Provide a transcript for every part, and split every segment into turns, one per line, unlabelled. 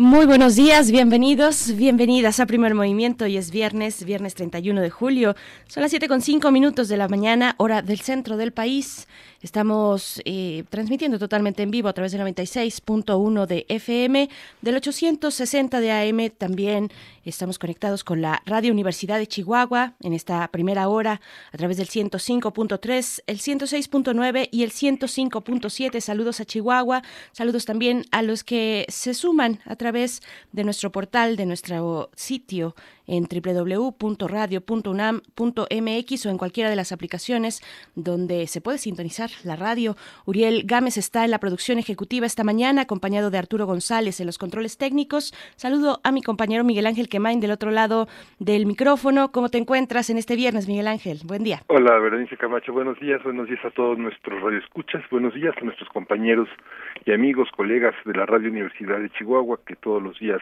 Muy buenos días, bienvenidos, bienvenidas a Primer Movimiento. Hoy es viernes, viernes 31 de julio. Son las 7 con 5 minutos de la mañana, hora del centro del país. Estamos eh, transmitiendo totalmente en vivo a través del 96.1 de FM, del 860 de AM. También estamos conectados con la Radio Universidad de Chihuahua en esta primera hora a través del 105.3, el 106.9 y el 105.7. Saludos a Chihuahua. Saludos también a los que se suman a través de nuestro portal, de nuestro sitio en www.radio.unam.mx o en cualquiera de las aplicaciones donde se puede sintonizar la radio. Uriel Gámez está en la producción ejecutiva esta mañana, acompañado de Arturo González en los controles técnicos. Saludo a mi compañero Miguel Ángel Quemain del otro lado del micrófono. ¿Cómo te encuentras en este viernes, Miguel Ángel? Buen día.
Hola, Berenice Camacho. Buenos días. Buenos días a todos nuestros radioescuchas. Buenos días a nuestros compañeros y amigos, colegas de la Radio Universidad de Chihuahua que todos los días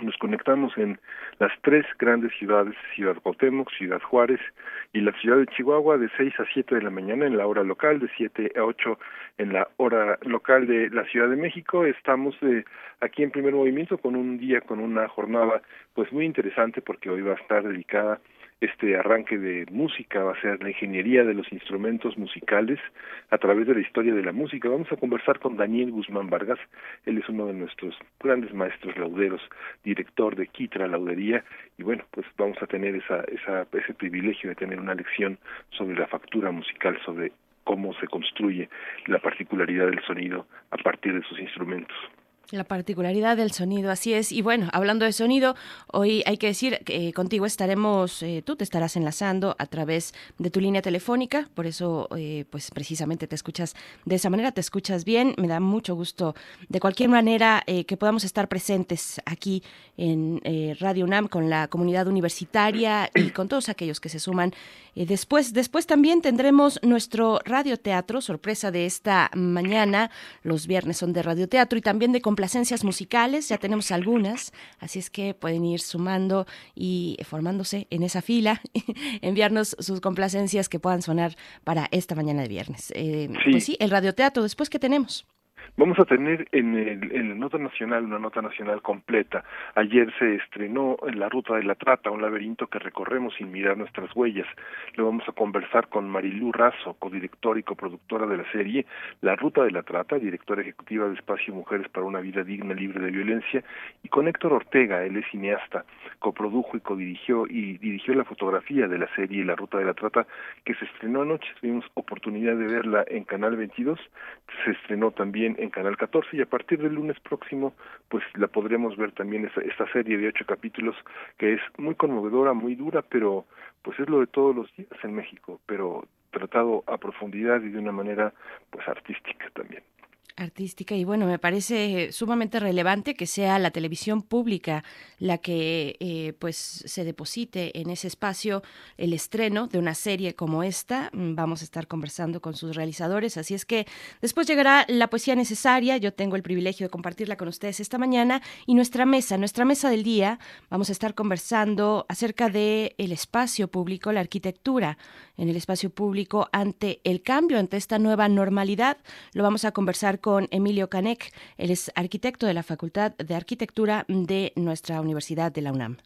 nos conectamos en las tres grandes ciudades, Ciudad Cuauhtémoc, Ciudad Juárez y la ciudad de Chihuahua de 6 a 7 de la mañana en la hora local, de 7 a 8 en la hora local de la Ciudad de México. Estamos eh, aquí en primer movimiento con un día, con una jornada pues muy interesante porque hoy va a estar dedicada este arranque de música va a ser la ingeniería de los instrumentos musicales a través de la historia de la música. Vamos a conversar con Daniel Guzmán Vargas, él es uno de nuestros grandes maestros lauderos, director de Quitra Laudería, y bueno, pues vamos a tener esa, esa, ese privilegio de tener una lección sobre la factura musical, sobre cómo se construye la particularidad del sonido a partir de sus instrumentos.
La particularidad del sonido, así es. Y bueno, hablando de sonido, hoy hay que decir que contigo estaremos, eh, tú te estarás enlazando a través de tu línea telefónica, por eso, eh, pues precisamente te escuchas de esa manera, te escuchas bien. Me da mucho gusto, de cualquier manera, eh, que podamos estar presentes aquí en Radio UNAM con la comunidad universitaria y con todos aquellos que se suman. después, después también tendremos nuestro radioteatro, sorpresa de esta mañana. Los viernes son de radioteatro y también de complacencias musicales, ya tenemos algunas, así es que pueden ir sumando y formándose en esa fila, enviarnos sus complacencias que puedan sonar para esta mañana de viernes. Eh, Pues sí, el radioteatro, después, ¿qué tenemos?
Vamos a tener en el, en Nota Nacional una nota nacional completa. Ayer se estrenó en La Ruta de la Trata, un laberinto que recorremos sin mirar nuestras huellas. Lo vamos a conversar con Marilú Razo, codirectora y coproductora de la serie La Ruta de la Trata, directora ejecutiva de Espacio Mujeres para una Vida Digna, Libre de Violencia, y con Héctor Ortega, él es cineasta, coprodujo y codirigió y dirigió la fotografía de la serie La Ruta de la Trata, que se estrenó anoche. Tuvimos oportunidad de verla en Canal 22, se estrenó también en Canal 14 y a partir del lunes próximo pues la podremos ver también esta, esta serie de ocho capítulos que es muy conmovedora, muy dura, pero pues es lo de todos los días en México, pero tratado a profundidad y de una manera pues artística también
artística y bueno, me parece sumamente relevante que sea la televisión pública la que eh, pues se deposite en ese espacio el estreno de una serie como esta. Mm, vamos a estar conversando con sus realizadores, así es que después llegará la poesía necesaria. Yo tengo el privilegio de compartirla con ustedes esta mañana y nuestra mesa, nuestra mesa del día, vamos a estar conversando acerca de el espacio público, la arquitectura en el espacio público ante el cambio, ante esta nueva normalidad. Lo vamos a conversar con Emilio Canek, él es arquitecto de la Facultad de Arquitectura de nuestra Universidad de la UNAM.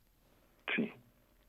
Sí.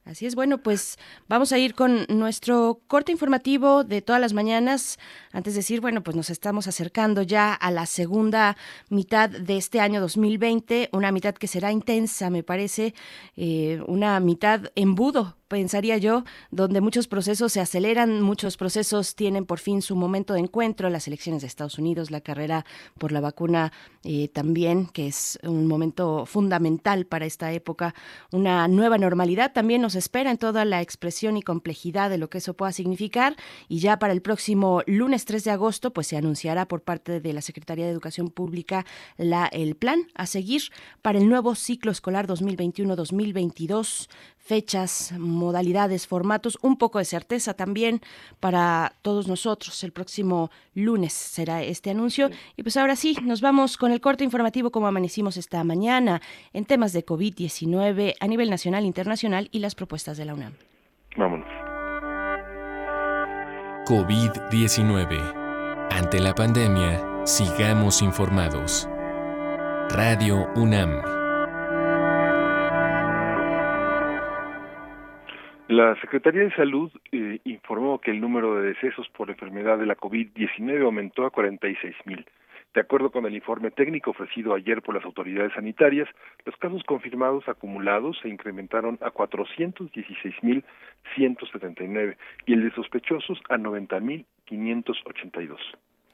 Así es, bueno, pues vamos a ir con nuestro corte informativo de todas las mañanas. Antes de decir, bueno, pues nos estamos acercando ya a la segunda mitad de este año 2020, una mitad que será intensa, me parece, eh, una mitad embudo pensaría yo, donde muchos procesos se aceleran, muchos procesos tienen por fin su momento de encuentro, las elecciones de Estados Unidos, la carrera por la vacuna eh, también, que es un momento fundamental para esta época, una nueva normalidad también nos espera en toda la expresión y complejidad de lo que eso pueda significar y ya para el próximo lunes 3 de agosto pues se anunciará por parte de la Secretaría de Educación Pública la, el plan a seguir para el nuevo ciclo escolar 2021-2022 fechas, modalidades, formatos, un poco de certeza también para todos nosotros. El próximo lunes será este anuncio. Y pues ahora sí, nos vamos con el corte informativo como amanecimos esta mañana en temas de COVID-19 a nivel nacional, internacional y las propuestas de la UNAM.
Vámonos.
COVID-19. Ante la pandemia, sigamos informados. Radio UNAM.
La Secretaría de Salud eh, informó que el número de decesos por enfermedad de la COVID-19 aumentó a 46 mil. De acuerdo con el informe técnico ofrecido ayer por las autoridades sanitarias, los casos confirmados acumulados se incrementaron a 416.179 y el de sospechosos a 90.582.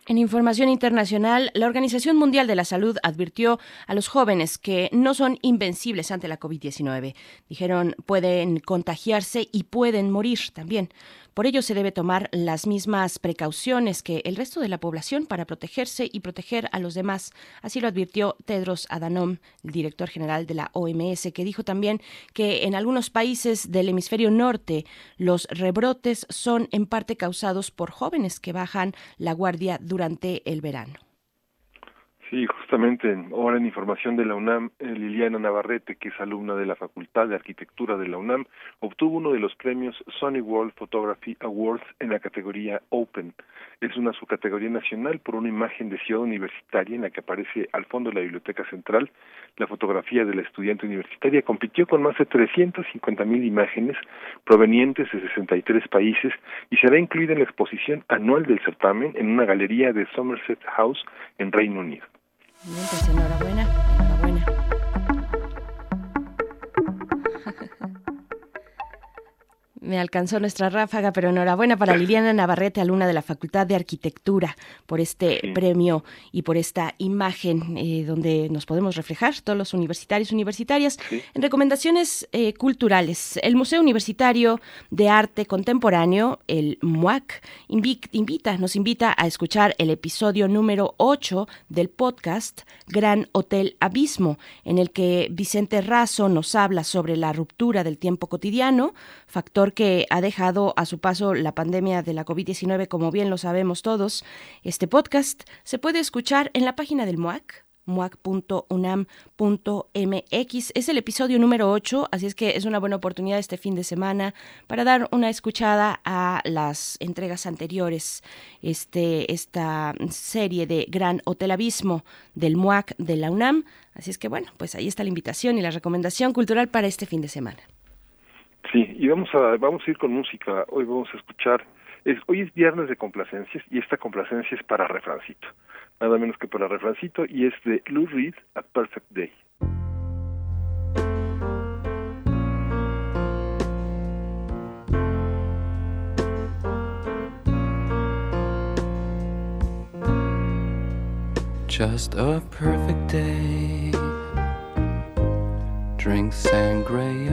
En información internacional, la Organización Mundial de la Salud advirtió a los jóvenes que no son invencibles ante la COVID-19. Dijeron, pueden contagiarse y pueden morir también. Por ello se debe tomar las mismas precauciones que el resto de la población para protegerse y proteger a los demás. Así lo advirtió Tedros Adhanom, el director general de la OMS, que dijo también que en algunos países del hemisferio norte los rebrotes son en parte causados por jóvenes que bajan la guardia durante el verano.
Sí, justamente ahora en información de la UNAM, eh, Liliana Navarrete, que es alumna de la Facultad de Arquitectura de la UNAM, obtuvo uno de los premios Sony World Photography Awards en la categoría Open. Es una subcategoría nacional por una imagen de ciudad universitaria en la que aparece al fondo de la Biblioteca Central la fotografía de la estudiante universitaria. Compitió con más de 350 mil imágenes provenientes de 63 países y será incluida en la exposición anual del certamen en una galería de Somerset House en Reino Unido.
Bien, pues enhorabuena. Me alcanzó nuestra ráfaga, pero enhorabuena para Liliana Navarrete, alumna de la Facultad de Arquitectura, por este premio y por esta imagen eh, donde nos podemos reflejar todos los universitarios y universitarias. En recomendaciones eh, culturales, el Museo Universitario de Arte Contemporáneo, el MUAC, invita, nos invita a escuchar el episodio número 8 del podcast Gran Hotel Abismo, en el que Vicente Razo nos habla sobre la ruptura del tiempo cotidiano, factor que ha dejado a su paso la pandemia de la COVID-19, como bien lo sabemos todos. Este podcast se puede escuchar en la página del MOAC, muac.unam.mx. Es el episodio número 8, así es que es una buena oportunidad este fin de semana para dar una escuchada a las entregas anteriores, este, esta serie de Gran Hotel Abismo del MUAC de la UNAM. Así es que bueno, pues ahí está la invitación y la recomendación cultural para este fin de semana.
Sí, y vamos a, vamos a ir con música. Hoy vamos a escuchar, es, hoy es viernes de complacencias y esta complacencia es para Refrancito. Nada menos que para Refrancito y es de Lou Reed, A Perfect Day.
Just a perfect day. Drink sangria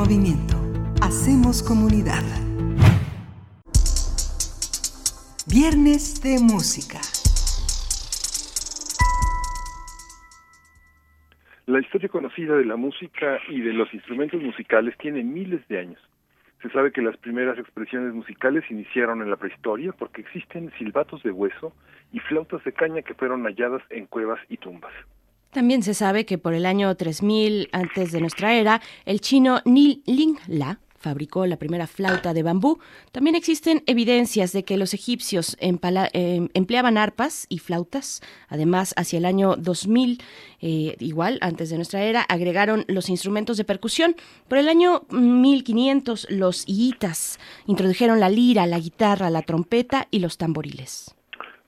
Movimiento. Hacemos comunidad. Viernes de música.
La historia conocida de la música y de los instrumentos musicales tiene miles de años. Se sabe que las primeras expresiones musicales iniciaron en la prehistoria porque existen silbatos de hueso y flautas de caña que fueron halladas en cuevas y tumbas.
También se sabe que por el año 3000 antes de nuestra era, el chino Ni Ling La fabricó la primera flauta de bambú. También existen evidencias de que los egipcios em, empleaban arpas y flautas. Además, hacia el año 2000, eh, igual antes de nuestra era, agregaron los instrumentos de percusión. Por el año 1500, los hiitas introdujeron la lira, la guitarra, la trompeta y los tamboriles.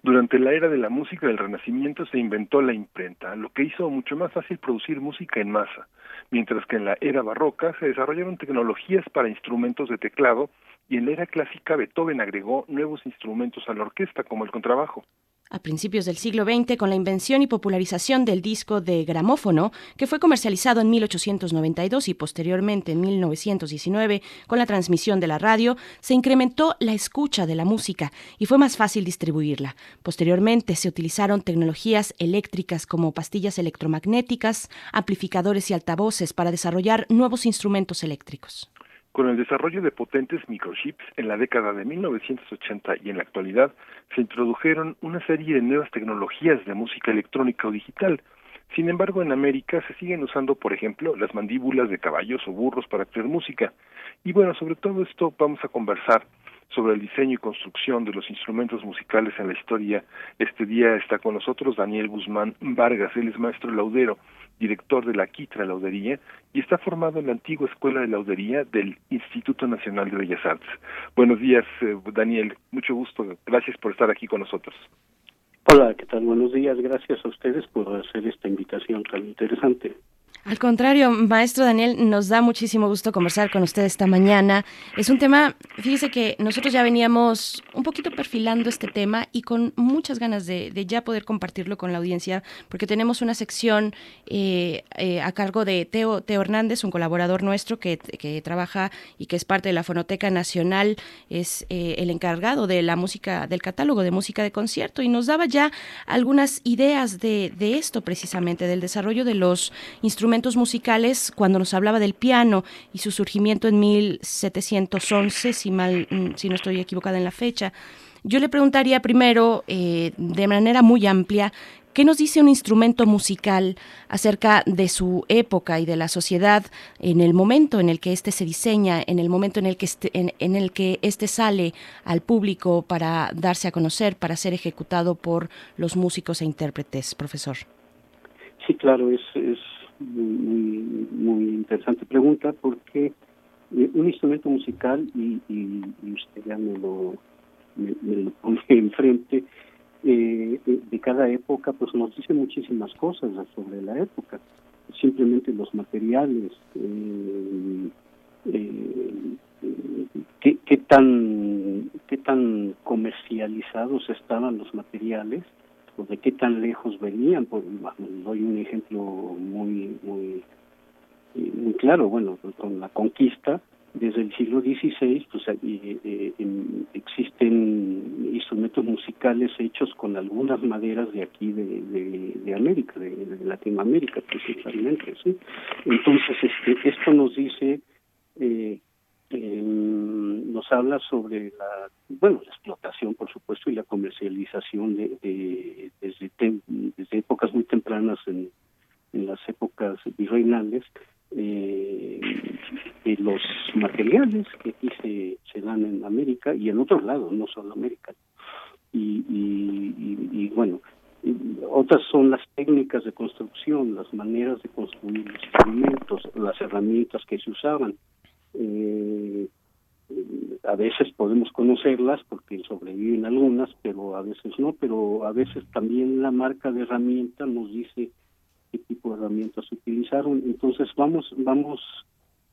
Durante la era de la música del Renacimiento se inventó la imprenta, lo que hizo mucho más fácil producir música en masa, mientras que en la era barroca se desarrollaron tecnologías para instrumentos de teclado y en la era clásica Beethoven agregó nuevos instrumentos a la orquesta como el contrabajo.
A principios del siglo XX, con la invención y popularización del disco de gramófono, que fue comercializado en 1892 y posteriormente en 1919 con la transmisión de la radio, se incrementó la escucha de la música y fue más fácil distribuirla. Posteriormente se utilizaron tecnologías eléctricas como pastillas electromagnéticas, amplificadores y altavoces para desarrollar nuevos instrumentos eléctricos.
Con el desarrollo de potentes microchips en la década de 1980 y en la actualidad, se introdujeron una serie de nuevas tecnologías de música electrónica o digital. Sin embargo, en América se siguen usando, por ejemplo, las mandíbulas de caballos o burros para hacer música. Y bueno, sobre todo esto vamos a conversar sobre el diseño y construcción de los instrumentos musicales en la historia. Este día está con nosotros Daniel Guzmán Vargas, él es maestro laudero, director de la Quitra Laudería y está formado en la antigua Escuela de Laudería del Instituto Nacional de Bellas Artes. Buenos días, eh, Daniel, mucho gusto, gracias por estar aquí con nosotros.
Hola, ¿qué tal? Buenos días. Gracias a ustedes por hacer esta invitación tan interesante.
Al contrario, maestro Daniel, nos da muchísimo gusto conversar con usted esta mañana. Es un tema, fíjese que nosotros ya veníamos un poquito perfilando este tema y con muchas ganas de, ya poder compartirlo con la audiencia, porque tenemos una sección eh, eh, a cargo de Teo, Teo Hernández, un colaborador nuestro que, trabaja y que es parte de la Fonoteca Nacional, es eh, el encargado de la música, del catálogo de música de concierto y nos daba ya algunas ideas de, de esto precisamente, del desarrollo de los instrumentos musicales cuando nos hablaba del piano y su surgimiento en 1711, si, mal, mm, si no estoy equivocada en la fecha. Yo le preguntaría primero, eh, de manera muy amplia, ¿Qué nos dice un instrumento musical acerca de su época y de la sociedad en el momento en el que éste se diseña, en el momento en el que este, en, el que éste sale al público para darse a conocer, para ser ejecutado por los músicos e intérpretes, profesor?
Sí, claro, es, es muy, muy interesante pregunta porque eh, un instrumento musical, y, usted ya me lo, me, lo pone enfrente, eh, de cada época, pues nos dice muchísimas cosas sobre la época. Simplemente los materiales, eh, eh, qué, qué, tan, qué tan comercializados estaban los materiales pues, de qué tan lejos venían. Por, doy un ejemplo muy, muy, muy claro. Bueno, pues, con la conquista, desde el siglo XVI, pues eh, eh, existen instrumentos musicales hechos con algunas maderas de aquí de, de, América, de, Latinoamérica principalmente. ¿sí? Entonces, este, esto nos dice eh, nos habla sobre la bueno la explotación por supuesto y la comercialización de, desde, desde épocas muy tempranas en, en las épocas virreinales eh, de los materiales que aquí se, se dan en América y en otros lados no solo América. Y, y, y, bueno otras son las técnicas de construcción las maneras de construir los instrumentos las herramientas que se usaban eh, a veces podemos conocerlas porque sobreviven algunas, pero a veces no, pero a veces también la marca de herramienta nos dice qué tipo de herramientas utilizaron. Entonces vamos, vamos,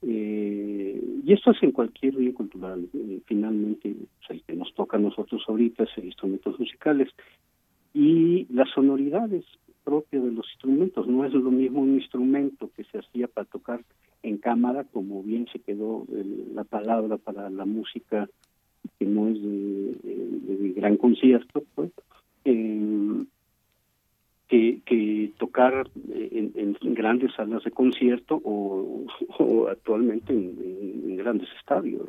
eh, y esto es en cualquier bien cultural, eh, finalmente el que nos toca a nosotros ahorita es instrumentos musicales y las sonoridades propias de los instrumentos. No es lo mismo un instrumento que se hacía para tocar en cámara, como bien se quedó la palabra para la música que no es de, gran concierto, pues, eh, que, que, tocar en, grandes salas de concierto o, actualmente en, grandes estadios,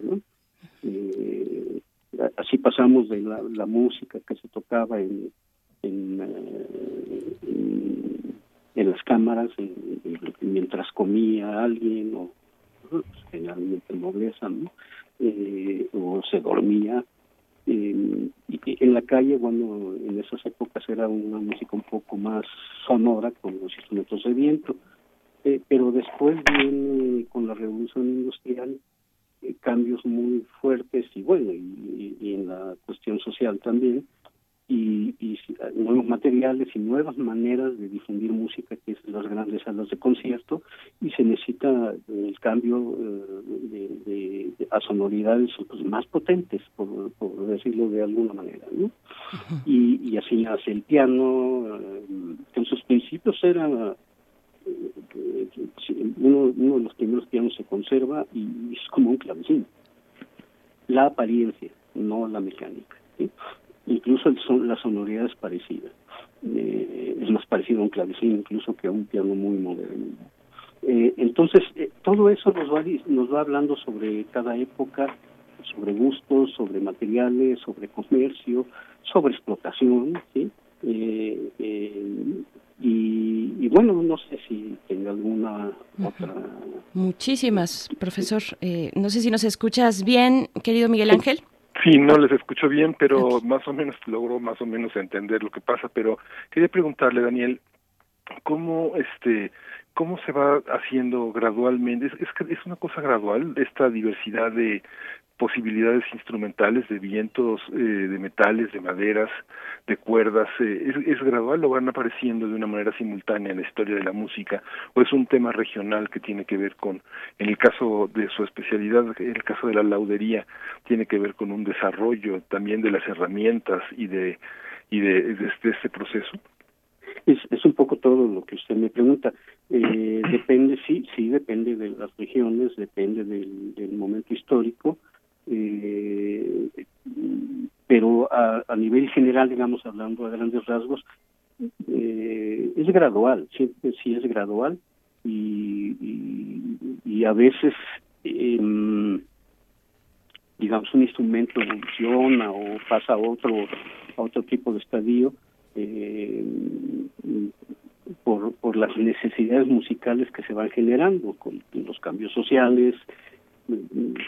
eh, así pasamos de la, música que se tocaba en, en eh, en las cámaras mientras comía alguien o pues, generalmente nobleza ¿no? Eh, o se dormía. Eh, y en la calle bueno en esas épocas era una música un poco más sonora con los instrumentos de viento. Eh, pero después viene con la revolución industrial cambios muy fuertes y bueno y, en la cuestión social también y, y, nuevos materiales y nuevas maneras de difundir música que es las grandes salas de concierto y se necesita el cambio eh, de, a sonoridades pues, más potentes por, por, decirlo de alguna manera ¿no? y, y, así nace el piano eh, en sus principios era eh, uno, uno de los primeros pianos se conserva y es como un clavecín la apariencia no la mecánica ¿sí? Incluso son, la sonoridad es parecida. Eh, es más parecido a un clavecín incluso que a un piano muy moderno. Eh, entonces, eh, todo eso nos va, nos va hablando sobre cada época, sobre gustos, sobre materiales, sobre comercio, sobre explotación, ¿sí? y, bueno, no sé si tenga alguna otra.
Muchísimas, profesor. no sé si nos escuchas bien, querido Miguel Ángel.
Sí, no les escucho bien, pero más o menos logro más o menos entender lo que pasa. Pero quería preguntarle, Daniel, cómo este cómo se va haciendo gradualmente. Es, es, es una cosa gradual esta diversidad de posibilidades instrumentales de vientos, eh, de metales, de maderas, de cuerdas, eh, es, gradual o van apareciendo de una manera simultánea en la historia de la música, o es un tema regional que tiene que ver con, en el caso de su especialidad, en el caso de la laudería, tiene que ver con un desarrollo también de las herramientas y de y de, de, este proceso.
Es, es un poco todo lo que usted me pregunta. Eh, depende, sí, sí, depende de las regiones, depende del momento histórico, eh, pero a, nivel general, digamos, hablando a grandes rasgos, eh, es gradual, sí, sí es gradual y, y, y a veces, eh, digamos, un instrumento evoluciona o pasa a otro, a otro tipo de estadio. Eh, por, por las necesidades musicales que se van generando con los cambios sociales,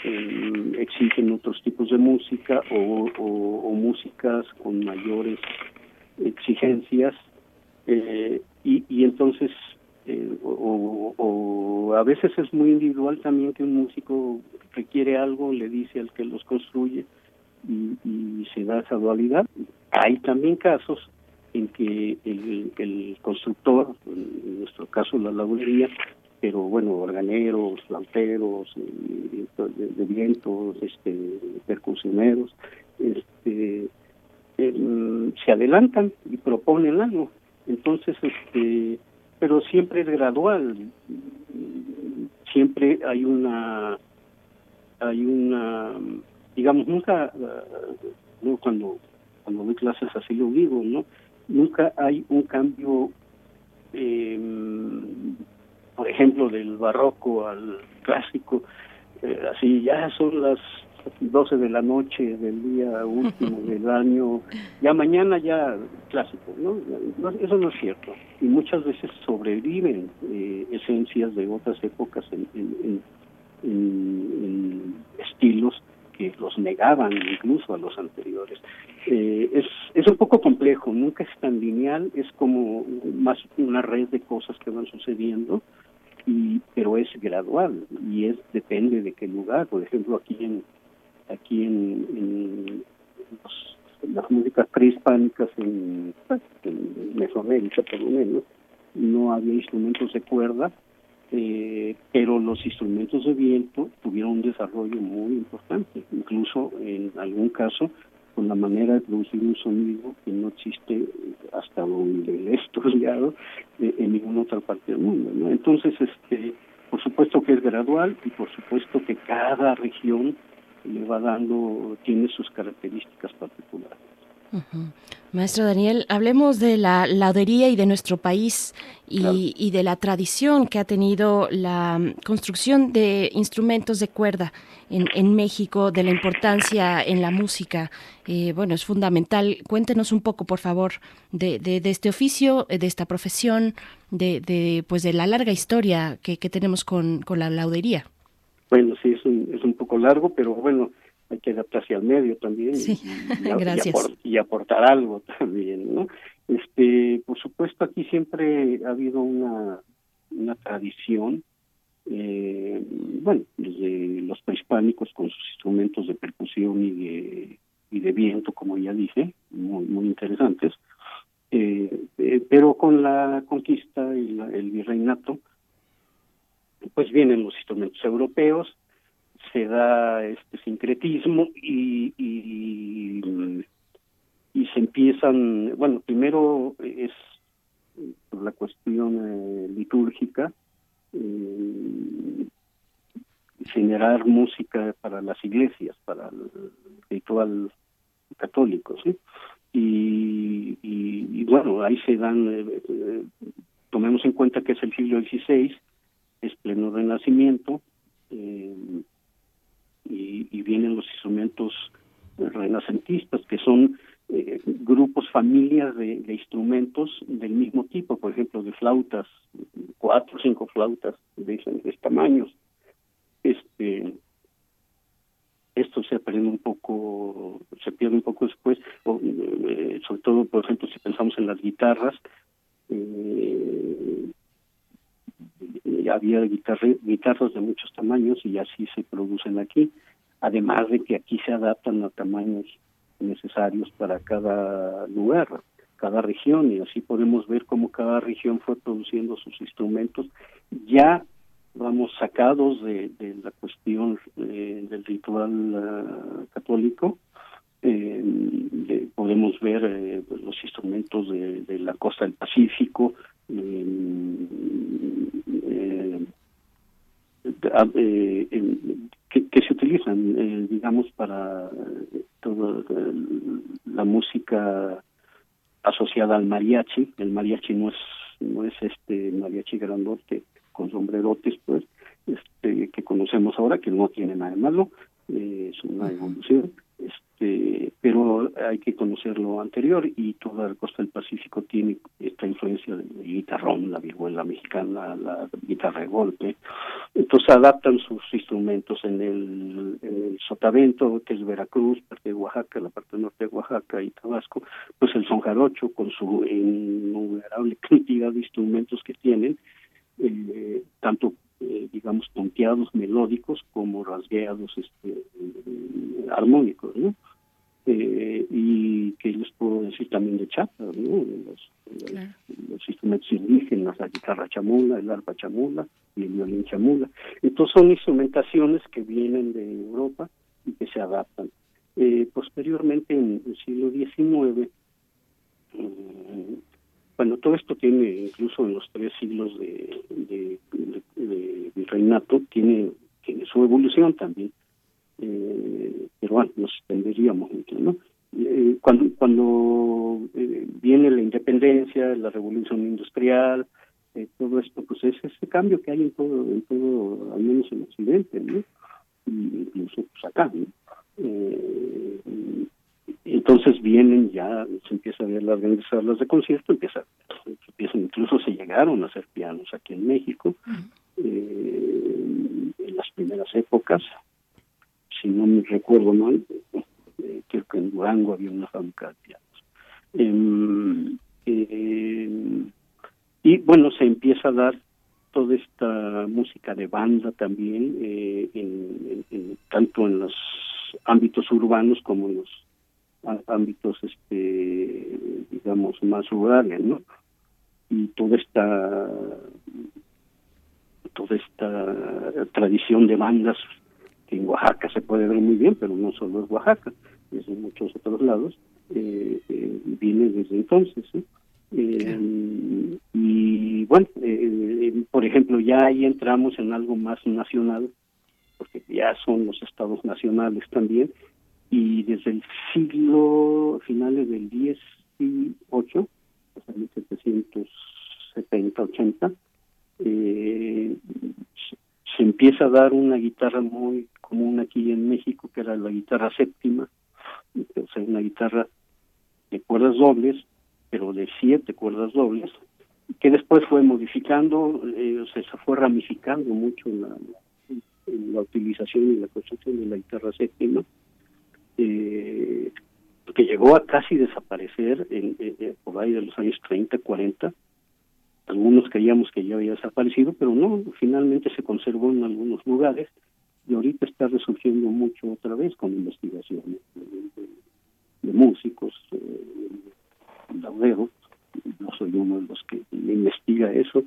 eh, exigen otros tipos de música o, músicas con mayores exigencias eh, y, y entonces eh, o, a veces es muy individual también que un músico requiere algo, le dice al que los construye y, se da esa dualidad. Hay también casos en que el, constructor, en nuestro caso la laudería, pero bueno, organeros, flauteros, eh, de, vientos, este, percusioneros, este, se adelantan y proponen algo. Entonces, este, pero siempre es gradual, siempre hay una, hay una, digamos, nunca, no cuando cuando doy clases así lo digo, ¿no? Nunca hay un cambio eh, por ejemplo, del barroco al clásico, eh, así ya son las 12 de la noche del día último del año, ya mañana ya clásico, ¿no? Eso no es cierto. Y muchas veces sobreviven eh, esencias de otras épocas en, en, en, en, estilos los negaban incluso a los anteriores. Eh, es, es un poco complejo, nunca es tan lineal, es como más una red de cosas que van sucediendo y pero es gradual y es depende de qué lugar por ejemplo aquí en aquí en, en, en las músicas prehispánicas en, en Mesoamérica por lo menos no había instrumentos de cuerda eh, pero los instrumentos de viento tuvieron un desarrollo muy importante incluso en algún caso con la manera de producir un sonido que no existe hasta donde le he estudiado eh, en ninguna otra parte del mundo. ¿no? Entonces, este, por supuesto que es gradual y por supuesto que cada región le va dando, tiene sus características particulares.
Uh -huh. Maestro Daniel, hablemos de la laudería y de nuestro país y, claro. y, de la tradición que ha tenido la construcción de instrumentos de cuerda en, en México, de la importancia en la música. Eh, bueno, es fundamental. Cuéntenos un poco, por favor, de, de, de este oficio, de esta profesión, de, de, pues de la larga historia que, que tenemos con, con la laudería.
Bueno, sí, es un, es un poco largo, pero bueno, hay que adaptarse al medio también
sí.
y, y,
Gracias.
Y, aport, y, aportar algo también, ¿no? Este, por supuesto, aquí siempre ha habido una, una tradición, eh, bueno, desde los prehispánicos con sus instrumentos de percusión y de, y de viento, como ya dije, muy, muy interesantes, eh, eh, pero con la conquista y la, el virreinato, pues vienen los instrumentos europeos, se da este sincretismo y, y, se empiezan, bueno, primero es por la cuestión eh, litúrgica, eh, generar música para las iglesias, para el ritual católico, ¿sí? Y, y, y bueno, ahí se dan, eh, eh, tomemos en cuenta que es el siglo XVI, es pleno renacimiento, eh, y, vienen los instrumentos renacentistas, que son eh, grupos, familias de, instrumentos del mismo tipo, por ejemplo, de flautas, cuatro o cinco flautas de diferentes tamaños. Este, esto se aprende un poco, se pierde un poco después, o, eh, sobre todo, por ejemplo, si pensamos en las guitarras, eh, había guitarra, guitarras de muchos tamaños y así se producen aquí. además de que aquí se adaptan a tamaños necesarios para cada lugar, cada región, y así podemos ver cómo cada región fue produciendo sus instrumentos ya vamos sacados de, la cuestión eh, del ritual ah, católico eh, podemos ver eh, pues, los instrumentos de, la costa del Pacífico que, se utilizan digamos para toda la música asociada al mariachi. El mariachi no es no es este mariachi grandote con sombrerotes, pues, este, que conocemos ahora, que no tiene nada de malo, eh, es una evolución, este, pero hay que conocer lo anterior y toda la costa del Pacífico tiene esta influencia del guitarrón, la vihuela mexicana, la guitarra de golpe, entonces adaptan sus instrumentos en el, en el sotavento, que es Veracruz, parte de Oaxaca, la parte norte de Oaxaca y Tabasco, pues el son jarocho con su innumerable cantidad de instrumentos que tienen, eh, tanto eh, digamos punteados melódicos como rasgueados este, armónicos ¿no? Eh, y que les puedo decir también de chapa ¿no? los, instrumentos indígenas la guitarra chamula el arpa chamula y el violín chamula entonces son instrumentaciones que vienen de Europa y que se adaptan posteriormente en el siglo XIX bueno, todo esto tiene, incluso en los tres siglos de, de, tiene su evolución también. Eh, pero bueno, nos extenderíamos mucho, ¿no? Eh, cuando cuando eh, viene la independencia, la revolución industrial, todo esto, pues es ese cambio que hay en todo, en todo, al menos en Occidente, ¿no? incluso pues acá, ¿no? Entonces vienen ya, se empieza a ver las grandes salas de concierto, empieza, empiezan, incluso se llegaron a hacer pianos aquí en México, eh, en las primeras épocas, si no me recuerdo mal, eh, creo que en Durango había una fábrica de pianos. Em, y bueno, se empieza a dar toda esta música de banda también, eh, en, tanto en los ámbitos urbanos como en los ámbitos este digamos más rurales no y toda esta toda esta tradición de bandas que en Oaxaca se puede ver muy bien pero no solo es Oaxaca es en muchos otros lados eh, eh, viene desde entonces eh, y bueno por ejemplo ya ahí entramos en algo más nacional porque ya son los estados nacionales también y desde el siglo finales del 18 hasta 1770 80 eh, se empieza a dar una guitarra muy común aquí en México que era la guitarra séptima o sea una guitarra de cuerdas dobles pero de siete cuerdas dobles que después fue modificando eh, se fue ramificando mucho la, utilización y la construcción de la guitarra séptima llegó a casi desaparecer en, por ahí de los años 30, 40. Algunos creíamos que ya había desaparecido, pero no, finalmente se conservó en algunos lugares y ahorita está resurgiendo mucho otra vez con investigaciones de, músicos, eh, lauderos, no soy uno de los que investiga eso.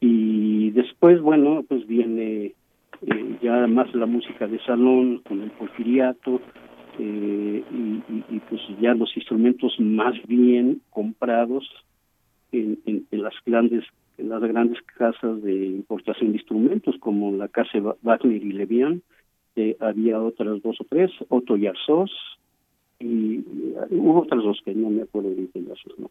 Y después, bueno, pues viene eh, ya más la música de salón con el porfiriato, eh, y, pues ya los instrumentos más bien comprados en, las grandes en las grandes casas de importación de instrumentos como la casa Wagner y Levian había otras dos o tres Otto y Arsos y hubo otras dos que no me acuerdo de esos no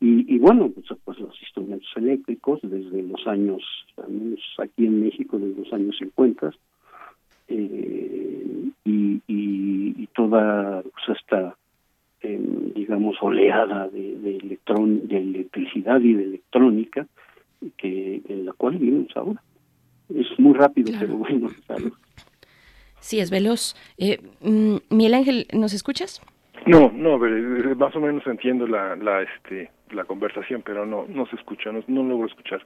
y, bueno pues, pues, los instrumentos eléctricos desde los años aquí en México desde los años 50 eh, y, y, toda pues, esta em, digamos oleada de, de, electrón, de electricidad y de electrónica que en la cual vivimos ahora. Es muy rápido pero bueno
sí es veloz. Eh, mm, Miguel Ángel nos escuchas
no no más o menos entiendo la la este la conversación pero no no se escucha no, no logro escuchar.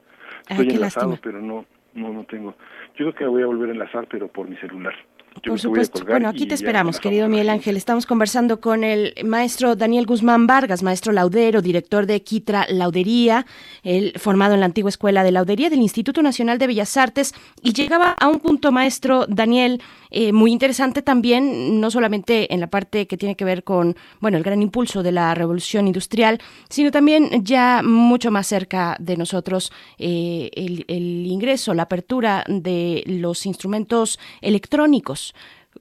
Estoy enlazado pero no no, no tengo. Yo creo que voy a volver a enlazar, pero por mi celular.
Por supuesto. Bueno, aquí te esperamos, querido Miguel Ángel. Estamos conversando con el maestro Daniel Guzmán Vargas, maestro laudero, director de Quitra Laudería, él formado en la antigua Escuela de Laudería del Instituto Nacional de Bellas Artes. Y llegaba a un punto, maestro Daniel, eh, muy interesante también, no solamente en la parte que tiene que ver con, bueno, el gran impulso de la revolución industrial, sino también ya mucho más cerca de nosotros eh, el, el ingreso, la apertura de los instrumentos electrónicos.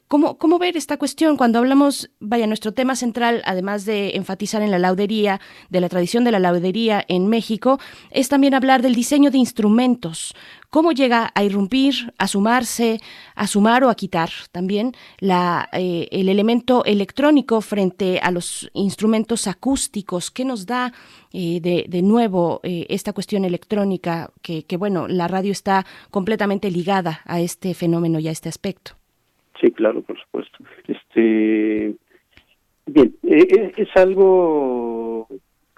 ¿Cómo, ¿Cómo, ver esta cuestión cuando hablamos, vaya, nuestro tema central, además de enfatizar en la laudería, de la tradición de la laudería en México, es también hablar del diseño de instrumentos? ¿Cómo llega a irrumpir, a sumarse, a sumar o a quitar también eh, el elemento electrónico frente a los instrumentos acústicos? ¿Qué nos da eh, de, nuevo eh, esta cuestión electrónica? Que, bueno, la radio está completamente ligada a este fenómeno y a este aspecto.
Sí, claro, por supuesto. Este, bien, eh, es algo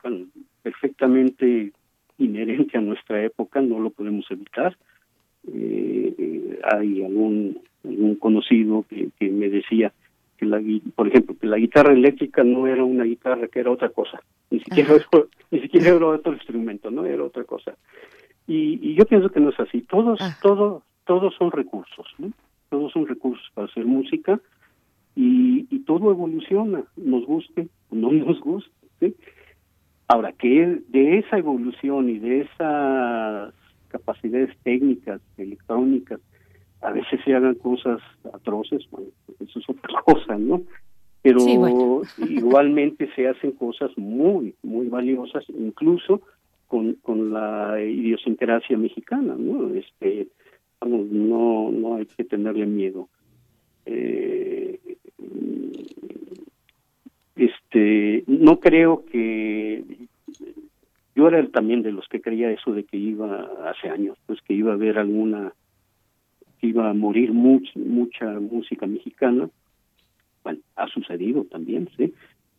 bueno, perfectamente inherente a nuestra época, no lo podemos evitar. Eh, hay algún, algún conocido que, que, me decía que la por ejemplo que la guitarra eléctrica no era una guitarra que era otra cosa ni siquiera era, ni siquiera era otro instrumento no era otra cosa y, y yo pienso que no es así todos ah. todos todos son recursos ¿no? Todos son recursos para hacer música y, y todo evoluciona, nos guste o no nos guste. ¿sí? Ahora, que de esa evolución y de esas capacidades técnicas, electrónicas, a veces se hagan cosas atroces, bueno, eso es otra cosa, ¿no? Pero sí, bueno. igualmente se hacen cosas muy, muy valiosas, incluso con, con la idiosincrasia mexicana, ¿no? Este, vamos, no, no hay que tenerle miedo. Eh, este, no creo que yo era también de los que creía eso de que iba hace años, pues que iba a haber alguna, que iba a morir mucha, mucha música mexicana. Bueno, ha sucedido también, sí,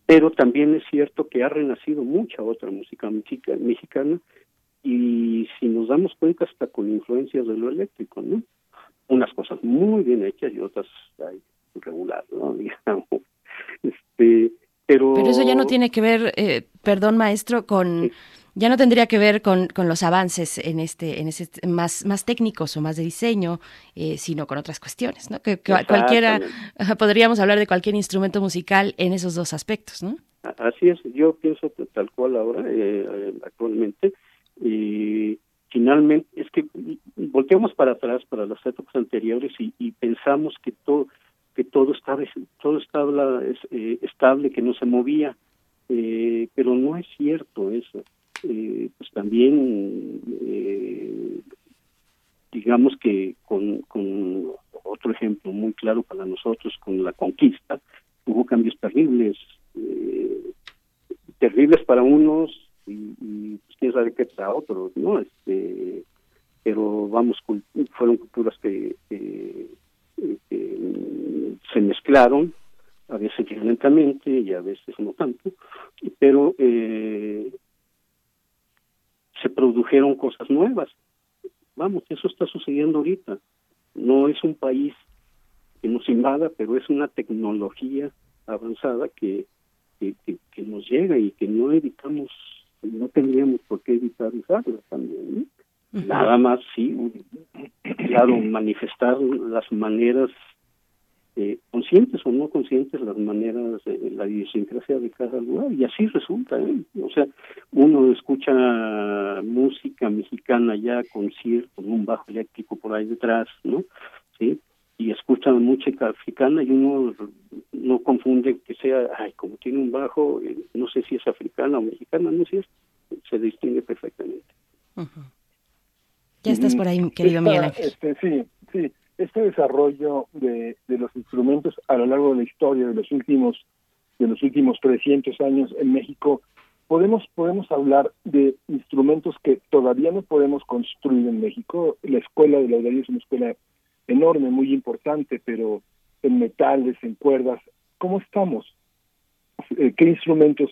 pero también es cierto que ha renacido mucha otra música mexicana y si nos damos cuenta hasta con influencias de lo eléctrico, ¿no? Unas cosas muy bien hechas y otras ay, regular, ¿no? Digamos. Este, pero...
pero eso ya no tiene que ver, eh, perdón maestro, con... Sí. Ya no tendría que ver con, con, los avances en este, en ese más, más técnicos o más de diseño, eh, sino con otras cuestiones, ¿no? Que, que cualquiera podríamos hablar de cualquier instrumento musical en esos dos aspectos, ¿no?
Así es, yo pienso que tal cual ahora, eh, actualmente, y finalmente es que volteamos para atrás para las épocas anteriores y, y pensamos que todo que todo estaba todo estaba eh, estable que no se movía eh, pero no es cierto eso. Eh, pues también eh, digamos que con, otro ejemplo muy claro para nosotros con la conquista hubo cambios terribles eh, terribles para unos y, y pues, quién sabe qué para otros, ¿no? Este, pero vamos, fueron culturas que, se mezclaron, a veces violentamente y a veces no tanto, pero eh, se produjeron cosas nuevas. Vamos, eso está sucediendo ahorita. No es un país que nos invada, pero es una tecnología avanzada que, que nos llega y que no evitamos no tendríamos por qué evitar usarlas también. ¿no? Uh -huh. Nada más, sí, claro, manifestar las maneras eh, conscientes o no conscientes, las maneras, de la idiosincrasia de cada lugar, y así resulta. ¿eh? O sea, uno escucha música mexicana ya con CIR, con un bajo eléctrico por ahí detrás, ¿no? Sí, y escucha música africana y uno no confunde que sea, ay, como tiene un bajo, eh, no sé si es africana o mexicana, no sé, se distingue perfectamente.
Uh -huh. Ya estás por ahí, querido Esta, Miguel Ángel.
Este, sí, sí, este desarrollo de, de los instrumentos a lo largo de la historia de los últimos de los últimos 300 años en México, podemos podemos hablar de instrumentos que todavía no podemos construir en México. La escuela de la es una escuela enorme, muy importante, pero en metales, en cuerdas, ¿cómo estamos? Eh, ¿Qué instrumentos,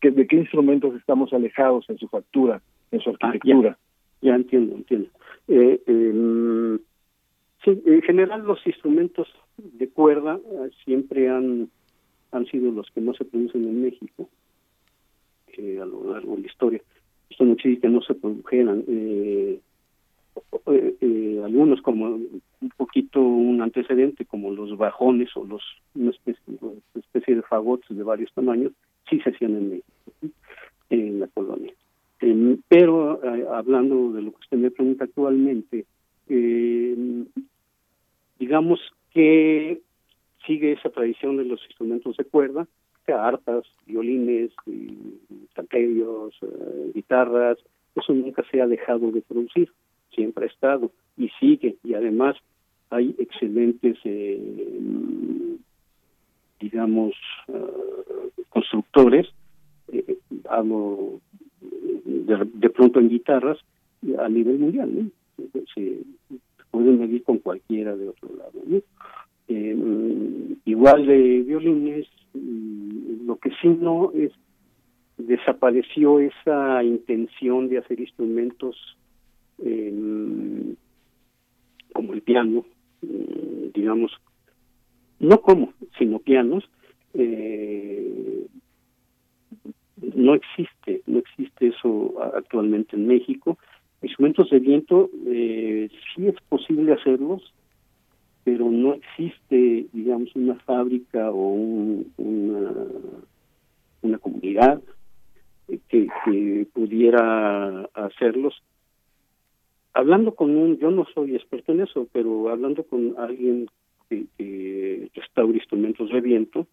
qué, de qué instrumentos estamos alejados en su factura, en su arquitectura?
Ah, ya, ya, entiendo, entiendo. Eh, eh, Sí, en general los instrumentos de cuerda eh, siempre han, han sido los que no se producen en México eh, a lo largo de la historia. Esto no que no se produjeran. Eh, algunos como un poquito un antecedente como los bajones o los una especie, de fagotes de varios tamaños sí se hacían en México en la colonia. Pero hablando de lo que usted me pregunta actualmente digamos que sigue esa tradición de los instrumentos de cuerda, arpas, violines, salterios, eh, guitarras, eso nunca se ha dejado de producir, siempre ha estado y sigue, y además hay excelentes, eh, digamos, eh, constructores, hablo de, pronto en guitarras a nivel mundial, ¿no? pueden medir con cualquiera de otro lado. Eh, igual de violines, mm, lo que sí no es, desapareció esa intención de hacer instrumentos em, como el piano, digamos, no como, sino pianos, eh, no existe, no existe eso actualmente en México Instrumentos de viento eh, sí es posible hacerlos, pero no existe, digamos, una fábrica o una, una comunidad que, pudiera hacerlos. Hablando con un, yo no soy experto en eso, pero hablando con alguien que, que restaura instrumentos de viento,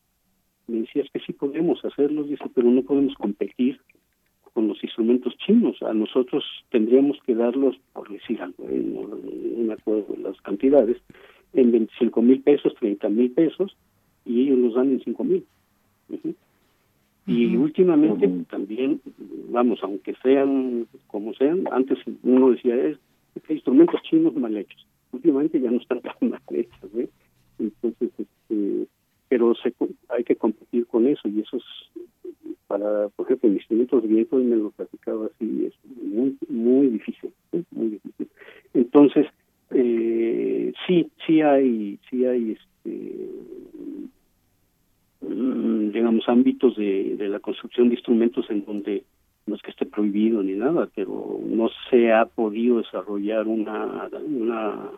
me decía que sí podemos hacerlos, dice, pero no podemos competir con los instrumentos chinos. A nosotros tendríamos que darlos, por decir algo, ¿eh? no, me acuerdo de las cantidades, en 25 mil pesos, 30 mil pesos, y ellos los dan en 5 mil. Y últimamente también, vamos, aunque sean como sean, antes uno decía, es que instrumentos chinos mal hechos. Últimamente ya no están tan mal hechos. ¿eh? Entonces, este, pero se, hay que competir con eso y eso es para, por ejemplo, instrumentos de viento, me lo platicaba así, es muy, muy difícil, muy difícil. Entonces, eh, sí, sí hay, sí hay, este, mm, digamos, ámbitos de, de la construcción de instrumentos en donde no es que esté prohibido ni nada, pero no se ha podido desarrollar una, una,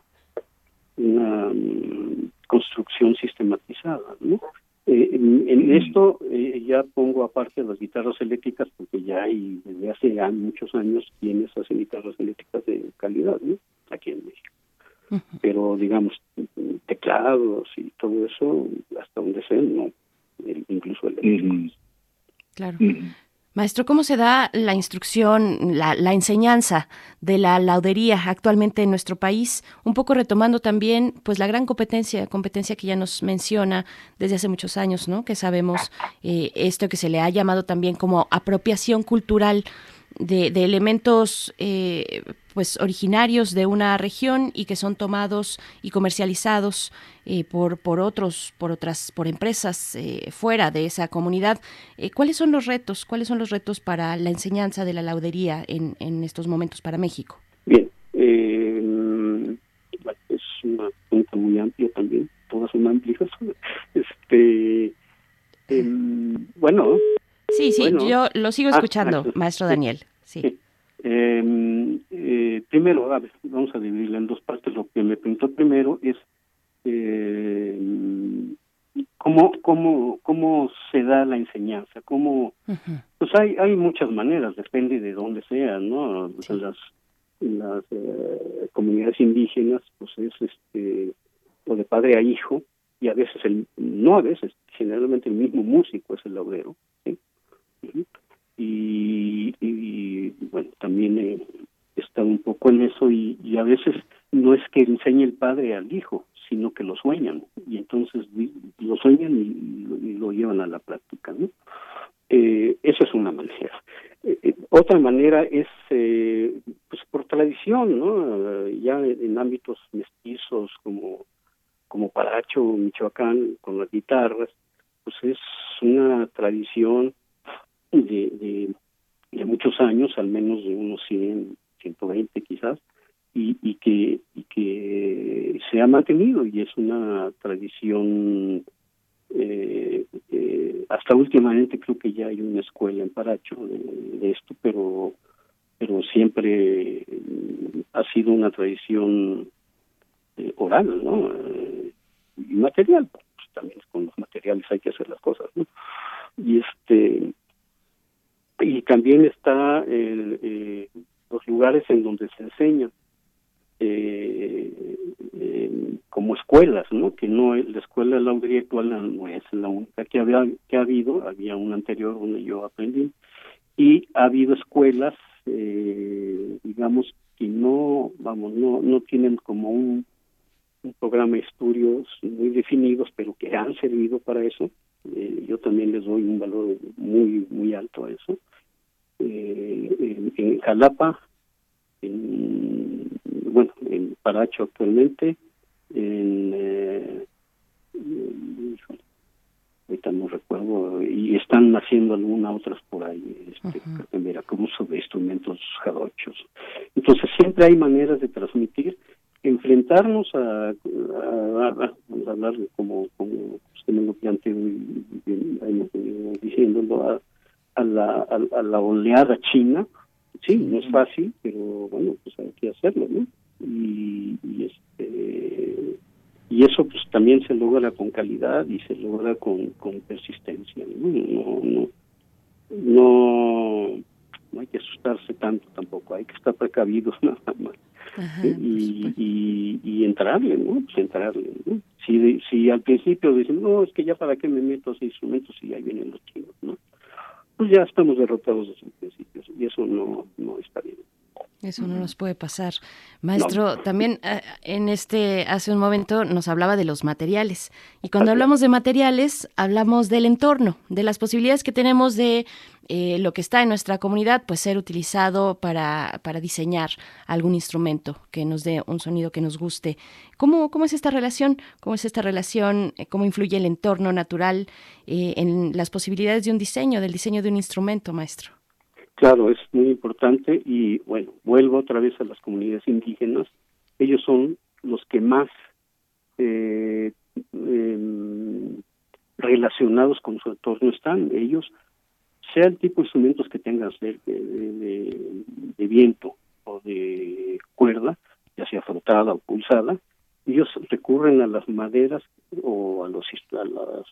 una mm, construcción sistematizada, ¿no? Eh, en, esto eh, ya pongo aparte las guitarras eléctricas porque ya hay desde hace ya muchos años quienes hacen guitarras eléctricas de calidad ¿no? aquí en México. Pero digamos, teclados y todo eso, hasta donde sea, no, incluso eléctricos.
Claro. Maestro, ¿cómo se da la instrucción, la, enseñanza de la laudería actualmente en nuestro país? Un poco retomando también, pues, la gran competencia, competencia que ya nos menciona desde hace muchos años, ¿no? Que sabemos eh, esto que se le ha llamado también como apropiación cultural de, elementos eh, pues originarios de una región y que son tomados y comercializados eh, por por otros por otras por empresas eh, fuera de esa comunidad. Cuáles son los retos cuáles son los retos para la enseñanza de la laudería en, en estos momentos para México
bien es una pregunta muy amplia también todas son amplias. Este em, bueno.
Sí, sí, yo lo sigo ah, escuchando, maestro Daniel. Sí.
Em, eh, primero, vamos a dividirla en dos partes. Lo que me preguntó primero es eh, cómo, cómo, cómo se da la enseñanza, cómo, pues hay, hay muchas maneras, depende de dónde sea, ¿no? Las, las eh, comunidades indígenas, pues es este, o de padre a hijo, y a veces, el, no a veces, generalmente el mismo músico es el laudero, ¿sí? Y, bueno, también he estado un poco en eso y, a veces no es que enseñe el padre al hijo, sino que lo sueñan y entonces lo sueñan y, lo llevan a la práctica, ¿no? Eh, esa es una manera. Eh, eh, otra manera es, eh, pues por tradición, ¿no? Ya en ámbitos mestizos como como Paracho, Michoacán, con las guitarras, pues es una tradición de, de, muchos años, al menos de unos 100, 120 quizás, y, y, que, y que se ha mantenido y es una tradición eh, eh, hasta últimamente creo que ya hay una escuela en Paracho de, esto, pero pero siempre ha sido una tradición eh, oral, ¿no? y material, pues también con los materiales hay que hacer las cosas, ¿no? Y este y también está los lugares en donde se enseña eh, como escuelas, ¿no? Que no la escuela de la actual no es la única que había que ha habido, había una anterior donde yo aprendí y ha habido escuelas, eh, digamos que no, vamos, no no tienen como un, un programa de estudios muy definidos, pero que han servido para eso. Eh, yo también les doy un valor muy muy alto a eso. Eh, en, en Jalapa, en, bueno, en Paracho actualmente, en, eh, ahorita no recuerdo, y están haciendo algunas otras por ahí, este, en Veracruz, sobre instrumentos jarochos. Entonces siempre hay maneras de transmitir, enfrentarnos a, a, hablar como, como usted me lo planteó y, diciéndolo, a, a, la, a, la oleada china, sí, no es fácil, pero bueno, pues hay que hacerlo, ¿no? Y, y este y eso pues también se logra con calidad y se logra con, con persistencia ¿no? No, no no hay que asustarse tanto tampoco hay que estar precavidos nada más. Y, y, y, entrarle no pues entrarle ¿no? si si al principio dicen no es que ya para qué me meto a ese instrumentos y ahí vienen los chinos no pues ya estamos derrotados desde el principio y eso no no está bien
eso no nos puede pasar. Maestro, también eh, en este, hace un momento nos hablaba de los materiales. Y cuando hablamos de materiales, hablamos del entorno, de las posibilidades que tenemos de eh, lo que está en nuestra comunidad, pues ser utilizado para, para diseñar algún instrumento que nos dé un sonido que nos guste. ¿Cómo, cómo es esta relación? ¿Cómo es esta relación? Eh, ¿Cómo influye el entorno natural en las posibilidades de un diseño, del diseño de un instrumento, maestro?
Claro, es muy importante y bueno, vuelvo otra vez a las comunidades indígenas. Ellos son los que más eh, em, relacionados con su entorno están. Ellos, sea el tipo de instrumentos que tengan, de, de, viento o de cuerda, ya sea frotada o pulsada, ellos recurren a las maderas o a los a las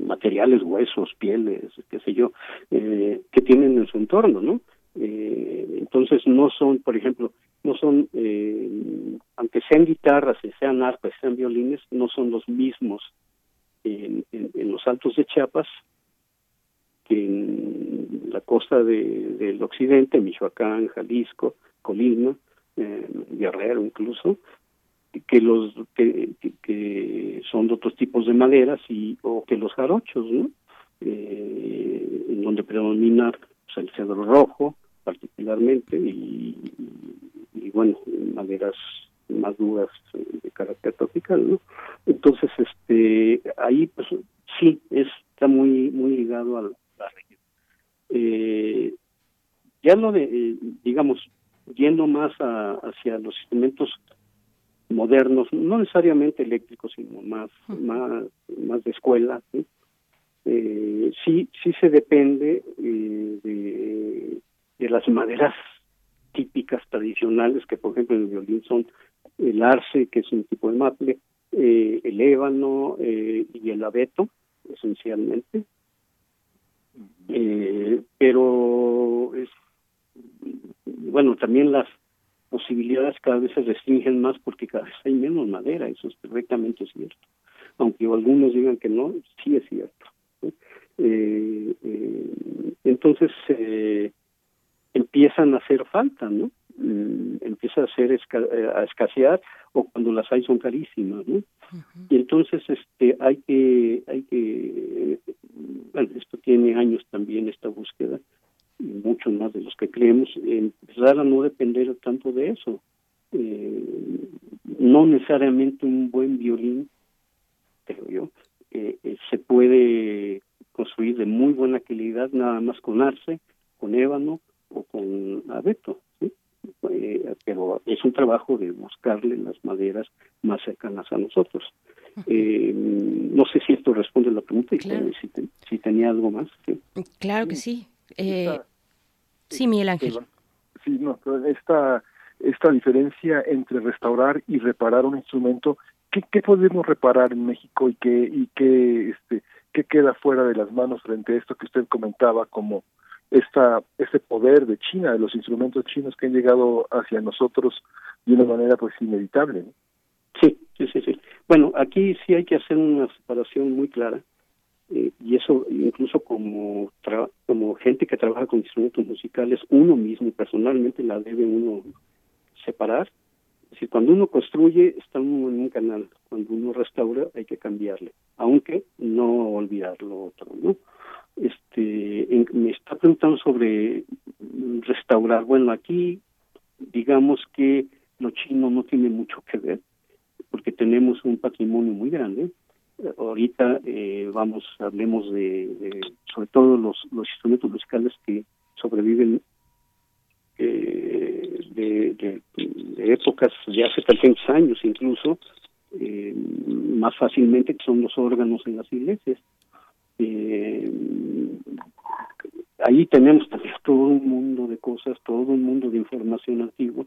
materiales, huesos, pieles, qué sé yo, eh, que tienen en su entorno, ¿no? Eh, entonces no son, por ejemplo, no son, eh, aunque sean guitarras, sean arpas, sean violines, no son los mismos en, los altos de Chiapas que en la costa del occidente, Michoacán, Jalisco, Colima, Guerrero incluso, que los que, que, son de otros tipos de maderas y o que los jarochos no eh, en donde predomina pues, el cedro rojo particularmente y, y, bueno maderas más duras de carácter tropical no entonces este ahí pues sí está muy muy ligado a la región eh, ya lo de eh, digamos yendo más hacia los instrumentos modernos, no necesariamente eléctricos, sino más, más, más de escuela. ¿sí? Eh, sí, sí se depende eh, de, de las maderas típicas tradicionales que por ejemplo en el violín son el arce que es un tipo de maple eh, el ébano eh, y el abeto esencialmente eh, pero es bueno también las posibilidades cada vez se restringen más porque cada vez hay menos madera, eso es perfectamente cierto. Aunque algunos digan que no, sí es cierto. Eh, eh, entonces eh, empiezan a hacer falta, ¿no? Mm, empieza a hacer a escasear o cuando las hay son carísimas, ¿no? Y entonces este hay que hay que bueno, esto tiene años también esta búsqueda muchos más de los que creemos, empezar a no depender tanto de eso. Eh, no necesariamente un buen violín, creo yo, eh, eh, se puede construir de muy buena calidad nada más con arce, con ébano o con abeto, pero es un trabajo de buscarle las maderas más cercanas a nosotros. Eh, no sé si esto responde a la pregunta y si, si, tenía algo más.
Claro que sí. Eh, sí, Miguel Ángel.
Sí, no, esta, esta diferencia entre restaurar y reparar un instrumento, ¿qué, qué podemos reparar en México y qué, y qué, este, qué queda fuera de las manos frente a esto que usted comentaba como esta, este poder de China, de los instrumentos chinos que han llegado hacia nosotros de una manera pues inevitable?
Sí, sí, sí, sí. Bueno, aquí sí hay que hacer una separación muy clara eh, y eso incluso como como gente que trabaja con instrumentos musicales, uno mismo personalmente la debe uno separar. Es decir, cuando uno construye está uno en un canal, cuando uno restaura hay que cambiarle, aunque no olvidar lo otro, ¿no? Este, me está preguntando sobre restaurar. Bueno, aquí digamos que lo chino no tiene mucho que ver porque tenemos un patrimonio muy grande. Ahorita eh, vamos, hablemos de, sobre todo los, los instrumentos musicales que sobreviven eh, de, épocas de hace 300 años incluso, eh, más fácilmente que son los órganos en las iglesias. ahí tenemos también todo un mundo de cosas, todo un mundo de información antigua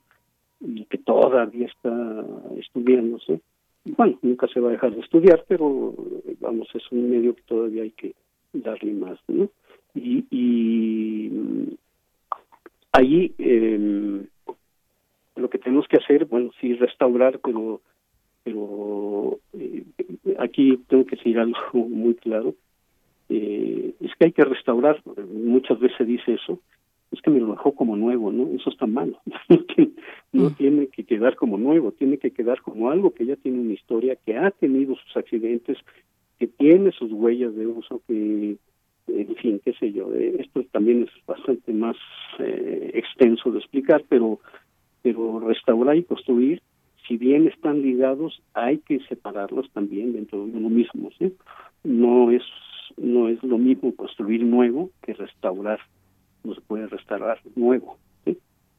que todavía está estudiándose. Bueno, nunca se va a dejar de estudiar, pero vamos, es un medio que todavía hay que darle más, ¿no? Y, y ahí eh, lo que tenemos que hacer, bueno, sí restaurar, pero pero eh, aquí tengo que decir algo muy claro, eh, es que hay que restaurar, muchas veces se dice eso, es que me lo dejó como nuevo, ¿no? Eso está malo. no mm. tiene que quedar como nuevo, tiene que quedar como algo que ya tiene una historia, que ha tenido sus accidentes, que tiene sus huellas de uso, que, en fin, qué sé yo. Eh, esto también es bastante más eh, extenso de explicar, pero, pero restaurar y construir, si bien están ligados, hay que separarlos también dentro de uno mismo, ¿sí? No es, no es lo mismo construir nuevo que restaurar no se puede restaurar nuevo.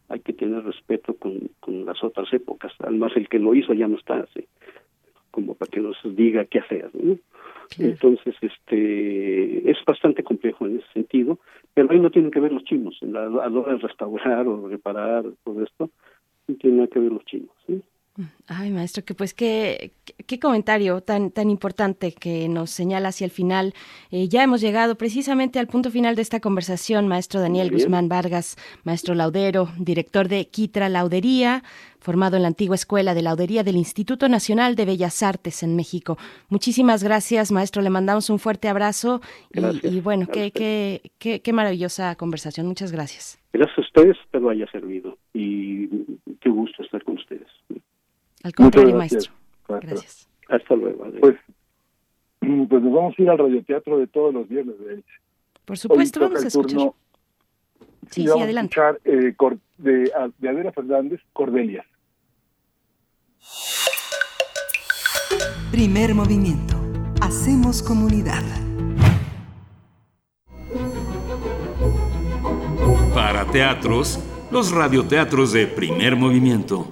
Hay que tener respeto con, con las otras épocas. Además, el que lo hizo ya no está así, como para que nos diga qué hacer. Entonces, este es bastante complejo en ese sentido, pero ahí no tienen que ver los chinos. a la hora de restaurar o reparar todo esto, no tienen que ver los chinos.
Ay, maestro, que pues qué, qué comentario tan, tan importante que nos señala hacia el final. Eh, ya hemos llegado precisamente al punto final de esta conversación, maestro Daniel Guzmán Vargas, maestro laudero, director de Quitra Laudería, formado en la antigua Escuela de Laudería del Instituto Nacional de Bellas Artes en México. Muchísimas gracias, maestro. Le mandamos un fuerte abrazo y, bueno, qué, qué, qué, qué maravillosa conversación. Muchas gracias.
Gracias a ustedes, espero haya servido y qué gusto estar con ustedes.
Al contrario, maestro. Gracias.
Hasta luego.
Pues, pues nos vamos a ir al radioteatro de todos los viernes, de
Por supuesto, vamos a escuchar.
sí, sí, adelante. A escuchar eh, de, de Adela Fernández, Cordelias.
Primer movimiento. Hacemos comunidad.
Para teatros, los radioteatros de primer movimiento.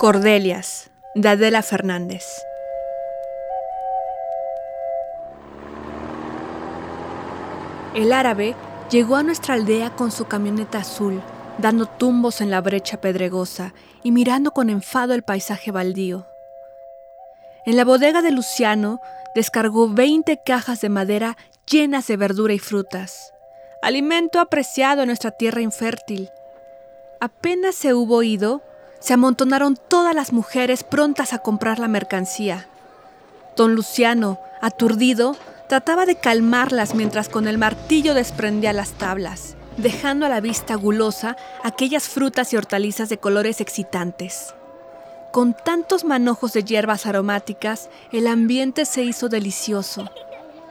Cordelias, de Adela Fernández. El árabe llegó a nuestra aldea con su camioneta azul, dando tumbos en la brecha pedregosa y mirando con enfado el paisaje baldío. En la bodega de Luciano descargó 20 cajas de madera llenas de verdura y frutas, alimento apreciado en nuestra tierra infértil. Apenas se hubo ido, se amontonaron todas las mujeres prontas a comprar la mercancía. Don Luciano, aturdido, trataba de calmarlas mientras con el martillo desprendía las tablas, dejando a la vista gulosa aquellas frutas y hortalizas de colores excitantes. Con tantos manojos de hierbas aromáticas, el ambiente se hizo delicioso.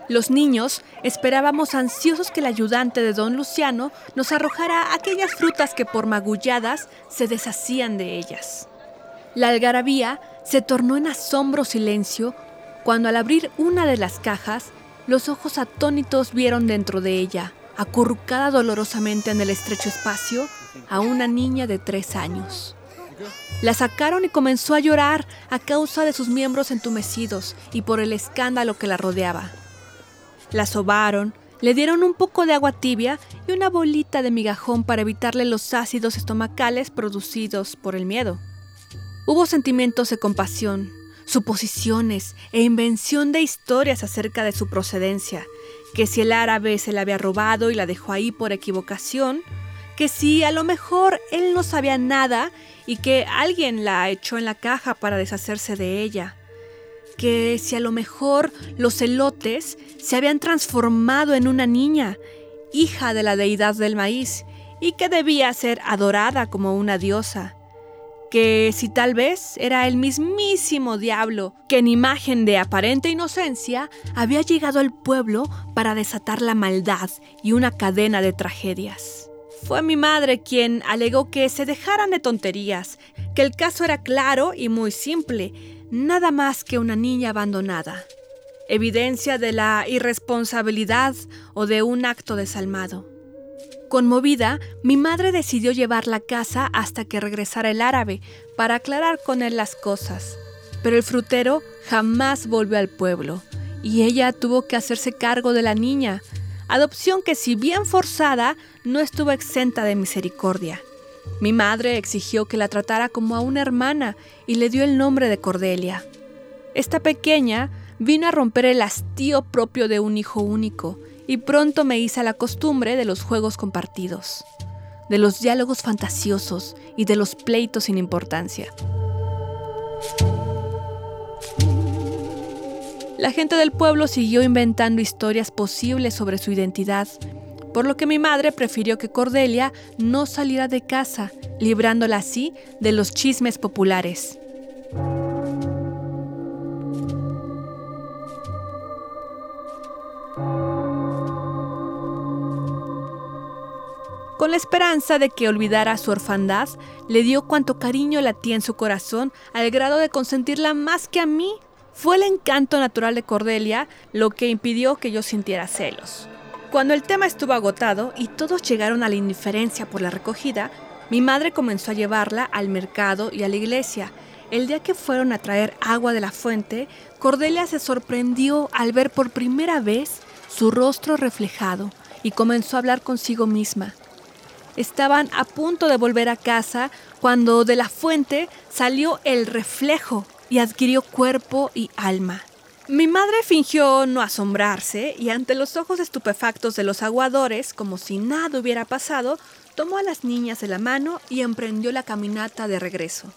Los niños esperábamos ansiosos que el ayudante de don Luciano nos arrojara aquellas frutas que por magulladas se deshacían de ellas. La algarabía se tornó en asombro silencio cuando al abrir una de las cajas, los ojos atónitos vieron dentro de ella, acurrucada dolorosamente en el estrecho espacio, a una niña de tres años. La sacaron y comenzó a llorar a causa de sus miembros entumecidos y por el escándalo que la rodeaba. La sobaron, le dieron un poco de agua tibia y una bolita de migajón para evitarle los ácidos estomacales producidos por el miedo. Hubo sentimientos de compasión, suposiciones e invención de historias acerca de su procedencia, que si el árabe se la había robado y la dejó ahí por equivocación, que si a lo mejor él no sabía nada y que alguien la echó en la caja para deshacerse de ella, que si a lo mejor los elotes se habían transformado en una niña, hija de la deidad del maíz, y que debía ser adorada como una diosa, que si tal vez era el mismísimo diablo que en imagen de aparente inocencia había llegado al pueblo para desatar la maldad y una cadena de tragedias. Fue mi madre quien alegó que se dejaran de tonterías, que el caso era claro y muy simple, nada más que una niña abandonada, evidencia de la irresponsabilidad o de un acto desalmado. Conmovida, mi madre decidió llevarla a casa hasta que regresara el árabe para aclarar con él las cosas. Pero el frutero jamás volvió al pueblo y ella tuvo que hacerse cargo de la niña, adopción que si bien forzada no estuvo exenta de misericordia. Mi madre exigió que la tratara como a una hermana y le dio el nombre de Cordelia. Esta pequeña vino a romper el hastío propio de un hijo único y pronto me hice a la costumbre de los juegos compartidos, de los diálogos fantasiosos y de los pleitos sin importancia. La gente del pueblo siguió inventando historias posibles sobre su identidad, por lo que mi madre prefirió que Cordelia no saliera de casa, librándola así de los chismes populares. Con la esperanza de que olvidara su orfandad, le dio cuanto cariño latía en su corazón al grado de consentirla más que a mí. Fue el encanto natural de Cordelia lo que impidió que yo sintiera celos. Cuando el tema estuvo agotado y todos llegaron a la indiferencia por la recogida, mi madre comenzó a llevarla al mercado y a la iglesia. El día que fueron a traer agua de la fuente, Cordelia se sorprendió al ver por primera vez su rostro reflejado y comenzó a hablar consigo misma. Estaban a punto de volver a casa cuando de la fuente salió el reflejo y adquirió cuerpo y alma. Mi madre fingió no asombrarse y ante los ojos estupefactos de los aguadores, como si nada hubiera pasado, tomó a las niñas de la mano y emprendió la caminata de regreso.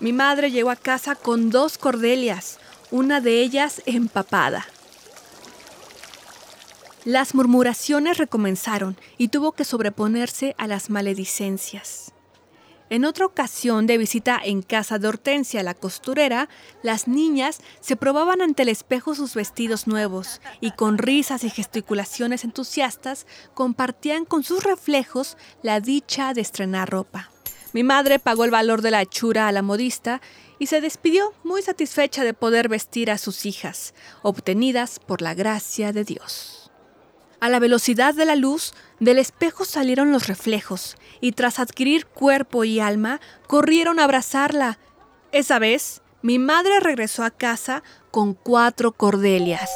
Mi madre llegó a casa con dos cordelias, una de ellas empapada. Las murmuraciones recomenzaron y tuvo que sobreponerse a las maledicencias. En otra ocasión de visita en casa de Hortensia, la costurera, las niñas se probaban ante el espejo sus vestidos nuevos y con risas y gesticulaciones entusiastas compartían con sus reflejos la dicha de estrenar ropa. Mi madre pagó el valor de la hechura a la modista y se despidió muy satisfecha de poder vestir a sus hijas, obtenidas por la gracia de Dios. A la velocidad de la luz, del espejo salieron los reflejos, y tras adquirir cuerpo y alma, corrieron a abrazarla. Esa vez, mi madre regresó a casa con cuatro cordelias.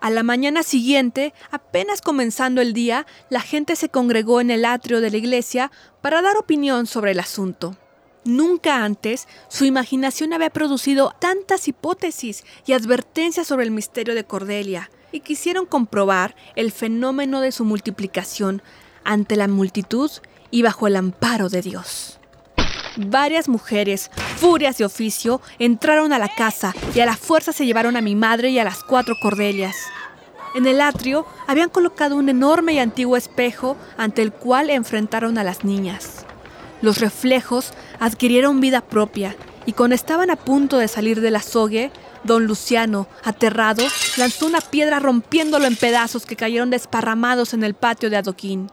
A la mañana siguiente, apenas comenzando el día, la gente se congregó en el atrio de la iglesia para dar opinión sobre el asunto. Nunca antes su imaginación había producido tantas hipótesis y advertencias sobre el misterio de Cordelia, y quisieron comprobar el fenómeno de su multiplicación ante la multitud y bajo el amparo de Dios. Varias mujeres, furias de oficio, entraron a la casa y a la fuerza se llevaron a mi madre y a las cuatro Cordelias. En el atrio habían colocado un enorme y antiguo espejo ante el cual enfrentaron a las niñas. Los reflejos adquirieron vida propia y cuando estaban a punto de salir del azogue, don Luciano, aterrado, lanzó una piedra rompiéndolo en pedazos que cayeron desparramados en el patio de adoquín.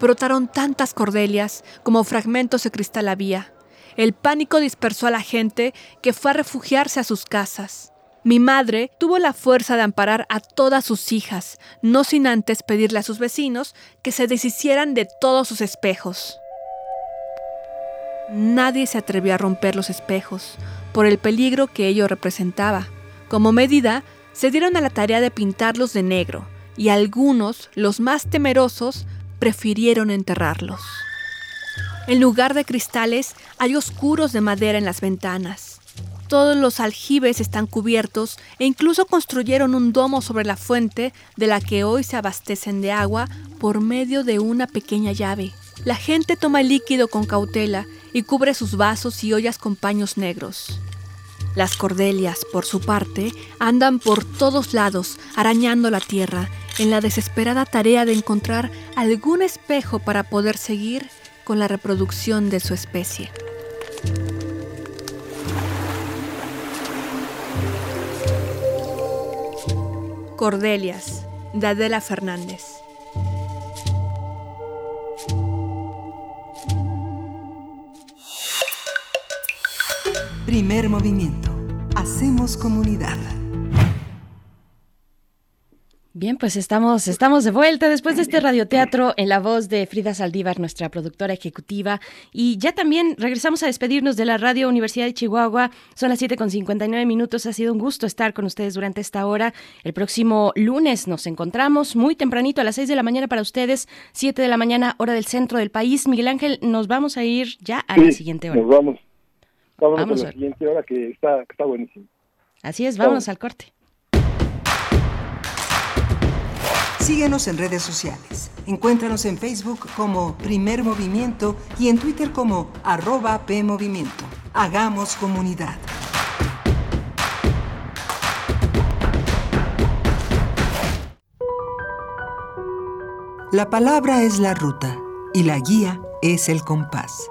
Brotaron tantas cordelias como fragmentos de cristal había. El pánico dispersó a la gente que fue a refugiarse a sus casas. Mi madre tuvo la fuerza de amparar a todas sus hijas, no sin antes pedirle a sus vecinos que se deshicieran de todos sus espejos. Nadie se atrevió a romper los espejos por el peligro que ello representaba. Como medida, se dieron a la tarea de pintarlos de negro y algunos, los más temerosos, prefirieron enterrarlos. En lugar de cristales, hay oscuros de madera en las ventanas. Todos los aljibes están cubiertos e incluso construyeron un domo sobre la fuente de la que hoy se abastecen de agua por medio de una pequeña llave. La gente toma el líquido con cautela y cubre sus vasos y ollas con paños negros. Las cordelias, por su parte, andan por todos lados, arañando la tierra, en la desesperada tarea de encontrar algún espejo para poder seguir con la reproducción de su especie. Cordelias, de Fernández.
Primer movimiento. Hacemos comunidad.
Bien, pues estamos, estamos de vuelta después de este radioteatro en la voz de Frida Saldívar, nuestra productora ejecutiva. Y ya también regresamos a despedirnos de la Radio Universidad de Chihuahua. Son las 7 con 59 minutos. Ha sido un gusto estar con ustedes durante esta hora. El próximo lunes nos encontramos muy tempranito a las 6 de la mañana para ustedes, 7 de la mañana, hora del centro del país. Miguel Ángel, nos vamos a ir ya a la siguiente hora.
Nos vamos. Vamos a la siguiente hora que está, que está buenísimo.
Así es, vámonos al corte.
Síguenos en redes sociales. Encuéntranos en Facebook como Primer Movimiento y en Twitter como arroba PMovimiento. Hagamos comunidad. La palabra es la ruta y la guía es el compás.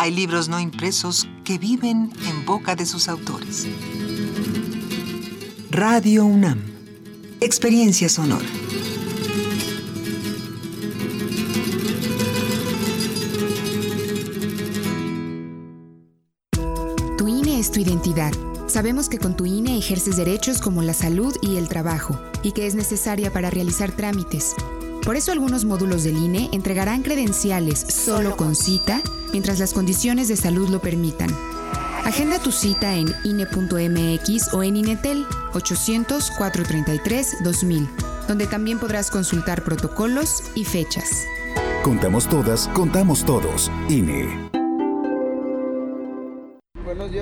Hay libros no impresos que viven en boca de sus autores. Radio UNAM Experiencia sonora.
Tu INE es tu identidad. Sabemos que con tu INE ejerces derechos como la salud y el trabajo, y que es necesaria para realizar trámites. Por eso algunos módulos del INE entregarán credenciales solo con cita mientras las condiciones de salud lo permitan. Agenda tu cita en INE.mx o en INETEL 800-433-2000, donde también podrás consultar protocolos y fechas.
Contamos todas, contamos todos. INE.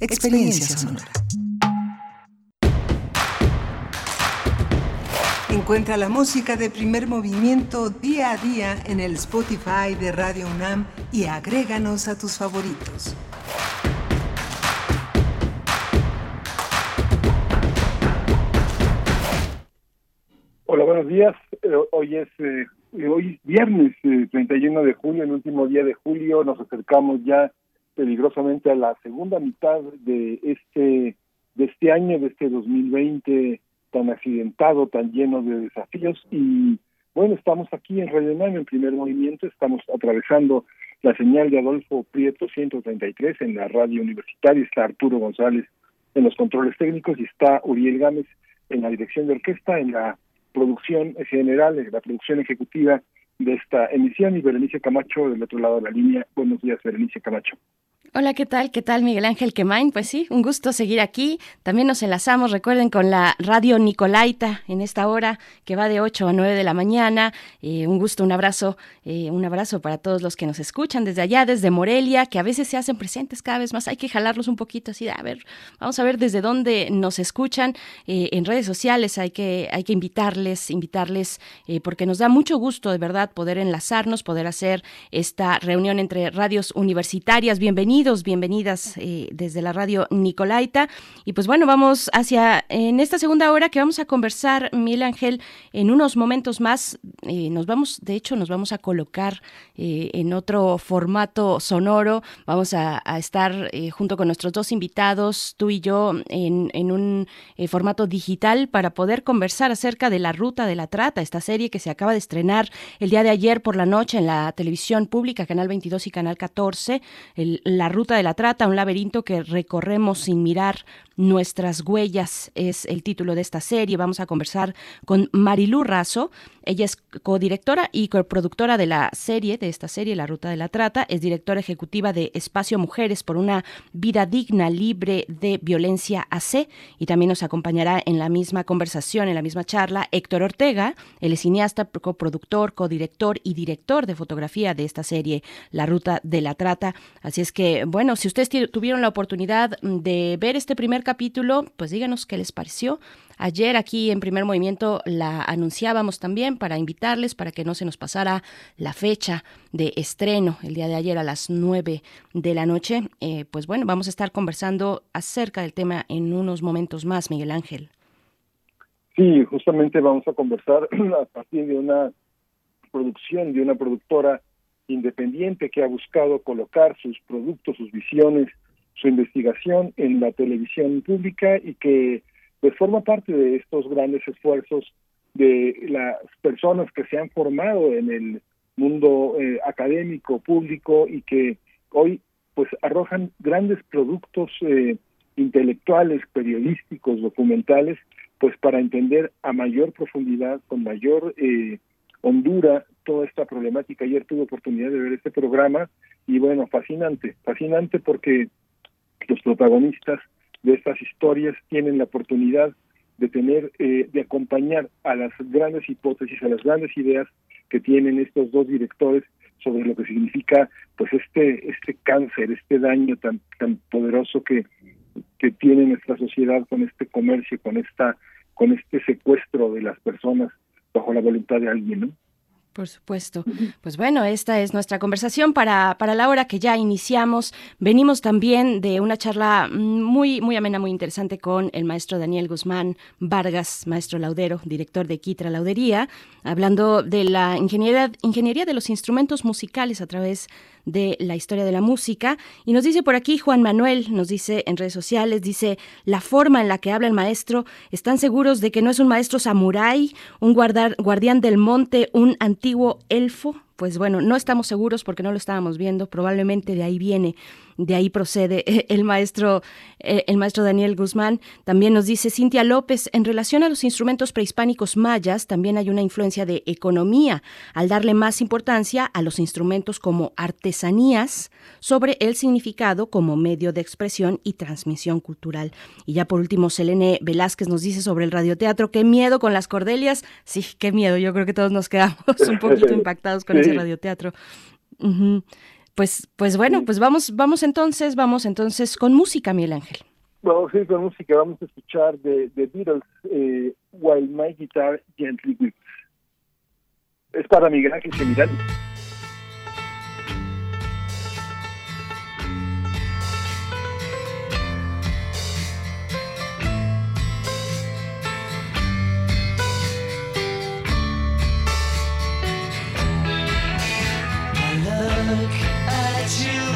Experiencia sonora. Encuentra la música de primer movimiento día a día en el Spotify de Radio UNAM y agréganos a tus favoritos.
Hola, buenos días. Eh, hoy es eh, hoy viernes 31 eh, de julio, el último día de julio. Nos acercamos ya peligrosamente a la segunda mitad de este de este año, de este 2020 tan accidentado, tan lleno de desafíos y bueno, estamos aquí en Radio en primer movimiento, estamos atravesando la señal de Adolfo Prieto 133 en la radio universitaria, está Arturo González en los controles técnicos y está Uriel Gámez en la dirección de orquesta, en la producción general, en la producción ejecutiva de esta emisión y Berenice Camacho del otro lado de la línea. Buenos días, Berenice Camacho.
Hola, ¿qué tal? ¿Qué tal, Miguel Ángel Quemain? Pues sí, un gusto seguir aquí. También nos enlazamos, recuerden, con la radio Nicolaita en esta hora que va de 8 a 9 de la mañana. Eh, un gusto, un abrazo, eh, un abrazo para todos los que nos escuchan desde allá, desde Morelia, que a veces se hacen presentes cada vez más. Hay que jalarlos un poquito así de, a ver, vamos a ver desde dónde nos escuchan. Eh, en redes sociales hay que, hay que invitarles, invitarles, porque nos da mucho gusto, de verdad, poder enlazarnos, poder hacer esta reunión entre radios universitarias. Bienvenidos bienvenidos, bienvenidas eh, desde la radio Nicolaita. Y pues bueno, vamos hacia en esta segunda hora que vamos a conversar, Miguel Ángel, en unos momentos más. Eh, nos vamos, de hecho, nos vamos a colocar eh, en otro formato sonoro. Vamos a, estar junto con nuestros dos invitados, tú y yo, en, en un formato digital para poder conversar acerca de la ruta de la trata, esta serie que se acaba de estrenar el día de ayer por la noche en la televisión pública, Canal 22 y Canal 14. El, la ruta de la trata, un laberinto que recorremos sin mirar Nuestras huellas es el título de esta serie. Vamos a conversar con Marilú Razo. Ella es codirectora y coproductora de la serie, de esta serie, La Ruta de la Trata. Es directora ejecutiva de Espacio Mujeres por una vida digna, libre de violencia AC. Y también nos acompañará en la misma conversación, en la misma charla, Héctor Ortega. Él es cineasta, coproductor, codirector y director de fotografía de esta serie, La Ruta de la Trata. Así es que, bueno, si ustedes tuvieron la oportunidad de ver este primer capítulo, pues díganos qué les pareció. Ayer aquí en primer movimiento la anunciábamos también para invitarles, para que no se nos pasara la fecha de estreno el día de ayer a las 9 de la noche. Eh, pues bueno, vamos a estar conversando acerca del tema en unos momentos más, Miguel Ángel.
Sí, justamente vamos a conversar a partir de una producción, de una productora independiente que ha buscado colocar sus productos, sus visiones, su investigación en la televisión pública y que pues forma parte de estos grandes esfuerzos de las personas que se han formado en el mundo eh, académico público y que hoy pues arrojan grandes productos eh, intelectuales, periodísticos, documentales, pues para entender a mayor profundidad, con mayor eh, hondura toda esta problemática. Ayer tuve oportunidad de ver este programa y bueno, fascinante, fascinante porque los protagonistas de estas historias tienen la oportunidad de tener, eh, de acompañar a las grandes hipótesis, a las grandes ideas que tienen estos dos directores sobre lo que significa pues este este cáncer, este daño tan tan poderoso que que tiene nuestra sociedad con este comercio, con esta con este secuestro de las personas bajo la voluntad de alguien, ¿no?
Por supuesto. Pues bueno, esta es nuestra conversación para, para la hora que ya iniciamos. Venimos también de una charla muy, muy amena, muy interesante con el maestro Daniel Guzmán Vargas, maestro laudero, director de Quitra Laudería, hablando de la ingeniería, ingeniería de los instrumentos musicales a través de la historia de la música. Y nos dice por aquí Juan Manuel, nos dice en redes sociales, dice, la forma en la que habla el maestro, ¿están seguros de que no es un maestro samurái, un guardián del monte, un antiguo elfo? Pues bueno, no estamos seguros porque no lo estábamos viendo, probablemente de ahí viene, de ahí procede el maestro, eh, el maestro Daniel Guzmán. También nos dice Cintia López, en relación a los instrumentos prehispánicos mayas, también hay una influencia de economía, al darle más importancia a los instrumentos como artesanías sobre el significado como medio de expresión y transmisión cultural. Y ya por último, Selene Velázquez nos dice sobre el radioteatro, qué miedo con las cordelias. Sí, qué miedo, yo creo que todos nos quedamos un poquito impactados con sí. radioteatro. Uh. Pues, pues bueno, pues vamos, vamos entonces, vamos entonces con música, Miguel Ángel.
Vamos a con música, vamos a escuchar de, de Beatles, eh,
While My Guitar Gently Weeps. Es para Miguel Ángel Semirani.
that you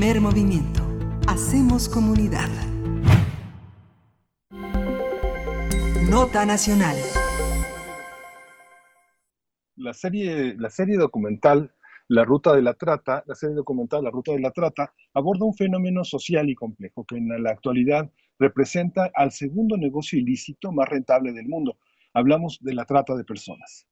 Primer movimiento. Hacemos comunidad. Nota nacional.
La serie, la serie documental La Ruta de la Trata, la serie documental La Ruta de la Trata, aborda un fenómeno social y complejo que en la actualidad representa al segundo negocio ilícito más rentable del mundo. Hablamos de la trata de personas.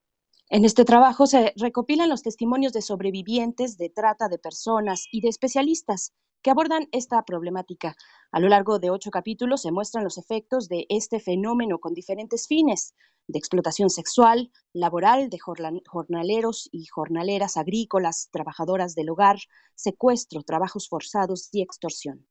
En este trabajo se recopilan los testimonios de sobrevivientes de trata de personas y de especialistas que abordan esta problemática. A lo largo de ocho capítulos se muestran los efectos de este fenómeno con diferentes fines, de explotación sexual, laboral, de jornaleros y jornaleras agrícolas, trabajadoras del hogar, secuestro, trabajos forzados y extorsión.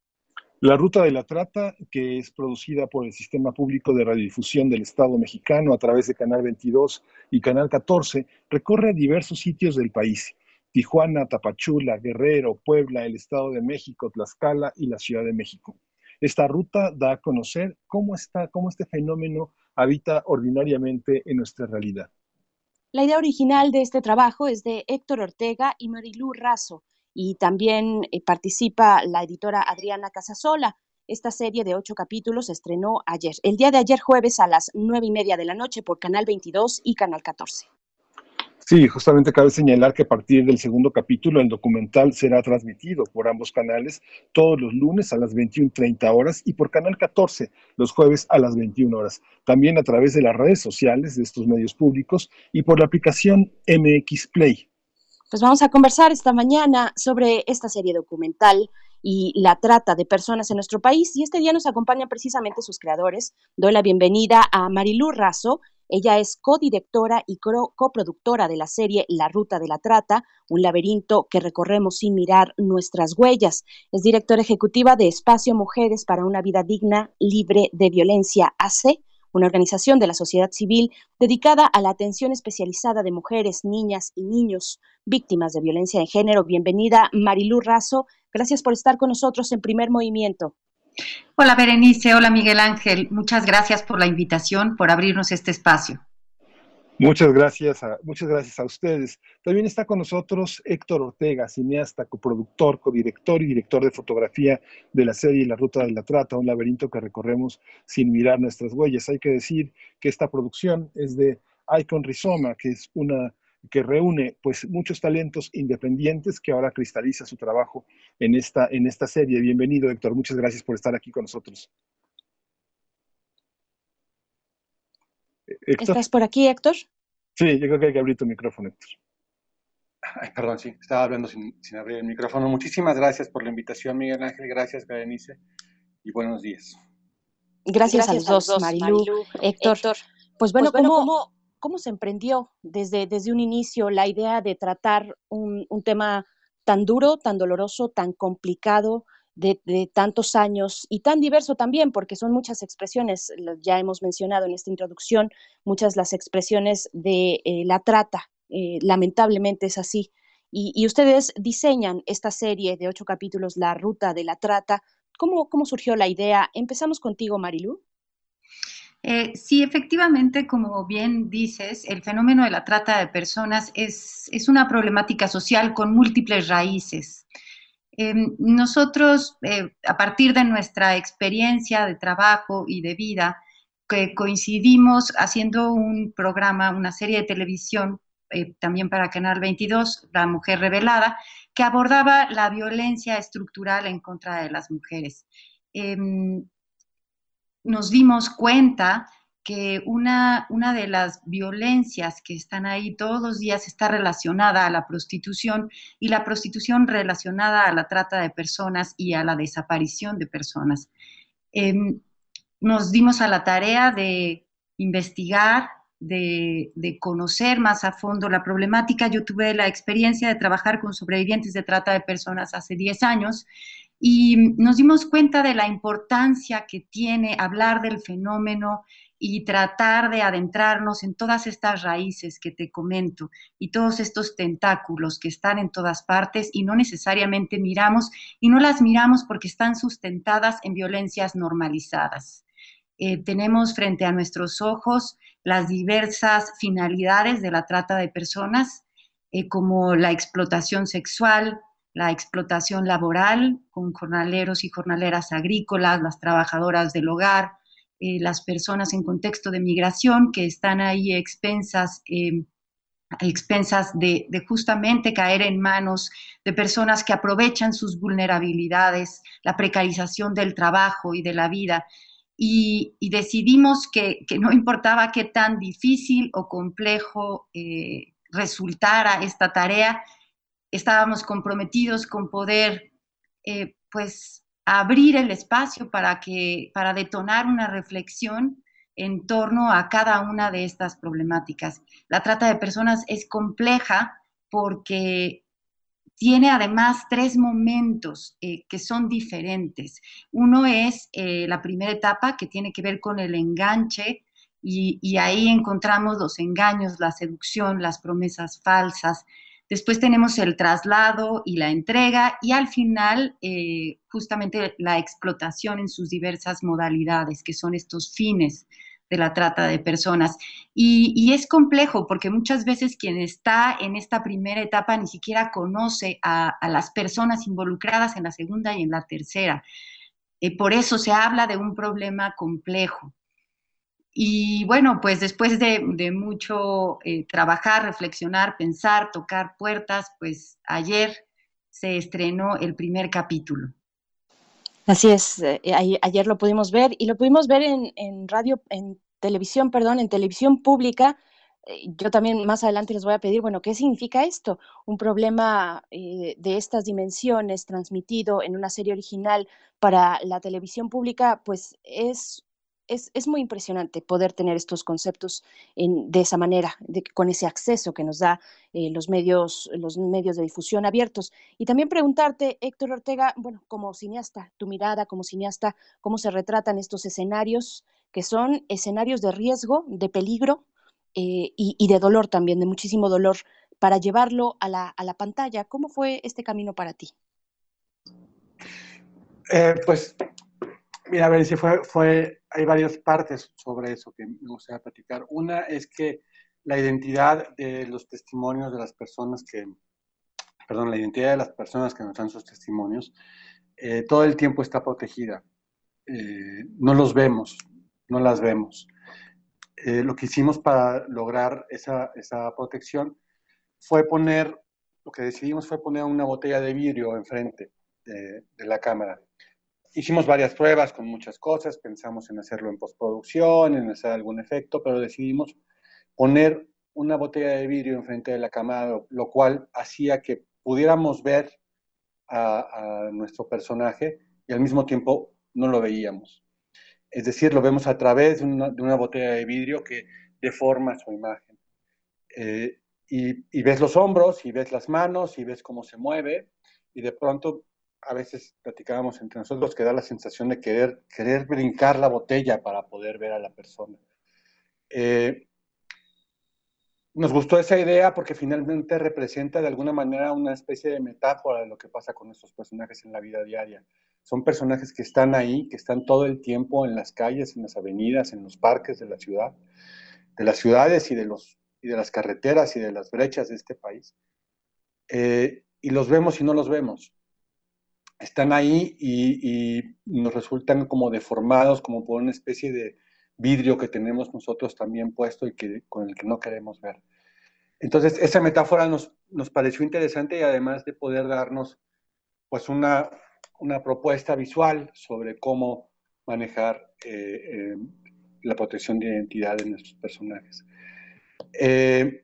La Ruta de la Trata, que es producida por el Sistema Público de Radiodifusión del Estado mexicano a través de Canal 22 y Canal 14, recorre diversos sitios del país. Tijuana, Tapachula, Guerrero, Puebla, el Estado de México, Tlaxcala y la Ciudad de México. Esta ruta da a conocer cómo, está, cómo este fenómeno habita ordinariamente en nuestra realidad.
La idea original de este trabajo es de Héctor Ortega y Marilú Razo, y también eh, participa la editora Adriana Casasola. Esta serie de ocho capítulos se estrenó ayer, el día de ayer jueves a las nueve y media de la noche por Canal 22 y Canal 14.
Sí, justamente cabe señalar que a partir del segundo capítulo el documental será transmitido por ambos canales todos los lunes a las 21.30 horas y por Canal 14 los jueves a las 21 horas. También a través de las redes sociales de estos medios públicos y por la aplicación MX Play.
Pues vamos a conversar esta mañana sobre esta serie documental y la trata de personas en nuestro país. Y este día nos acompañan precisamente sus creadores. Doy la bienvenida a Marilú Razo. Ella es codirectora y coproductora de la serie La Ruta de la Trata, un laberinto que recorremos sin mirar nuestras huellas. Es directora ejecutiva de Espacio Mujeres para una Vida Digna, Libre de Violencia AC una organización de la sociedad civil dedicada a la atención especializada de mujeres, niñas y niños víctimas de violencia de género. Bienvenida, Marilú Razo. Gracias por estar con nosotros en primer movimiento.
Hola, Berenice. Hola, Miguel Ángel. Muchas gracias por la invitación, por abrirnos este espacio.
Muchas gracias, a, muchas gracias a ustedes. También está con nosotros Héctor Ortega, cineasta, coproductor, codirector y director de fotografía de la serie La Ruta de la Trata, un laberinto que recorremos sin mirar nuestras huellas. Hay que decir que esta producción es de Icon Rizoma, que es una que reúne pues muchos talentos independientes que ahora cristaliza su trabajo en esta, en esta serie. Bienvenido, Héctor. Muchas gracias por estar aquí con nosotros.
¿Estás por aquí, Héctor?
Sí, yo creo que hay que abrir tu micrófono, Héctor.
Ay, perdón, sí, estaba hablando sin, abrir el micrófono. Muchísimas gracias por la invitación, Miguel Ángel. Gracias, Berenice. Y buenos días.
Gracias, a los dos, Marilu, Héctor. Pues bueno, pues ¿cómo, ¿cómo, se emprendió desde, desde un inicio la idea de tratar un, un tema tan duro, tan doloroso, tan complicado, de, tantos años y tan diverso también, porque son muchas expresiones, ya hemos mencionado en esta introducción, muchas las expresiones de eh, la trata, eh, lamentablemente es así. Y, ustedes diseñan esta serie de ocho capítulos, La Ruta de la Trata. ¿Cómo, cómo surgió la idea? Empezamos contigo, Marilu.
Eh, sí, efectivamente, como bien dices, el fenómeno de la trata de personas es, es una problemática social con múltiples raíces. Em, nosotros, eh, a partir de nuestra experiencia de trabajo y de vida, coincidimos haciendo un programa, una serie de televisión, eh, también para Canal 22, La Mujer Revelada, que abordaba la violencia estructural en contra de las mujeres. Em, nos dimos cuenta que una, una de las violencias que están ahí todos los días está relacionada a la prostitución y la prostitución relacionada a la trata de personas y a la desaparición de personas. Em, nos dimos a la tarea de investigar, de, de, conocer más a fondo la problemática. Yo tuve la experiencia de trabajar con sobrevivientes de trata de personas hace 10 años y nos dimos cuenta de la importancia que tiene hablar del fenómeno y tratar de adentrarnos en todas estas raíces que te comento y todos estos tentáculos que están en todas partes y no necesariamente miramos y no las miramos porque están sustentadas en violencias normalizadas. Eh, tenemos frente a nuestros ojos las diversas finalidades de la trata de personas, eh, como la explotación sexual, la explotación laboral con jornaleros y jornaleras agrícolas, las trabajadoras del hogar, eh, las personas en contexto de migración que están ahí expensas eh, expensas de, justamente caer en manos de personas que aprovechan sus vulnerabilidades, la precarización del trabajo y de la vida. Y, decidimos que, no importaba qué tan difícil o complejo eh, resultara esta tarea, estábamos comprometidos con poder pues abrir el espacio para que para detonar una reflexión en torno a cada una de estas problemáticas. La trata de personas es compleja porque tiene además tres momentos eh, que son diferentes. Uno es eh, la primera etapa que tiene que ver con el enganche y, y, ahí encontramos los engaños, la seducción, las promesas falsas, Después tenemos el traslado y la entrega y al final eh, justamente la explotación en sus diversas modalidades, que son estos fines de la trata de personas. Y, es complejo porque muchas veces quien está en esta primera etapa ni siquiera conoce a, las personas involucradas en la segunda y en la tercera. Eh, por eso se habla de un problema complejo. Y bueno, pues después de, mucho eh, trabajar, reflexionar, pensar, tocar puertas, pues ayer se estrenó el primer capítulo.
Así es, eh, ayer lo pudimos ver y lo pudimos ver en, radio, en televisión, perdón, en televisión pública. Eh, yo también más adelante les voy a pedir, bueno, ¿qué significa esto? Un problema de estas dimensiones transmitido en una serie original para la televisión pública, pues es es, muy impresionante poder tener estos conceptos de esa manera, con ese acceso que nos da eh, los, medios, los medios de difusión abiertos. Y también preguntarte, Héctor Ortega, bueno, como cineasta, tu mirada como cineasta, cómo se retratan estos escenarios que son escenarios de riesgo, de peligro eh, y, de dolor también, de muchísimo dolor, para llevarlo a la, a la pantalla. ¿Cómo fue este camino para ti?
Eh, pues Mira, a ver, si fue, fue, hay varias partes sobre eso que me gustaría platicar. Una es que la identidad de los testimonios de las personas que, perdón, la identidad de las personas que nos dan sus testimonios, eh, todo el tiempo está protegida. Eh, no los vemos, no las vemos. Eh, lo que hicimos para lograr esa, esa protección fue poner, lo que decidimos fue poner una botella de vidrio enfrente de, de la cámara hicimos varias pruebas con muchas cosas, pensamos en hacerlo en postproducción, en hacer algún efecto, pero decidimos poner una botella de vidrio enfrente de la cámara, lo cual hacía que pudiéramos ver a, nuestro personaje y al mismo tiempo no lo veíamos. Es decir, lo vemos a través de una, botella de vidrio que deforma su imagen. Eh, y, ves los hombros, y ves las manos, y ves cómo se mueve, y de pronto a veces platicábamos entre nosotros que da la sensación de querer, querer brincar la botella para poder ver a la persona. Eh, nos gustó esa idea porque finalmente representa de alguna manera una especie de metáfora de lo que pasa con estos personajes en la vida diaria. Son personajes que están ahí, que están todo el tiempo en las calles, en las avenidas, en los parques de la ciudad, de las ciudades y de, los, y de las carreteras y de las brechas de este país. Eh, y los vemos y no los vemos están ahí y, nos resultan como deformados, como por una especie de vidrio que tenemos nosotros también puesto y que, con el que no queremos ver. Entonces, esa metáfora nos, nos pareció interesante y además de poder darnos pues una, una propuesta visual sobre cómo manejar eh, eh, la protección de identidad de nuestros personajes. Eh,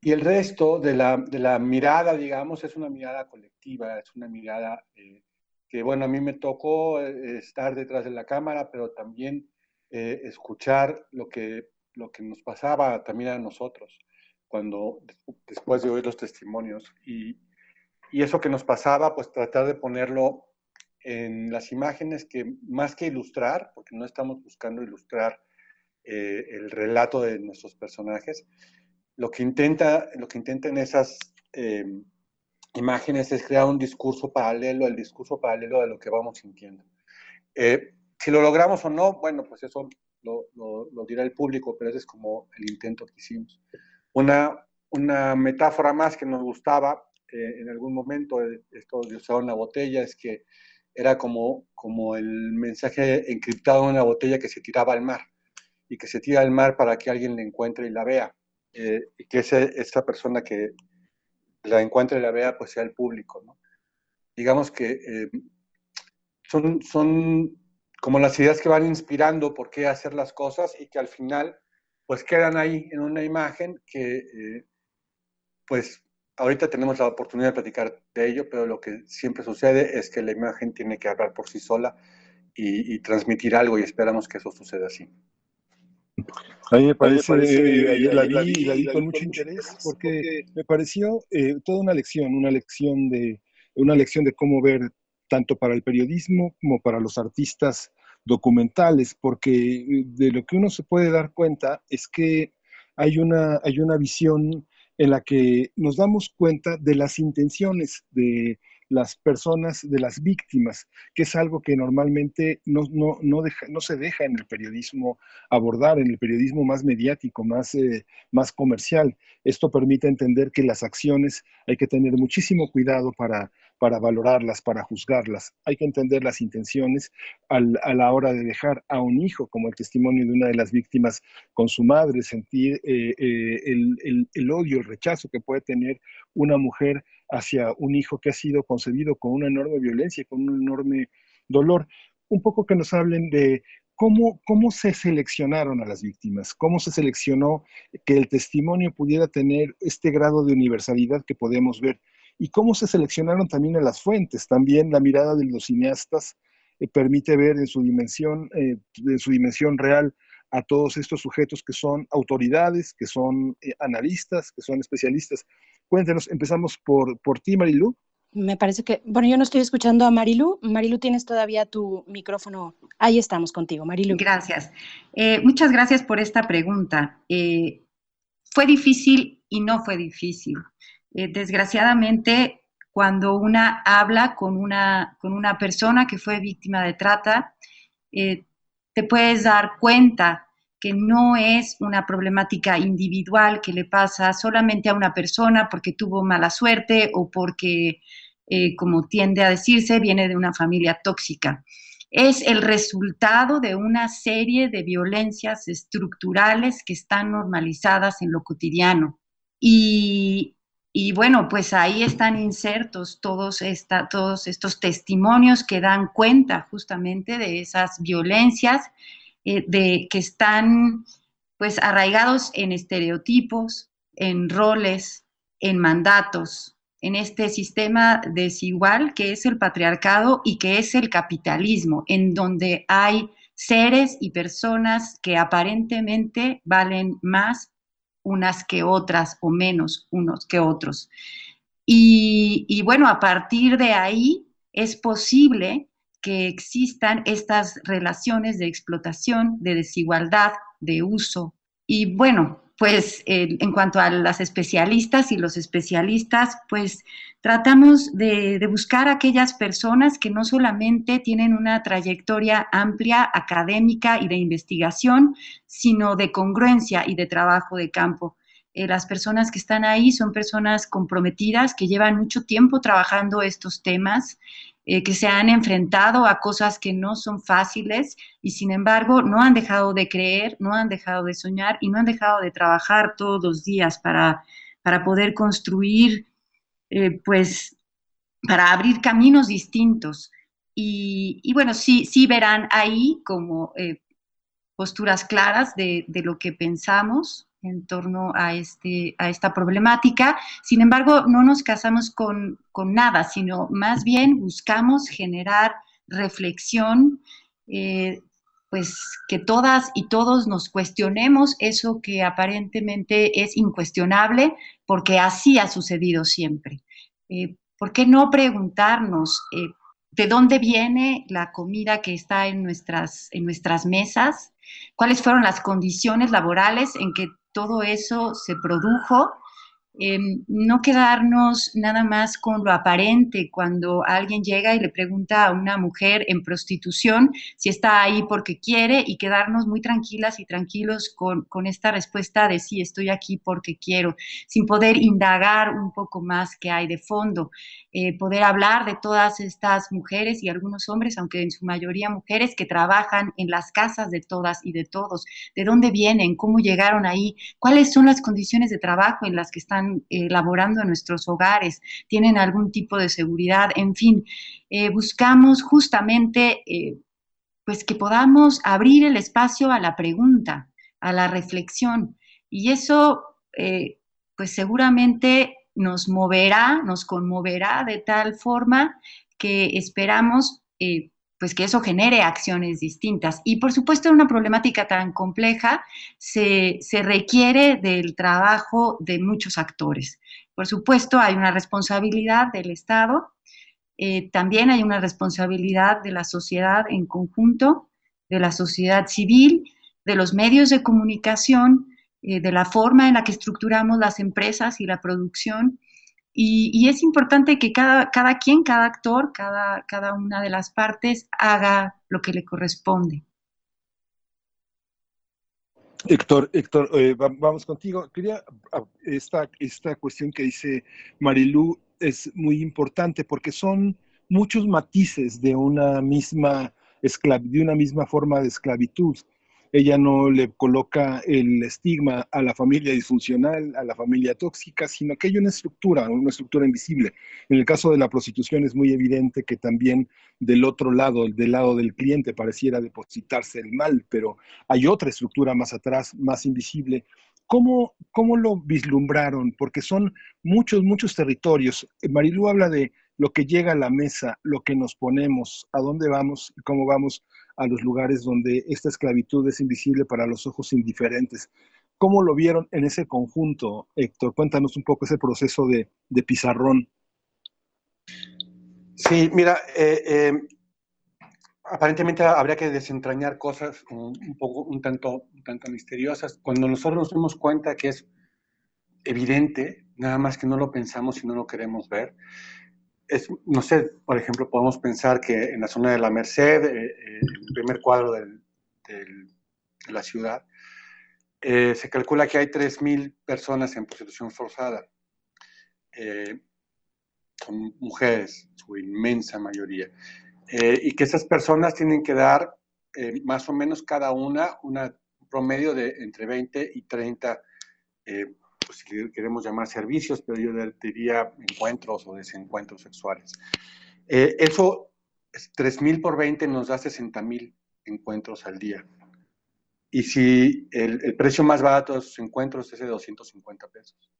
y el resto de la, de la, mirada, digamos, es una mirada colectiva, es una mirada eh, que, bueno, a mí me tocó eh, estar detrás de la cámara, pero también eh, escuchar lo que, lo que nos pasaba también a nosotros, cuando, después de oír los testimonios. Y, y eso que nos pasaba, pues tratar de ponerlo en las imágenes que, más que ilustrar, porque no estamos buscando ilustrar el relato de nuestros personajes, lo que intenta, lo que intentan esas em, imágenes es crear un discurso paralelo, el discurso paralelo de lo que vamos sintiendo. Eh, si lo logramos o no, bueno, pues eso lo, dirá el público, pero ese es como el intento que hicimos. Una, una metáfora más que nos gustaba eh, en algún momento, esto de usar una botella, es que era como, como el mensaje encriptado en una botella que se tiraba al mar y que se tira al mar para que alguien la encuentre y la vea. eh, y que esa persona que la encuentre y la vea, pues sea el público, ¿no? Digamos que eh, son, son como las ideas que van inspirando por qué hacer las cosas y que al final, pues quedan ahí en una imagen que, eh, pues ahorita tenemos la oportunidad de platicar de ello, pero lo que siempre sucede es que la imagen tiene que hablar por sí sola y, y transmitir algo y esperamos que eso suceda así.
A mí me parece, eh, ayer la vi y la vi con mucho interés porque me pareció eh, toda una lección, una lección de una lección de cómo ver tanto para el periodismo como para los artistas documentales, porque eh, de lo que uno se puede dar cuenta es que hay una, hay una visión en la que nos damos cuenta de las intenciones de, las personas, de las víctimas, que es algo que normalmente no, no, no, deja, no se deja en el periodismo abordar, en el periodismo más mediático, más, eh, más comercial. Esto permite entender que las acciones hay que tener muchísimo cuidado para, para valorarlas, para juzgarlas. Hay que entender las intenciones a la hora de dejar a un hijo, como el testimonio de una de las víctimas con su madre, sentir eh, eh, el odio, el rechazo que puede tener una mujer hacia un hijo que ha sido concebido con una enorme violencia, con un enorme dolor. Un poco que nos hablen de cómo, cómo se seleccionaron a las víctimas, cómo se seleccionó que el testimonio pudiera tener este grado de universalidad que podemos ver y cómo se seleccionaron también a las fuentes. También la mirada de los cineastas eh, permite ver en su dimensión, eh, en su dimensión real a todos estos sujetos que son autoridades, que son eh, analistas, que son especialistas. Cuéntenos, empezamos por, por ti, Marilu.
Me parece que, bueno, yo no estoy escuchando a Marilu. Marilu, tienes todavía tu micrófono. Ahí estamos contigo, Marilu.
Gracias. Eh, muchas gracias por esta pregunta. Eh, fue difícil y no fue difícil. Eh, desgraciadamente, cuando una habla con una, con una persona que fue víctima de trata, te puedes dar cuenta que no es una problemática individual que le pasa solamente a una persona porque tuvo mala suerte o porque, eh, como tiende a decirse, viene de una familia tóxica. Es el resultado de una serie de violencias estructurales que están normalizadas en lo cotidiano. Y, bueno, pues ahí están insertos todos, esta, todos estos testimonios que dan cuenta justamente de esas violencias eh, de, que están pues arraigados en estereotipos, en roles, en mandatos, en este sistema desigual que es el patriarcado y que es el capitalismo, en donde hay seres y personas que aparentemente valen más unas que otras o menos unos que otros. Y, bueno, a partir de ahí es posible que existan estas relaciones de explotación, de desigualdad, de uso. Y bueno, pues en cuanto a las especialistas y los especialistas, pues tratamos de, buscar aquellas personas que no solamente tienen una trayectoria amplia académica y de investigación, sino de congruencia y de trabajo de campo. Eh, las personas que están ahí son personas comprometidas que llevan mucho tiempo trabajando estos temas eh, que se han enfrentado a cosas que no son fáciles y sin embargo no han dejado de creer, no han dejado de soñar y no han dejado de trabajar todos los días para, para poder construir, eh, pues, para abrir caminos distintos. Y, y, bueno, sí, sí verán ahí como eh, posturas claras de, de lo que pensamos en torno a, este, a esta problemática. Sin embargo, no nos casamos con, con nada, sino más bien buscamos generar reflexión, eh, pues que todas y todos nos cuestionemos eso que aparentemente es incuestionable, porque así ha sucedido siempre. Eh, ¿Por qué no preguntarnos eh, de dónde viene la comida que está en nuestras, en nuestras mesas? ¿Cuáles fueron las condiciones laborales en que todo eso se produjo Em, no quedarnos nada más con lo aparente cuando alguien llega y le pregunta a una mujer en prostitución si está ahí porque quiere y quedarnos muy tranquilas y tranquilos con, esta respuesta de sí, estoy aquí porque quiero, sin poder indagar un poco más qué hay de fondo, eh, poder hablar de todas estas mujeres y algunos hombres, aunque en su mayoría mujeres, que trabajan en las casas de todas y de todos, de dónde vienen, cómo llegaron ahí, cuáles son las condiciones de trabajo en las que están elaborando en nuestros hogares, tienen algún tipo de seguridad, en fin, eh, buscamos justamente eh, pues que podamos abrir el espacio a la pregunta, a la reflexión. Y eso eh, pues seguramente nos moverá, nos conmoverá de tal forma que esperamos pues que eso genere acciones distintas. Y por supuesto, en una problemática tan compleja se, requiere del trabajo de muchos actores. Por supuesto, hay una responsabilidad del Estado, eh, también hay una responsabilidad de la sociedad en conjunto, de la sociedad civil, de los medios de comunicación, eh, de la forma en la que estructuramos las empresas y la producción y, es importante que cada, cada quien, cada actor, cada, cada una de las partes haga lo que le corresponde.
Héctor, Héctor, eh, vamos contigo. Quería ah, esta, esta cuestión que dice Marilú es muy importante porque son muchos matices de una misma de una misma forma de esclavitud ella no le coloca el estigma a la familia disfuncional, a la familia tóxica, sino que hay una estructura, una estructura invisible. En el caso de la prostitución es muy evidente que también del otro lado, del lado del cliente, pareciera depositarse el mal, pero hay otra estructura más atrás, más invisible. ¿Cómo, cómo lo vislumbraron? Porque son muchos, muchos territorios. Marilu habla de lo que llega a la mesa, lo que nos ponemos, a dónde vamos y cómo vamos a los lugares donde esta esclavitud es invisible para los ojos indiferentes. ¿Cómo lo vieron en ese conjunto, Héctor? Cuéntanos un poco ese proceso de, pizarrón.
Sí, mira, eh, eh, aparentemente habría que desentrañar cosas un, poco, un tanto, un tanto misteriosas. Cuando nosotros nos damos cuenta que es evidente, nada más que no lo pensamos y no lo queremos ver, es, no sé, por ejemplo, podemos pensar que en la zona de la Merced, eh, eh, el primer cuadro de la ciudad, eh, se calcula que hay 3.000 personas en prostitución forzada. son mujeres, su inmensa mayoría. y que esas personas tienen que dar más o menos cada una un promedio de entre 20 y 30 pues, si queremos llamar servicios, pero yo diría encuentros o desencuentros sexuales. Eh, eso, 3.000 por 20 nos da 60.000 encuentros al día. Y si el, precio más barato de esos encuentros es de 250 pesos.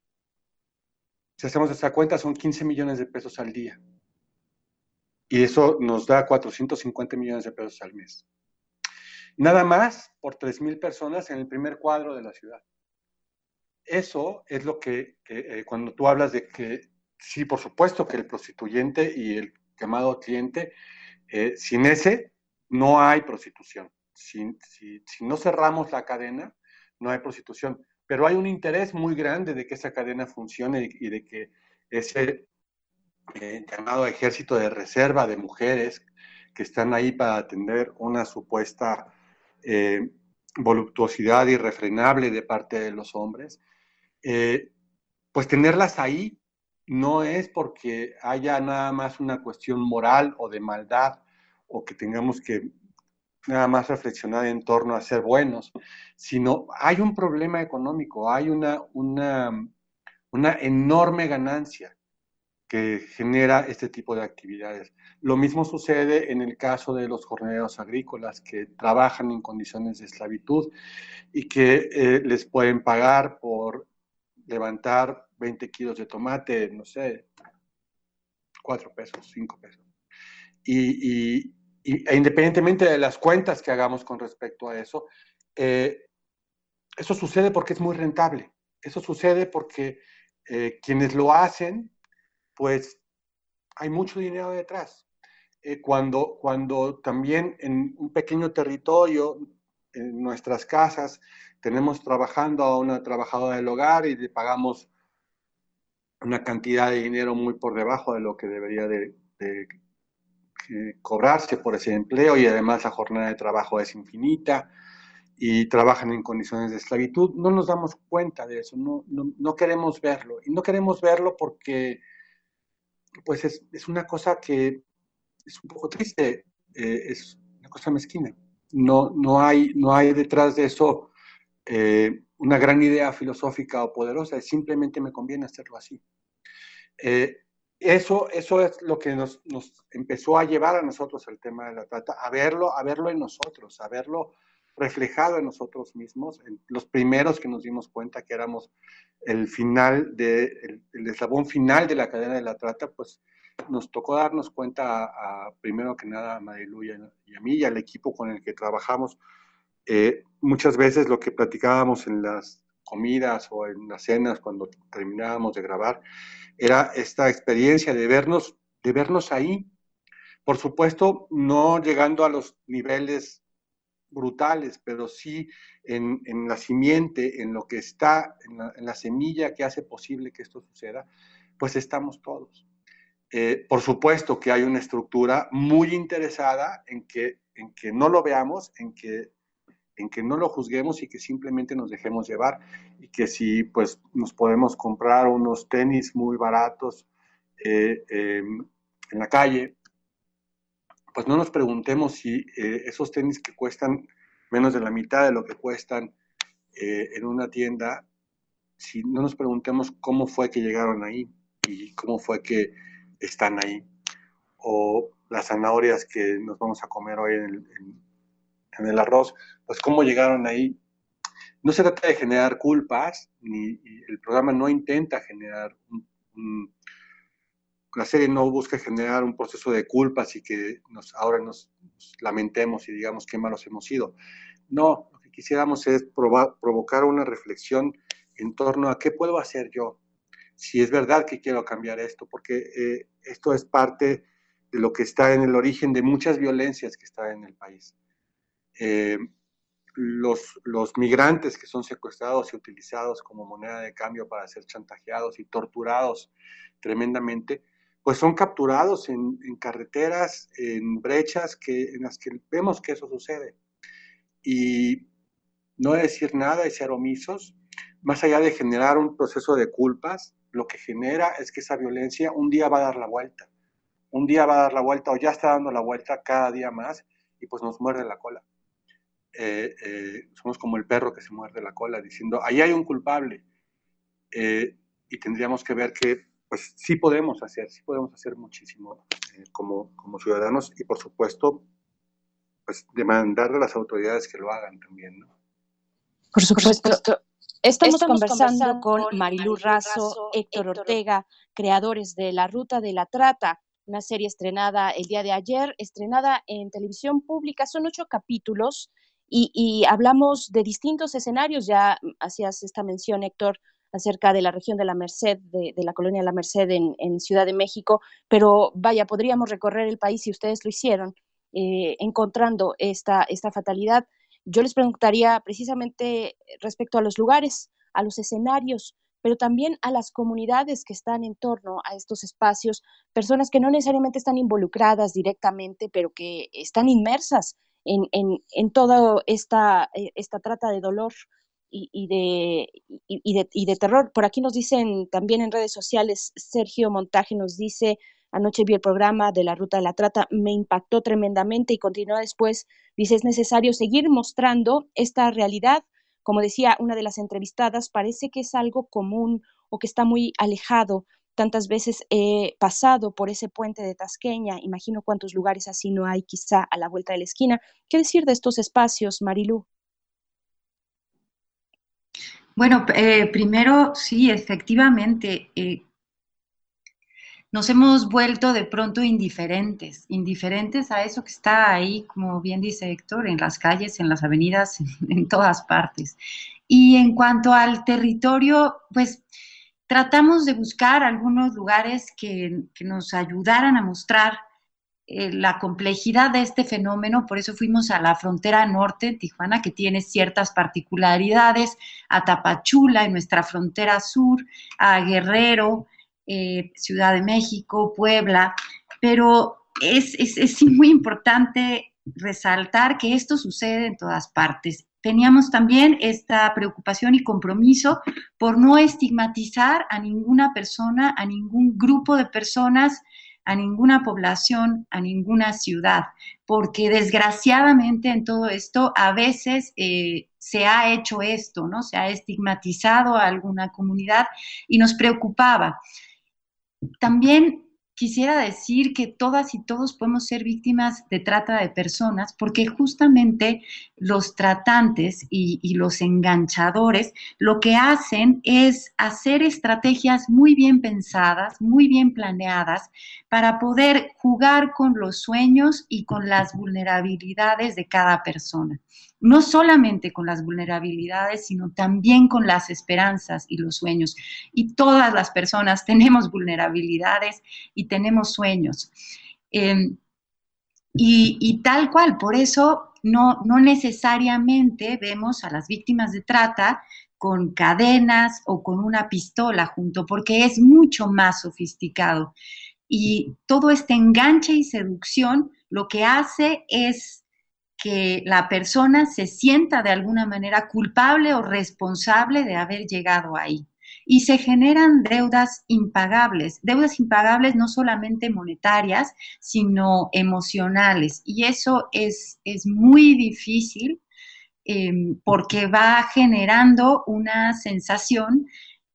Si hacemos esta cuenta, son 15 millones de pesos al día. Y eso nos da 450 millones de pesos al mes. Nada más por 3.000 personas en el primer cuadro de la ciudad eso es lo que, eh, cuando tú hablas de que, sí, por supuesto que el prostituyente y el quemado cliente, eh, sin ese no hay prostitución. Si, si, no cerramos la cadena, no hay prostitución. Pero hay un interés muy grande de que esa cadena funcione y, de que ese eh, llamado ejército de reserva de mujeres que están ahí para atender una supuesta voluptuosidad irrefrenable de parte de los hombres, eh, pues tenerlas ahí no es porque haya nada más una cuestión moral o de maldad o que tengamos que nada más reflexionar en torno a ser buenos, sino hay un problema económico, hay una, una, una enorme ganancia que genera este tipo de actividades. Lo mismo sucede en el caso de los jornaleros agrícolas que trabajan en condiciones de esclavitud y que eh, les pueden pagar por levantar 20 kilos de tomate, no sé, 4 pesos, 5 pesos. Y, e independientemente de las cuentas que hagamos con respecto a eso, eh, eso sucede porque es muy rentable. Eso sucede porque eh, quienes lo hacen, pues hay mucho dinero detrás. Eh, cuando, cuando también en un pequeño territorio, en nuestras casas, tenemos trabajando a una trabajadora del hogar y le pagamos una cantidad de dinero muy por debajo de lo que debería de, cobrarse por ese empleo y además la jornada de trabajo es infinita y trabajan en condiciones de esclavitud. No nos damos cuenta de eso, no, no, queremos verlo. Y no queremos verlo porque pues es, es una cosa que es un poco triste, eh, es una cosa mezquina. No, no, hay, no hay detrás de eso eh, una gran idea filosófica o poderosa, simplemente me conviene hacerlo así. Eh, eso, eso es lo que nos, empezó a llevar a nosotros el tema de la trata, a verlo, a verlo en nosotros, a verlo reflejado en nosotros mismos, los primeros que nos dimos cuenta que éramos el final de, el, eslabón final de la cadena de la trata, pues nos tocó darnos cuenta primero que nada a Marilu y a, mí y al equipo con el que trabajamos. Eh, muchas veces lo que platicábamos en las comidas o en las cenas cuando terminábamos de grabar era esta experiencia de vernos, de vernos ahí. Por supuesto, no llegando a los niveles brutales, pero sí en, la simiente, en lo que está, en la, semilla que hace posible que esto suceda, pues estamos todos. Eh, por supuesto que hay una estructura muy interesada en que, en que no lo veamos, en que, en que no lo juzguemos y que simplemente nos dejemos llevar y que si pues nos podemos comprar unos tenis muy baratos eh, em, en la calle, pues no nos preguntemos si eh, esos tenis que cuestan menos de la mitad de lo que cuestan eh, en una tienda, si no nos preguntemos cómo fue que llegaron ahí y cómo fue que están ahí. O las zanahorias que nos vamos a comer hoy en el, arroz, pues cómo llegaron ahí. No se trata de generar culpas, ni el programa no intenta generar un la serie no busca generar un proceso de culpas y que ahora nos, lamentemos y digamos qué malos hemos sido. No, lo que quisiéramos es provocar una reflexión en torno a qué puedo hacer yo, si es verdad que quiero cambiar esto, porque eh, esto es parte de lo que está en el origen de muchas violencias que están en el país. Eh, los, los migrantes que son secuestrados y utilizados como moneda de cambio para ser chantajeados y torturados tremendamente, pues son capturados en, carreteras, en brechas que, en las que vemos que eso sucede. Y no decir nada y ser omisos, más allá de generar un proceso de culpas, lo que genera es que esa violencia un día va a dar la vuelta. Un día va a dar la vuelta o ya está dando la vuelta cada día más y pues nos muerde la cola. Eh, eh, somos como el perro que se muerde la cola diciendo, ahí hay un culpable. Eh, y tendríamos que ver que pues sí podemos hacer, sí podemos hacer muchísimo eh, como, como ciudadanos y por supuesto, pues demandar de las autoridades que lo hagan también, ¿no?
Por supuesto. Estamos, conversando, con Marilu Razo, Héctor Ortega, creadores de La Ruta de la Trata, una serie estrenada el día de ayer, estrenada en televisión pública. Son ocho capítulos y, hablamos de distintos escenarios. Ya hacías esta mención, Héctor, acerca de la región de la Merced, de, la colonia de la Merced en, Ciudad de México, pero vaya, podríamos recorrer el país si ustedes lo hicieron, eh, encontrando esta, esta fatalidad. Yo les preguntaría precisamente respecto a los lugares, a los escenarios, pero también a las comunidades que están en torno a estos espacios, personas que no necesariamente están involucradas directamente, pero que están inmersas en, en, toda esta, eh, esta trata de dolor y, de, y, de, terror. Por aquí nos dicen también en redes sociales, Sergio Montaje nos dice, anoche vi el programa de la ruta de la trata, me impactó tremendamente y continúa después, dice, es necesario seguir mostrando esta realidad. Como decía una de las entrevistadas, parece que es algo común o que está muy alejado. Tantas veces he pasado por ese puente de Tasqueña, imagino cuántos lugares así no hay quizá a la vuelta de la esquina. ¿Qué decir de estos espacios, Marilú?
Bueno, eh, primero, sí, efectivamente, eh, nos hemos vuelto de pronto indiferentes, indiferentes a eso que está ahí, como bien dice Héctor, en las calles, en las avenidas, en, todas partes. Y en cuanto al territorio, pues tratamos de buscar algunos lugares que, nos ayudaran a mostrar eh, la complejidad de este fenómeno, por eso fuimos a la frontera norte, Tijuana, que tiene ciertas particularidades, a Tapachula, en nuestra frontera sur, a Guerrero, eh, Ciudad de México, Puebla, pero es muy importante resaltar que esto sucede en todas partes. Teníamos también esta preocupación y compromiso por no estigmatizar a ninguna persona, a ningún grupo de personas, a ninguna población, a ninguna ciudad, porque desgraciadamente en todo esto a veces eh, se ha hecho esto, ¿no? Se ha estigmatizado a alguna comunidad y nos preocupaba. También quisiera decir que todas y todos podemos ser víctimas de trata de personas porque justamente los tratantes y, los enganchadores lo que hacen es hacer estrategias muy bien pensadas, muy bien planeadas para poder jugar con los sueños y con las vulnerabilidades de cada persona no solamente con las vulnerabilidades, sino también con las esperanzas y los sueños. Y todas las personas tenemos vulnerabilidades y tenemos sueños. Em, y, tal cual, por eso no, no necesariamente vemos a las víctimas de trata con cadenas o con una pistola junto, porque es mucho más sofisticado. Y todo este enganche y seducción lo que hace es que la persona se sienta de alguna manera culpable o responsable de haber llegado ahí. Y se generan deudas impagables, deudas impagables no solamente monetarias, sino emocionales. Y eso es, es muy difícil em, porque va generando una sensación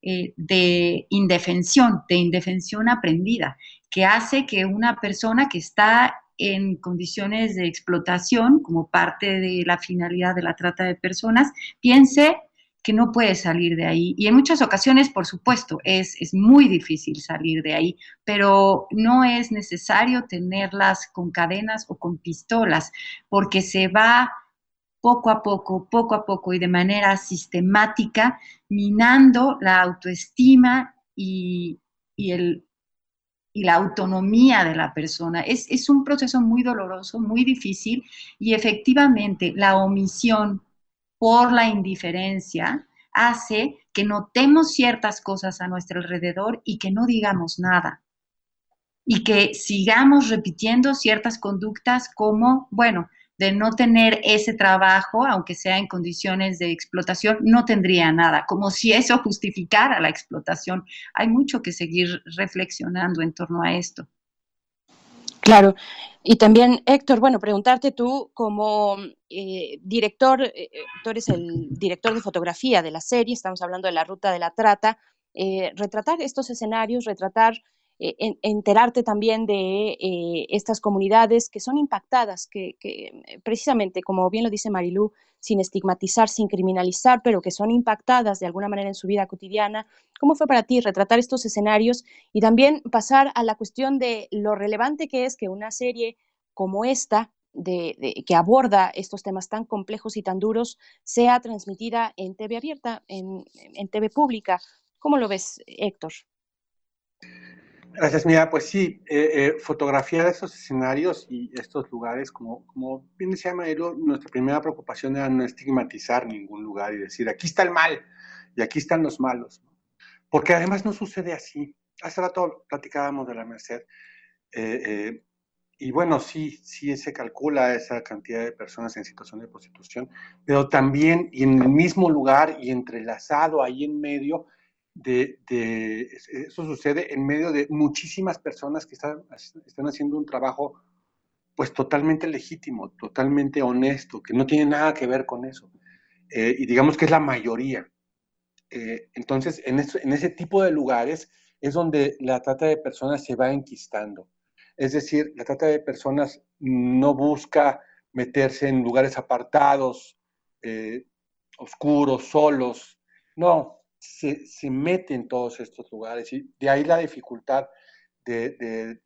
eh, de indefensión, de indefensión aprendida, que hace que una persona que está en condiciones de explotación como parte de la finalidad de la trata de personas, piense que no puede salir de ahí. Y en muchas ocasiones, por supuesto, es, es muy difícil salir de ahí, pero no es necesario tenerlas con cadenas o con pistolas, porque se va poco a poco, poco a poco y de manera sistemática, minando la autoestima y, y el y la autonomía de la persona. Es, un proceso muy doloroso, muy difícil y efectivamente la omisión por la indiferencia hace que notemos ciertas cosas a nuestro alrededor y que no digamos nada. Y que sigamos repitiendo ciertas conductas como, bueno, de no tener ese trabajo, aunque sea en condiciones de explotación, no tendría nada, como si eso justificara la explotación. Hay mucho que seguir reflexionando en torno a esto.
Claro. Y también, Héctor, bueno, preguntarte tú como eh, director, eh, eh, tú eres el director de fotografía de la serie, estamos hablando de la ruta de la trata, retratar estos escenarios, retratar eh, enterarte también de eh, estas comunidades que son impactadas, que, eh, precisamente, como bien lo dice Marilú, sin estigmatizar, sin criminalizar, pero que son impactadas de alguna manera en su vida cotidiana. ¿Cómo fue para ti retratar estos escenarios y también pasar a la cuestión de lo relevante que es que una serie como esta, que aborda estos temas tan complejos y tan duros, sea transmitida en TV abierta, en, en TV pública? ¿Cómo lo ves, Héctor?
Gracias, mira, pues sí, eh, eh, fotografiar estos escenarios y estos lugares, como, como bien decía Maelo, nuestra primera preocupación era no estigmatizar ningún lugar y decir, aquí está el mal y aquí están los malos, porque además no sucede así. Hace rato platicábamos de la Merced, eh, y bueno, sí, sí se calcula esa cantidad de personas en situación de prostitución, pero también y en el mismo lugar y entrelazado ahí en medio, de, eso sucede en medio de muchísimas personas que están, están haciendo un trabajo pues totalmente legítimo, totalmente honesto, que no tiene nada que ver con eso. Eh, y digamos que es la mayoría. Eh, entonces, en, en ese tipo de lugares es donde la trata de personas se va enquistando. Es decir, la trata de personas no busca meterse en lugares apartados, eh, oscuros, solos. No, se, mete en todos estos lugares y de ahí la dificultad de,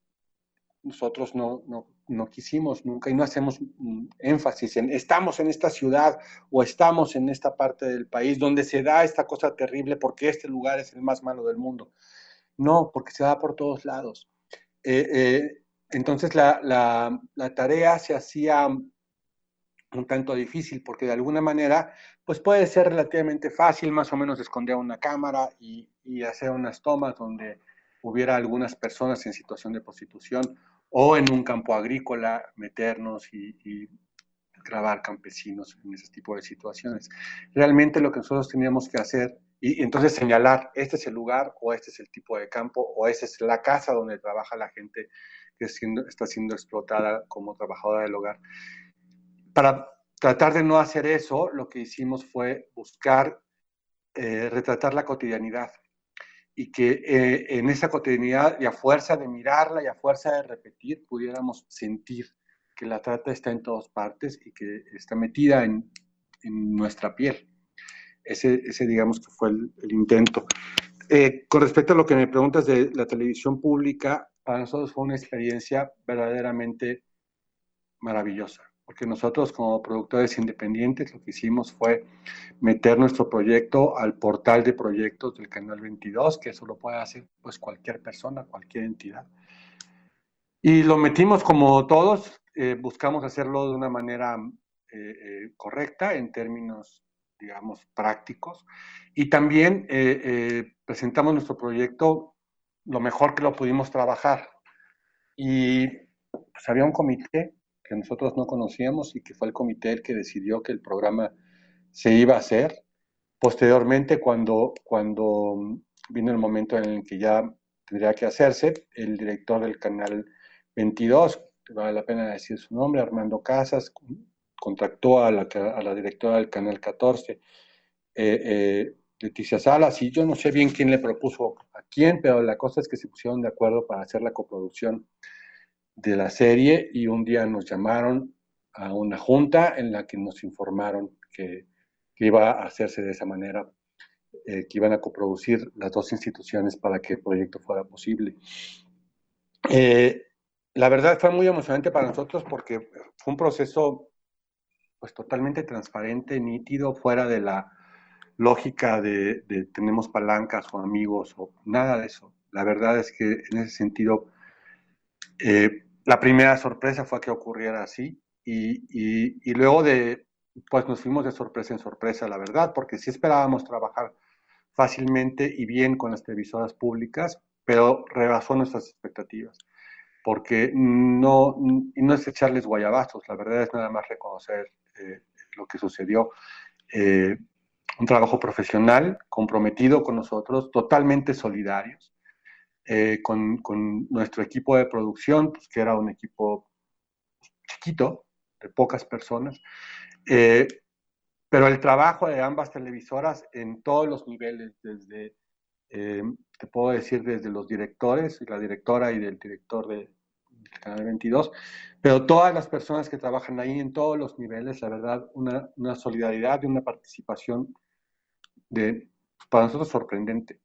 nosotros no, no, quisimos nunca y no hacemos énfasis en estamos en esta ciudad o estamos en esta parte del país donde se da esta cosa terrible porque este lugar es el más malo del mundo. No, porque se da por todos lados. Eh, eh, entonces la, la, tarea se hacía un tanto difícil porque de alguna manera pues puede ser relativamente fácil más o menos esconder una cámara y, hacer unas tomas donde hubiera algunas personas en situación de prostitución o en un campo agrícola meternos y, grabar campesinos en ese tipo de situaciones. Realmente lo que nosotros teníamos que hacer y, entonces señalar, este es el lugar o este es el tipo de campo o esta es la casa donde trabaja la gente que está siendo explotada como trabajadora del hogar. Para tratar de no hacer eso, lo que hicimos fue buscar eh, retratar la cotidianidad y que eh, en esa cotidianidad y a fuerza de mirarla y a fuerza de repetir pudiéramos sentir que la trata está en todas partes y que está metida en, nuestra piel. Ese, ese, digamos que fue el, intento. Eh, con respecto a lo que me preguntas de la televisión pública, para nosotros fue una experiencia verdaderamente maravillosa porque nosotros como productores independientes lo que hicimos fue meter nuestro proyecto al portal de proyectos del Canal 22, que eso lo puede hacer pues cualquier persona, cualquier entidad. Y lo metimos como todos, eh, buscamos hacerlo de una manera eh, eh, correcta en términos, digamos, prácticos. Y también presentamos nuestro proyecto lo mejor que lo pudimos trabajar. Y pues había un comité que nosotros no conocíamos y que fue el comité el que decidió que el programa se iba a hacer. Posteriormente, cuando, cuando vino el momento en el que ya tendría que hacerse, el director del canal 22, vale la pena decir su nombre, Armando Casas, contactó a la, a la directora del canal 14, eh, eh, Leticia Salas, y yo no sé bien quién le propuso a quién, pero la cosa es que se pusieron de acuerdo para hacer la coproducción de la serie y un día nos llamaron a una junta en la que nos informaron que, iba a hacerse de esa manera, eh, que iban a coproducir las dos instituciones para que el proyecto fuera posible. Eh, la verdad fue muy emocionante para nosotros porque fue un proceso pues totalmente transparente, nítido, fuera de la lógica de, tenemos palancas o amigos o nada de eso. La verdad es que en ese sentido eh, la primera sorpresa fue que ocurriera así y, luego de, pues nos fuimos de sorpresa en sorpresa, la verdad, porque sí esperábamos trabajar fácilmente y bien con las televisoras públicas, pero rebasó nuestras expectativas, porque no, no es echarles guayabazos, la verdad es nada más reconocer eh, lo que sucedió. Eh, un trabajo profesional, comprometido con nosotros, totalmente solidarios, eh, con, nuestro equipo de producción, pues, que era un equipo chiquito, de pocas personas, eh, pero el trabajo de ambas televisoras en todos los niveles, desde, eh, te puedo decir, desde los directores, la directora y del director de, Canal 22, pero todas las personas que trabajan ahí en todos los niveles, la verdad, una, una solidaridad y una participación de, para nosotros sorprendente.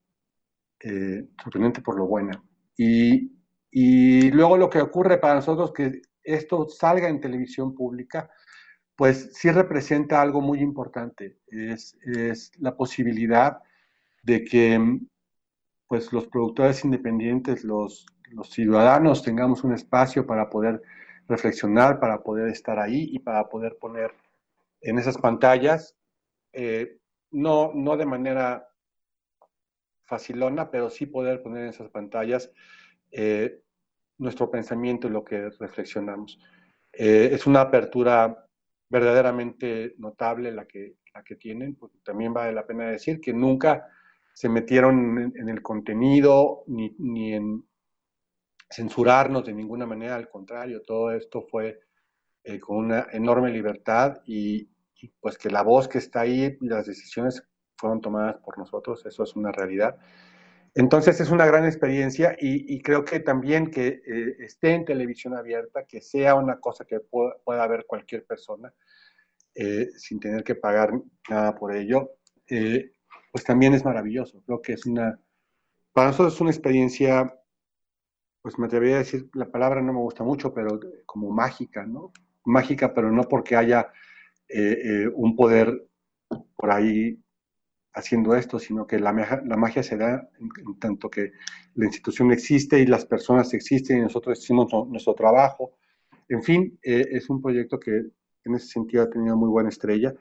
Eh, sorprendente por lo buena. Y, y, luego lo que ocurre para nosotros que esto salga en televisión pública, pues sí representa algo muy importante, es, es la posibilidad de que pues los productores independientes, los, los ciudadanos tengamos un espacio para poder reflexionar, para poder estar ahí y para poder poner en esas pantallas, eh, no, no de manera facilona, pero sí poder poner en esas pantallas eh, nuestro pensamiento y lo que reflexionamos. Eh, es una apertura verdaderamente notable la que, la que tienen, porque también vale la pena decir que nunca se metieron en, el contenido ni, ni, en censurarnos de ninguna manera, al contrario, todo esto fue eh, con una enorme libertad y, y, pues que la voz que está ahí y las decisiones fueron tomadas por nosotros, eso es una realidad. Entonces es una gran experiencia y, creo que también que eh, esté en televisión abierta, que sea una cosa que pueda, ver cualquier persona eh, sin tener que pagar nada por ello, eh, pues también es maravilloso. Creo que es una, para nosotros es una experiencia, pues me atrevería a decir, la palabra no me gusta mucho, pero como mágica, ¿no? Mágica, pero no porque haya un poder por ahí haciendo esto, sino que la, la magia se da en, tanto que la institución existe y las personas existen y nosotros hicimos nuestro trabajo. En fin, eh, es un proyecto que en ese sentido ha tenido muy buena estrella,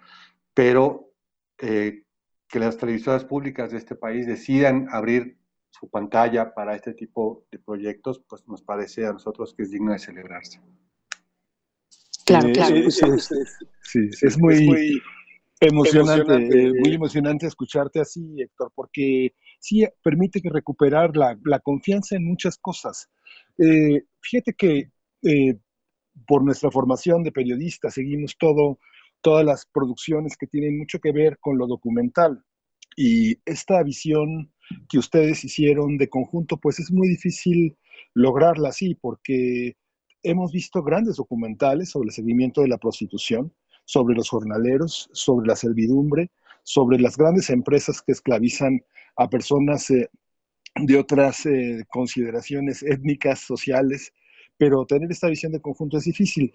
pero eh, que las televisoras públicas de este país decidan abrir su pantalla para este tipo de proyectos, pues nos parece a nosotros que es digno de celebrarse.
Claro, claro.
sí, es muy, emocionante, eh, muy emocionante escucharte así, Héctor, porque sí permite que recuperar la, la confianza en muchas cosas. Eh, fíjate que eh, por nuestra formación de periodistas seguimos todo, todas las producciones que tienen mucho que ver con lo documental. Y esta visión que ustedes hicieron de conjunto, pues es muy difícil lograrla así, porque hemos visto grandes documentales sobre el seguimiento de la prostitución, sobre los jornaleros, sobre la servidumbre, sobre las grandes empresas que esclavizan a personas eh, de otras eh, consideraciones étnicas, sociales, pero tener esta visión de conjunto es difícil.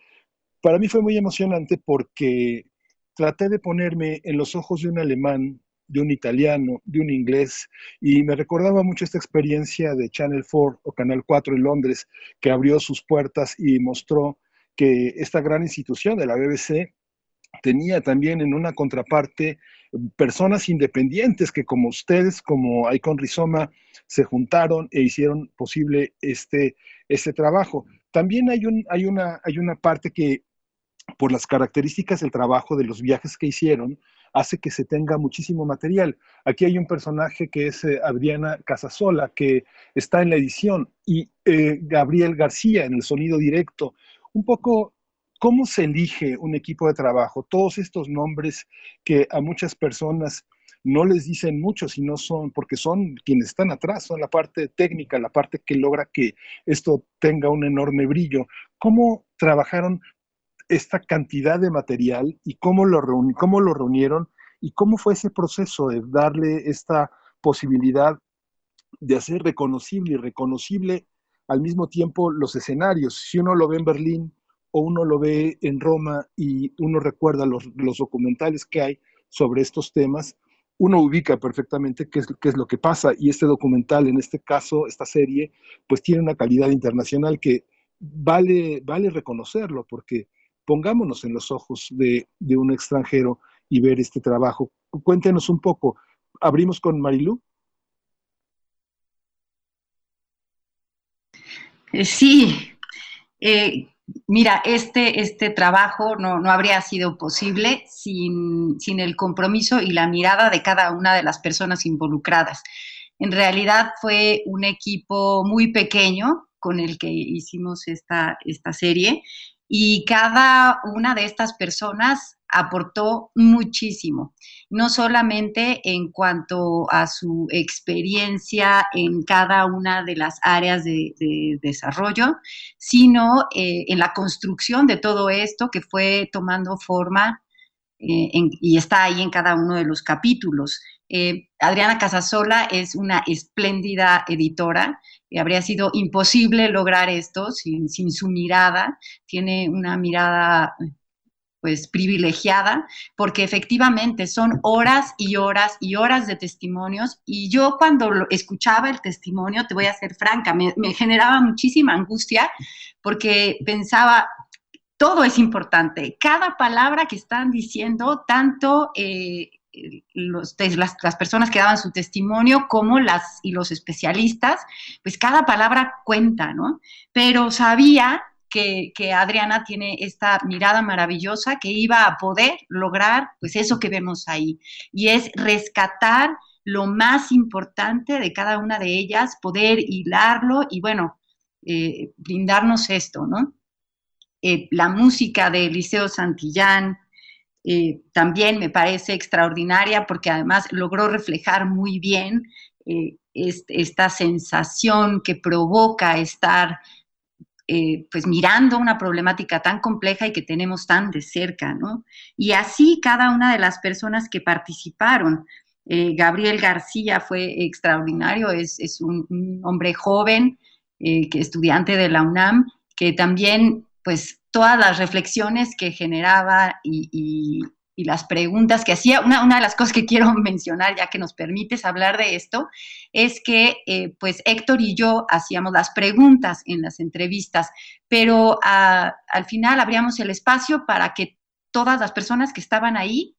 Para mí fue muy emocionante porque traté de ponerme en los ojos de un alemán de un italiano, de un inglés, y me recordaba mucho esta experiencia de Channel 4 o Canal 4 en Londres, que abrió sus puertas y mostró que esta gran institución de la BBC tenía también en una contraparte personas independientes que como ustedes, como Icon Rizoma, se juntaron e hicieron posible este, este trabajo. También hay, un, hay, una, hay una parte que, por las características del trabajo, de los viajes que hicieron, hace que se tenga muchísimo material. Aquí hay un personaje que es eh, Adriana Casasola, que está en la edición, y eh, Gabriel García en el sonido directo. Un poco, ¿cómo se elige un equipo de trabajo? Todos estos nombres que a muchas personas no les dicen mucho, sino son, porque son quienes están atrás, son la parte técnica, la parte que logra que esto tenga un enorme brillo. ¿Cómo trabajaron esta cantidad de material y cómo lo, cómo lo reunieron y cómo fue ese proceso de darle esta posibilidad de hacer reconocible y reconocible al mismo tiempo los escenarios. Si uno lo ve en Berlín o uno lo ve en Roma y uno recuerda los, los documentales que hay sobre estos temas, uno ubica perfectamente qué es, qué es lo que pasa y este documental, en este caso, esta serie, pues tiene una calidad internacional que vale, vale reconocerlo porque pongámonos en los ojos de, un extranjero y ver este trabajo. Cuéntenos un poco. ¿Abrimos con Marilú?
Sí, eh, mira, este, este trabajo no, habría sido posible sin, sin, el compromiso y la mirada de cada una de las personas involucradas. En realidad fue un equipo muy pequeño con el que hicimos esta, esta serie y cada una de estas personas aportó muchísimo, no solamente en cuanto a su experiencia en cada una de las áreas de, desarrollo, sino eh, en la construcción de todo esto que fue tomando forma eh, y está ahí en cada uno de los capítulos. Eh, Adriana Casasola es una espléndida editora habría sido imposible lograr esto sin, su mirada. Tiene una mirada pues privilegiada, porque efectivamente son horas y horas y horas de testimonios. Y yo cuando escuchaba el testimonio, te voy a ser franca, me, generaba muchísima angustia porque pensaba, todo es importante, cada palabra que están diciendo, tanto eh, las, las, personas que daban su testimonio como las y los especialistas, pues cada palabra cuenta, ¿no? Pero sabía que, Adriana tiene esta mirada maravillosa que iba a poder lograr pues eso que vemos ahí y es rescatar lo más importante de cada una de ellas, poder hilarlo y bueno, eh, brindarnos esto, ¿no? Eh, la música de Eliseo Santillán, eh, también me parece extraordinaria porque además logró reflejar muy bien esta sensación que provoca estar eh, pues mirando una problemática tan compleja y que tenemos tan de cerca, ¿no? Y así cada una de las personas que participaron. Gabriel García fue extraordinario, es, un, hombre joven, que estudiante de la UNAM, que también pues todas las reflexiones que generaba y, las preguntas que hacía. Una, de las cosas que quiero mencionar, ya que nos permites hablar de esto, es que eh, pues Héctor y yo hacíamos las preguntas en las entrevistas, pero al final abríamos el espacio para que todas las personas que estaban ahí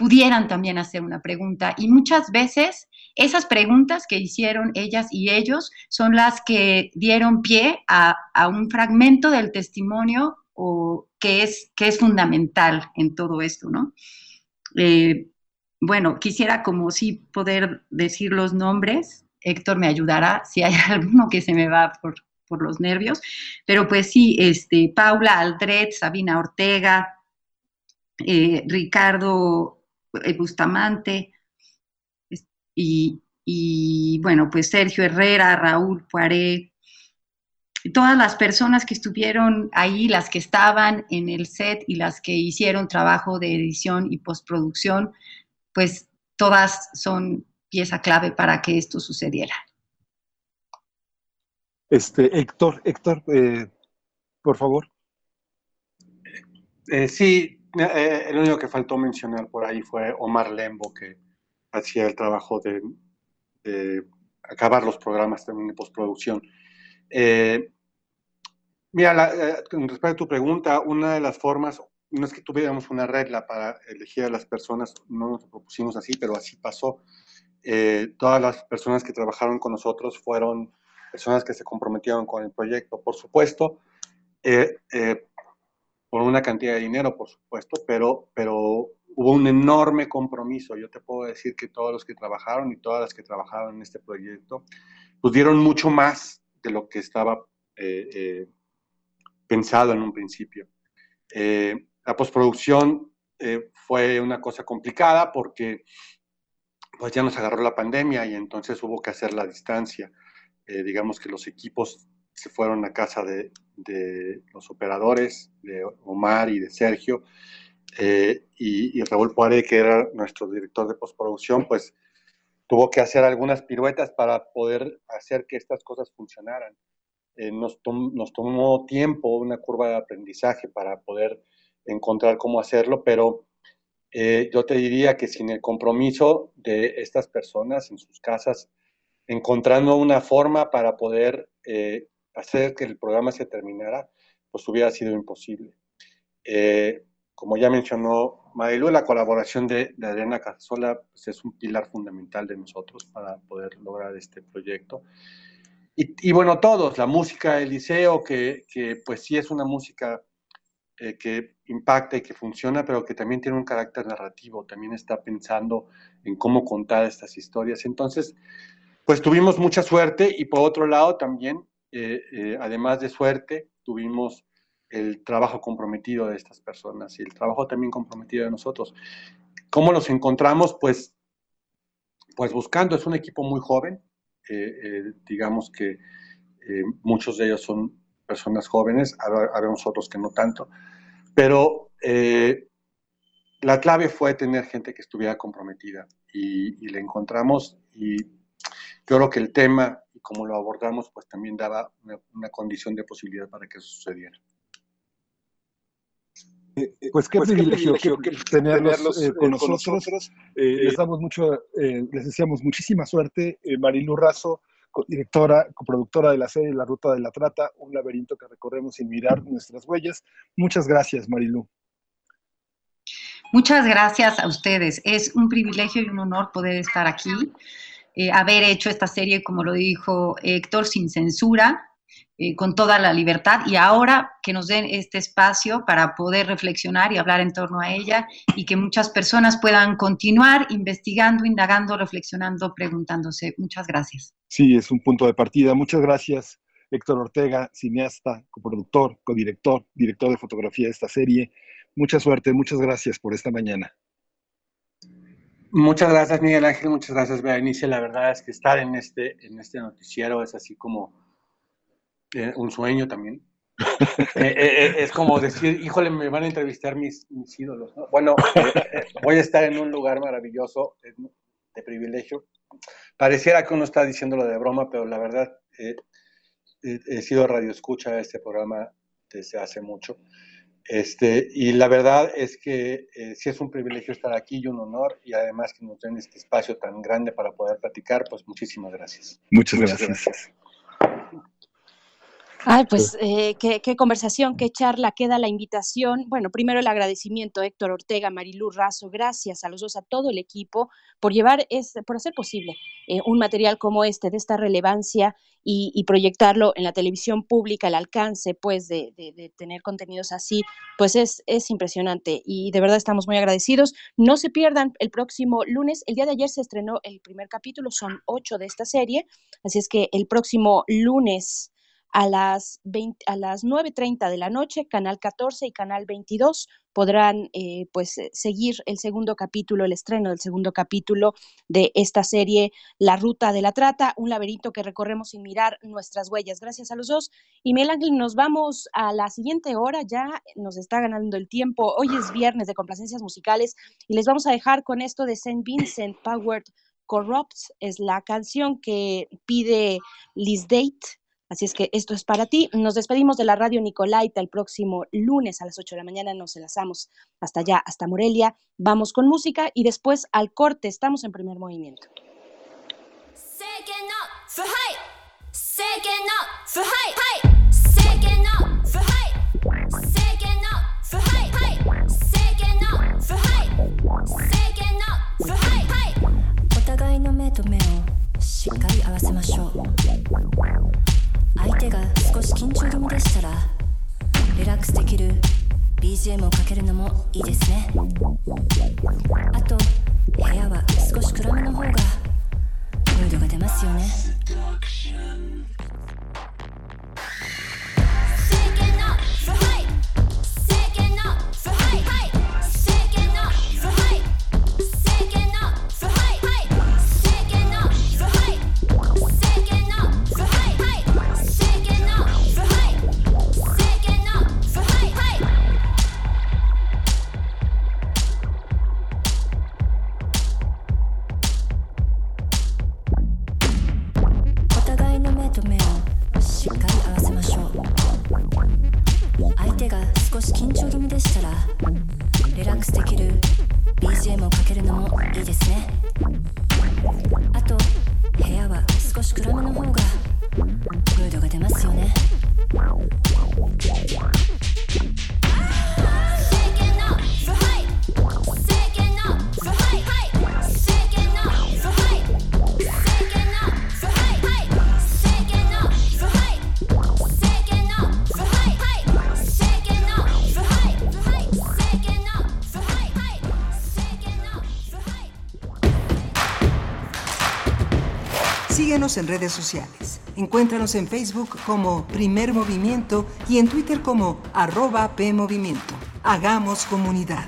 pudieran también hacer una pregunta. Y muchas veces esas preguntas que hicieron ellas y ellos son las que dieron pie a, un fragmento del testimonio o, que, es, que es fundamental en todo esto, ¿no? Eh, bueno, quisiera como sí poder decir los nombres. Héctor me ayudará si hay alguno que se me va por, por los nervios. Pero pues sí, este, Paula Aldred, Sabina Ortega, eh, Ricardo eh, Bustamante, y, y, bueno, pues Sergio Herrera, Raúl Poiré, todas las personas que estuvieron ahí, las que estaban en el set y las que hicieron trabajo de edición y postproducción, pues todas son pieza clave para que esto sucediera.
Este, Héctor, Héctor, eh, por favor.
Eh, sí, eh, el único que faltó mencionar por ahí fue Omar Lembo, que hacía el trabajo de, acabar los programas también de postproducción. Mira, con respecto a tu pregunta, una de las formas, no es que tuviéramos una regla para elegir a las personas, no nos propusimos así, pero así pasó. todas las personas que trabajaron con nosotros fueron personas que se comprometieron con el proyecto, por supuesto, eh, eh, por una cantidad de dinero, por supuesto, pero, pero hubo un enorme compromiso. Yo te puedo decir que todos los que trabajaron y todas las que trabajaron en este proyecto, pues dieron mucho más de lo que estaba eh, pensado en un principio. la postproducción fue una cosa complicada porque pues ya nos agarró la pandemia y entonces hubo que hacer la distancia. Eh, digamos que los equipos se fueron a casa de, los operadores, de Omar y de Sergio, eh, y, Raúl Poiré, que era nuestro director de postproducción, pues tuvo que hacer algunas piruetas para poder hacer que estas cosas funcionaran. Eh, nos, tomó tiempo, una curva de aprendizaje para poder encontrar cómo hacerlo, pero yo te diría que sin el compromiso de estas personas en sus casas, encontrando una forma para poder eh, hacer que el programa se terminara, pues hubiera sido imposible. Eh, como ya mencionó Marilu, la colaboración de, Adriana Casola pues, es un pilar fundamental de nosotros para poder lograr este proyecto. Y, bueno, todos, la música del que, que pues sí es una música eh, que impacta y que funciona, pero que también tiene un carácter narrativo, también está pensando en cómo contar estas historias. Entonces, pues tuvimos mucha suerte y por otro lado también, eh, eh, además de suerte, tuvimos el trabajo comprometido de estas personas y el trabajo también comprometido de nosotros. ¿Cómo nos encontramos? Pues, pues buscando, es un equipo muy joven, eh, digamos que muchos de ellos son personas jóvenes, habemos otros que no tanto, pero la clave fue tener gente que estuviera comprometida y, y le encontramos y yo creo que el tema y como lo abordamos, pues también daba una, condición de posibilidad para que sucediera.
Eh, eh, pues qué pues privilegio, tenerlos, eh, con, nosotros. les damos mucho, les deseamos muchísima suerte. Marilu Razo, directora, coproductora de la serie La Ruta de la Trata, un laberinto que recorremos sin mirar nuestras huellas. Muchas gracias, Marilu.
Muchas gracias a ustedes. Es un privilegio y un honor poder estar aquí. Eh, haber hecho esta serie, como lo dijo Héctor, sin censura, eh, con toda la libertad y ahora que nos den este espacio para poder reflexionar y hablar en torno a ella y que muchas personas puedan continuar investigando, indagando, reflexionando, preguntándose. Muchas gracias.
Sí, es un punto de partida. Muchas gracias, Héctor Ortega, cineasta, coproductor, codirector, director de fotografía de esta serie. Mucha suerte, muchas gracias por esta mañana.
Muchas gracias, Miguel Ángel. Muchas gracias, Berenice. La verdad es que estar en este, en este noticiero es así como eh, un sueño también. Eh, eh, es como decir, híjole, me van a entrevistar mis, ídolos. Bueno, voy a estar en un lugar maravilloso, de privilegio. Pareciera que uno está diciéndolo de broma, pero la verdad, he sido radioescucha de este programa desde hace mucho. Este, y la verdad es que eh, sí es un privilegio estar aquí y un honor, y además que nos den este espacio tan grande para poder platicar, pues muchísimas gracias.
Muchas, gracias.
Ay, pues eh, qué, conversación, qué charla, queda la invitación. Bueno, primero el agradecimiento, Héctor Ortega, Marilú Razo, gracias a los dos, a todo el equipo, por llevar, es, por hacer posible eh, un material como este, de esta relevancia y, proyectarlo en la televisión pública, el alcance, pues, de, de, tener contenidos así, pues es, es impresionante y de verdad estamos muy agradecidos. No se pierdan el próximo lunes, el día de ayer se estrenó el primer capítulo, son ocho de esta serie, así es que el próximo lunes a las, 20, a las 9.30 de la noche, Canal 14 y Canal 22 podrán eh, pues eh, seguir el segundo capítulo, el estreno del segundo capítulo de esta serie La Ruta de la Trata, un laberinto que recorremos sin mirar nuestras huellas. Gracias a los dos. Y Mel Ángel, nos vamos a la siguiente hora, ya nos está ganando el tiempo. Hoy es viernes de complacencias musicales y les vamos a dejar con esto de Saint Vincent Powered Corrupts, es la canción que pide Liz Date Así es que esto es para ti. Nos despedimos de la radio Nicolaita el próximo lunes a las 8 de la mañana. Nos enlazamos hasta allá, hasta Morelia. Vamos con música y después al corte. Estamos en primer movimiento. O 相手が少し緊張気味でしたらリラックスできる BGM をかけるのもいいですね。あと部屋は少し暗めの方がムードが出ますよね。En redes sociales. Encuéntranos en Facebook como Primer Movimiento y en Twitter como arroba PMovimiento. Hagamos comunidad.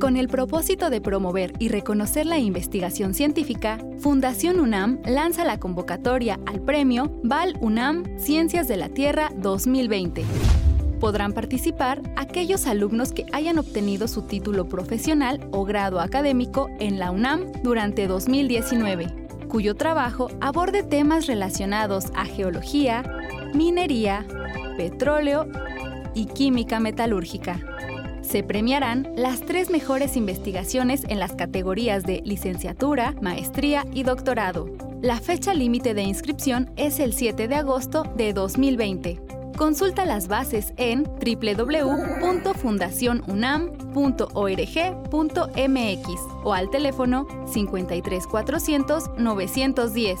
Con el propósito de promover y reconocer la investigación científica, Fundación UNAM lanza la convocatoria al premio Val UNAM Ciencias de la Tierra 2020 podrán participar aquellos alumnos que hayan obtenido su título profesional o grado académico en la UNAM durante 2019, cuyo trabajo aborde temas relacionados a geología, minería, petróleo y química metalúrgica. Se premiarán las tres mejores investigaciones en las categorías de licenciatura, maestría y doctorado. La fecha límite de inscripción es el 7 de agosto de 2020. Consulta las bases en www.fundacionunam.org.mx o al teléfono 53 400 910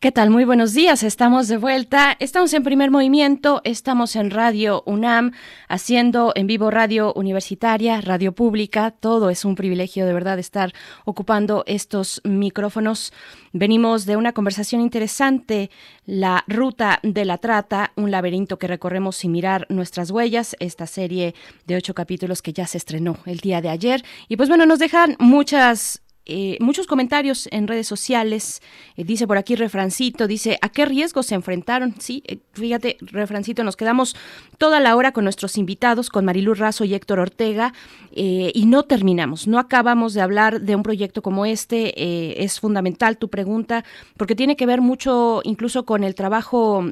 ¿Qué tal? Muy buenos días, estamos de vuelta, estamos en primer movimiento, estamos en Radio UNAM, haciendo en vivo radio universitaria, radio pública, todo es un privilegio de verdad estar ocupando estos micrófonos. Venimos de una conversación interesante, la ruta de la trata, un laberinto que recorremos sin mirar nuestras huellas, esta serie de ocho capítulos que ya se estrenó el día de ayer. Y pues bueno, nos dejan muchas eh, muchos comentarios en redes sociales. Eh, dice por aquí Refrancito, dice, ¿a qué riesgos se enfrentaron? Sí, eh, fíjate, Refrancito, nos quedamos toda la hora con nuestros invitados, con Marilu Razo y Héctor Ortega, y no terminamos, no acabamos de hablar de un proyecto como este. es fundamental tu pregunta, porque tiene que ver mucho incluso con el trabajo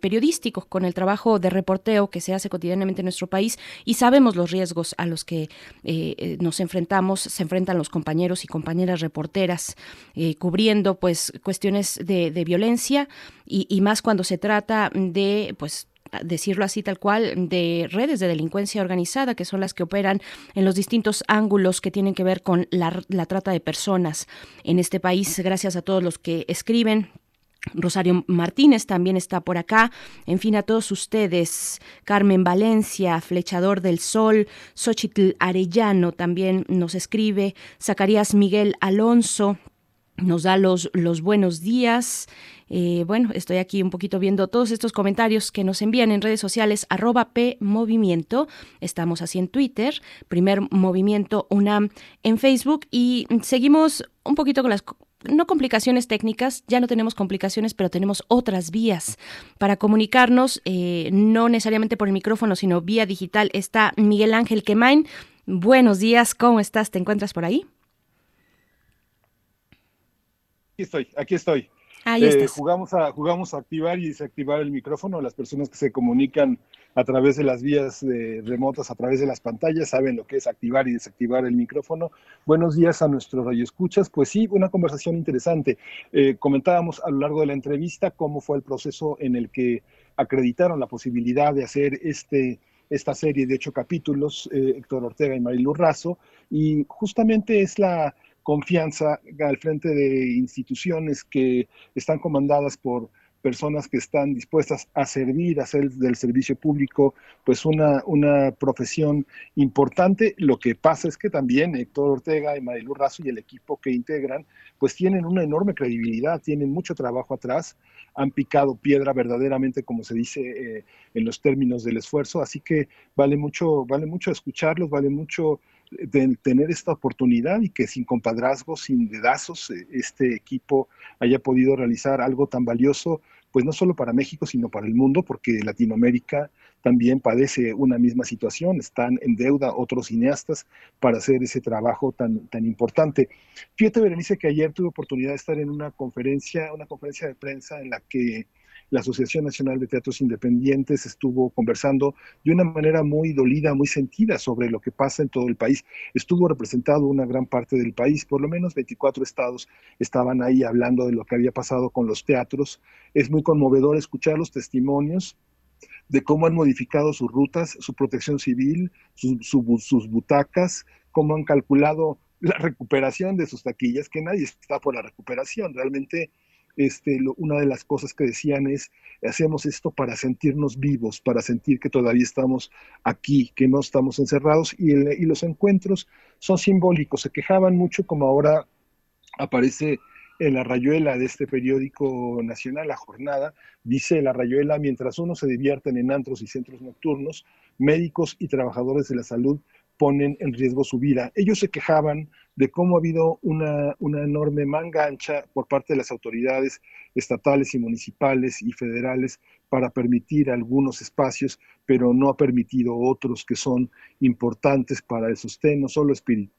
periodístico, con el trabajo de reporteo que se hace cotidianamente en nuestro país, y sabemos los riesgos a los que nos enfrentamos, se enfrentan los compañeros y compañeras reporteras eh, cubriendo pues cuestiones de, violencia y, más cuando se trata de pues decirlo así tal cual, de redes de delincuencia organizada, que son las que operan en los distintos ángulos que tienen que ver con la, la trata de personas en este país. Gracias a todos los que escriben, Rosario Martínez también está por acá. En fin, a todos ustedes. Carmen Valencia, Flechador del Sol. Xochitl Arellano también nos escribe. Zacarías Miguel Alonso nos da los, buenos días. Eh, bueno, estoy aquí un poquito viendo todos estos comentarios que nos envían en redes sociales, arroba P Movimiento, estamos así en Twitter, primer movimiento UNAM en Facebook y seguimos un poquito con las no complicaciones técnicas, ya no tenemos complicaciones, pero tenemos otras vías para comunicarnos, eh, no necesariamente por el micrófono, sino vía digital. Está Miguel Ángel Quemain. Buenos días, ¿cómo estás? ¿Te encuentras por ahí?
Aquí estoy, aquí estoy.
Ahí eh,
jugamos, a, jugamos a activar y desactivar el micrófono. Las personas que se comunican a través de las vías remotas, a través de las pantallas, saben lo que es activar y desactivar el micrófono. Buenos días a nuestros radioescuchas. Pues sí, una conversación interesante. Eh, comentábamos a lo largo de la entrevista cómo fue el proceso en el que acreditaron la posibilidad de hacer este, esta serie de ocho capítulos, eh, Héctor Ortega y Marilu Razo, y justamente es la confianza al frente de instituciones que están comandadas por personas que están dispuestas a servir, a hacer del servicio público, pues una, una profesión importante. Lo que pasa es que también Héctor Ortega y Marilu Razo y el equipo que integran, pues tienen una enorme credibilidad, tienen mucho trabajo atrás, han picado piedra verdaderamente, como se dice eh, en los términos del esfuerzo, así que vale mucho, vale mucho escucharlos, vale mucho de tener esta oportunidad y que sin compadrazgos, sin dedazos, eh, este equipo haya podido realizar algo tan valioso, pues no solo para México, sino para el mundo, porque Latinoamérica también padece una misma situación, están en deuda otros cineastas para hacer ese trabajo tan, tan importante. Fíjate, Berenice, que ayer tuve oportunidad de estar en una conferencia, una conferencia de prensa en la que la Asociación Nacional de Teatros Independientes estuvo conversando de una manera muy dolida, muy sentida sobre lo que pasa en todo el país. Estuvo representado una gran parte del país, por lo menos 24 estados estaban ahí hablando de lo que había pasado con los teatros. Es muy conmovedor escuchar los testimonios de cómo han modificado sus rutas, su protección civil, sus butacas, cómo han calculado la recuperación de sus taquillas, que nadie está por la recuperación. Realmente este, una de las cosas que decían es, hacemos esto para sentirnos vivos, para sentir que todavía estamos aquí, que no estamos encerrados, y, y los encuentros son simbólicos, se quejaban mucho como ahora aparece en la rayuela de este periódico nacional, La Jornada, dice la rayuela, mientras uno se divierten en antros y centros nocturnos, médicos y trabajadores de la salud ponen en riesgo su vida. Ellos se quejaban de cómo ha habido una, una, enorme manga ancha por parte de las autoridades estatales y municipales y federales para permitir algunos espacios, pero no ha permitido otros que son importantes para el sostén, no solo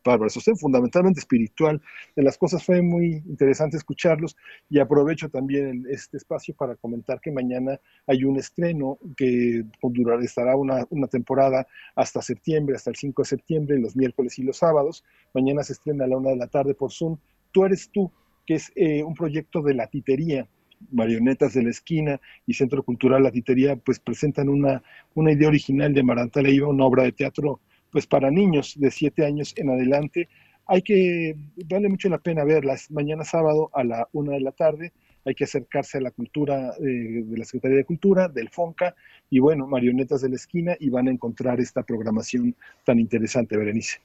para el sostén fundamentalmente espiritual de las cosas. Fue muy interesante escucharlos y aprovecho también este espacio para comentar que mañana hay un estreno que durará, estará una, una temporada hasta septiembre, hasta el 5 de septiembre, los miércoles y los sábados. Mañana se estrena a la una de la tarde por Zoom. Tú eres tú, que es eh, un proyecto de la titería Marionetas de la Esquina y Centro Cultural La Titería, pues presentan una, una idea original de Maranta Leiva, una obra de teatro pues para niños de siete años en adelante. Hay que, vale mucho la pena verlas. Mañana sábado a la una de la tarde hay que acercarse a la cultura eh, de la Secretaría de Cultura, del FONCA, y bueno, Marionetas de la Esquina, y van a encontrar esta programación tan interesante, Berenice.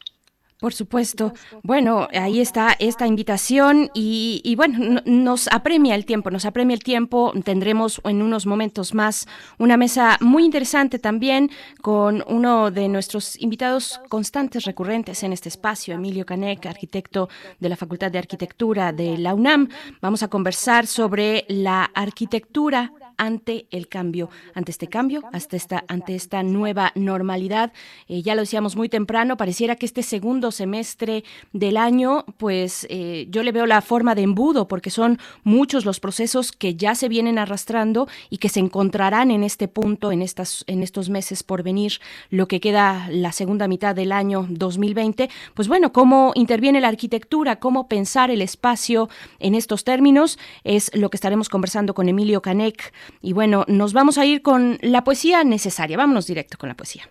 Por supuesto. Bueno, ahí está esta invitación y, bueno, nos apremia el tiempo, nos apremia el tiempo. Tendremos en unos momentos más una mesa muy interesante también con uno de nuestros invitados constantes, recurrentes en este espacio, Emilio Canek, arquitecto de la Facultad de Arquitectura de la UNAM. Vamos a conversar sobre la arquitectura ante el cambio, ante este cambio, hasta esta, ante esta nueva normalidad. Eh, ya lo decíamos muy temprano, pareciera que este segundo semestre del año, pues eh, yo le veo la forma de embudo, porque son muchos los procesos que ya se vienen arrastrando y que se encontrarán en este punto, en, estas, en estos meses por venir, lo que queda la segunda mitad del año 2020. Pues bueno, cómo interviene la arquitectura, cómo pensar el espacio en estos términos, es lo que estaremos conversando con Emilio Canek, y bueno, nos vamos a ir con la poesía necesaria. Vámonos directo con la poesía.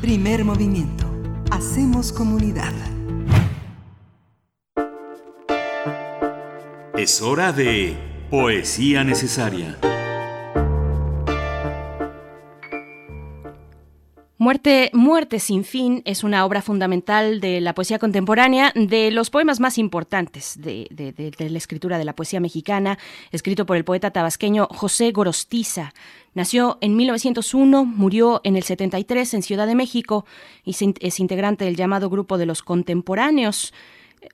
Primer movimiento. Hacemos comunidad.
Es hora de poesía necesaria.
Muerte, Muerte sin fin es una obra fundamental de la poesía contemporánea, de los poemas más importantes de, de, la escritura de la poesía mexicana, escrito por el poeta tabasqueño José Gorostiza. Nació en 1901, murió en el 73 en Ciudad de México y es integrante del llamado Grupo de los Contemporáneos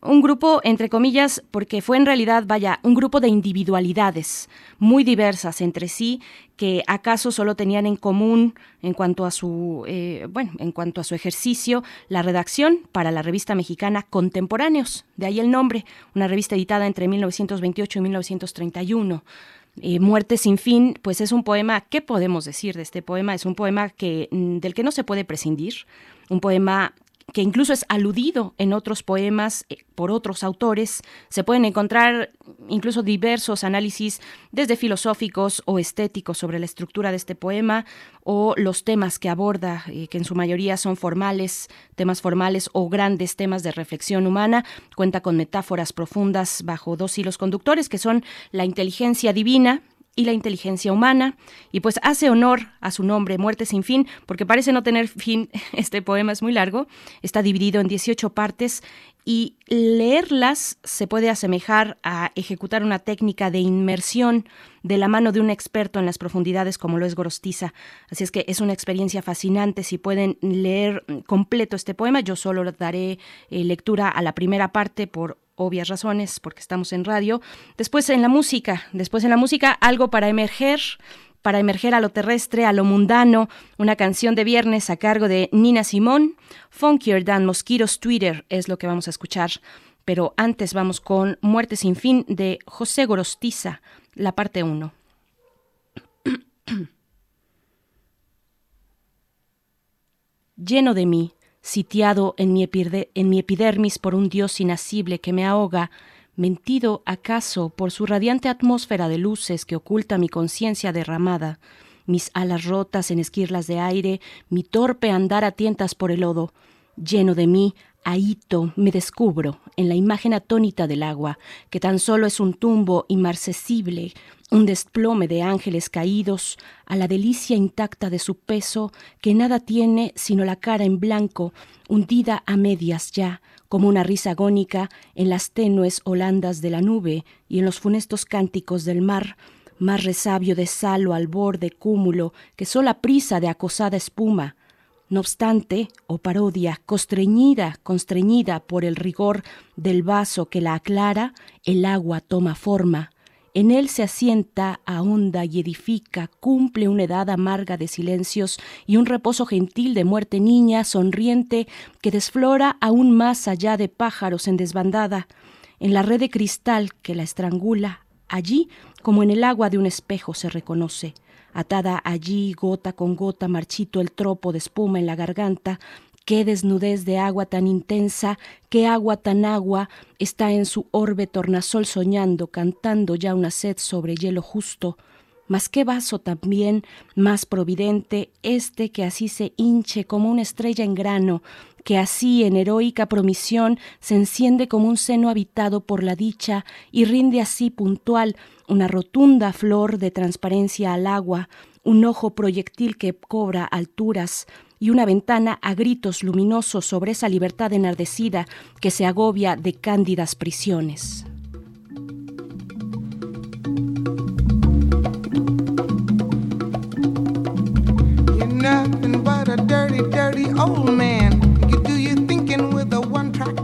un grupo, entre comillas, porque fue en realidad, vaya, un grupo de individualidades muy diversas entre sí, que acaso solo tenían en común en cuanto a su, eh, bueno, en cuanto a su ejercicio, la redacción para la revista mexicana Contemporáneos, de ahí el nombre, una revista editada entre 1928 y 1931. Eh, Muerte sin fin, pues es un poema, ¿qué podemos decir de este poema? Es un poema que, mm, del que no se puede prescindir, un poema que incluso es aludido en otros poemas eh, por otros autores. Se pueden encontrar incluso diversos análisis, desde filosóficos o estéticos, sobre la estructura de este poema o los temas que aborda, eh, que en su mayoría son formales, temas formales o grandes temas de reflexión humana. Cuenta con metáforas profundas bajo dos hilos conductores, que son la inteligencia divina, y la inteligencia humana, y pues hace honor a su nombre, Muerte sin fin, porque parece no tener fin, este poema es muy largo, está dividido en 18 partes y leerlas se puede asemejar a ejecutar una técnica de inmersión de la mano de un experto en las profundidades como lo es Gorostiza. Así es que es una experiencia fascinante si pueden leer completo este poema. Yo solo daré eh, lectura a la primera parte por obvias razones, porque estamos en radio. Después en la música, después en la música, algo para emerger, para emerger a lo terrestre, a lo mundano, una canción de viernes a cargo de Nina Simón. Funkier Than Mosquitoes Twitter es lo que vamos a escuchar Pero antes vamos con Muerte sin fin de José Gorostiza, la parte 1. Lleno de mí, sitiado en mi, epidermis por un dios inasible que me ahoga, mentido acaso por su radiante atmósfera de luces que oculta mi conciencia derramada, mis alas rotas en esquirlas de aire, mi torpe andar a tientas por el lodo, lleno de mí, ahito me descubro en la imagen atónita del agua, que tan solo es un tumbo inmarcesible, un desplome de ángeles caídos, a la delicia intacta de su peso, que nada tiene sino la cara en blanco, hundida a medias ya, como una risa agónica en las tenues holandas de la nube y en los funestos cánticos del mar, más resabio de sal o albor de cúmulo que sola prisa de acosada espuma. No obstante, o oh parodia, constreñida, constreñida por el rigor del vaso que la aclara, el agua toma forma. En él se asienta, ahonda y edifica, cumple una edad amarga de silencios y un reposo gentil de muerte niña, sonriente, que desflora aún más allá de pájaros en desbandada. En la red de cristal que la estrangula, allí como en el agua de un espejo se reconoce. Atada allí, gota con gota, marchito el tropo de espuma en la garganta, qué desnudez de agua tan intensa, qué agua tan agua está en su orbe tornasol soñando, cantando ya una sed sobre hielo justo. Mas qué vaso también más providente este que así se hinche como una estrella en grano, que así en heroica promisión se enciende como un seno habitado por la dicha y rinde así puntual una rotunda flor de transparencia al agua, un ojo proyectil que cobra alturas y una ventana a gritos luminosos sobre esa libertad enardecida que se agobia de cándidas prisiones.
but a dirty, dirty old man. You do thinking with a one track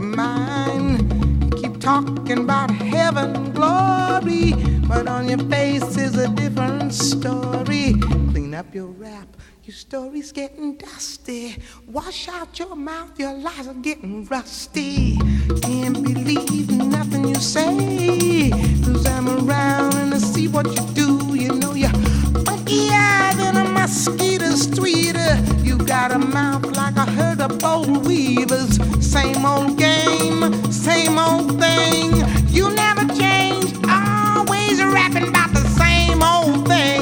keep talking about heaven, but on your face is a different story. Clean up your rap. Your story's getting dusty. Wash out your mouth, your lies are getting rusty. Can't believe nothing you say. Cause I'm around and I see what you do. You know you're funkier than a mosquito's tweeter. You got a mouth like a herd of bold weavers. Same old game, same old thing. You never change, always rapping about the same old thing.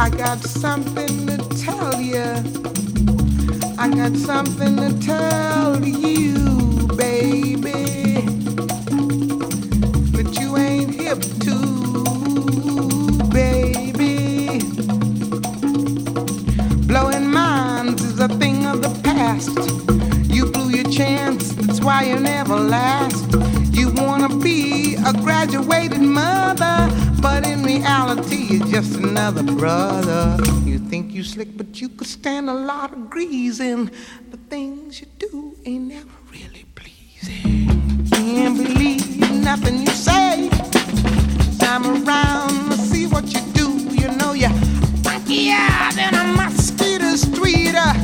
I got something to tell you. I got something to tell you, graduated mother, but in reality, you're just another brother. You think you slick, but you could stand a lot of greasing. The things you do ain't never really pleasing. Can't believe nothing you say. I'm around to see what you do. You know you're funkier than a mosquito's tweeter.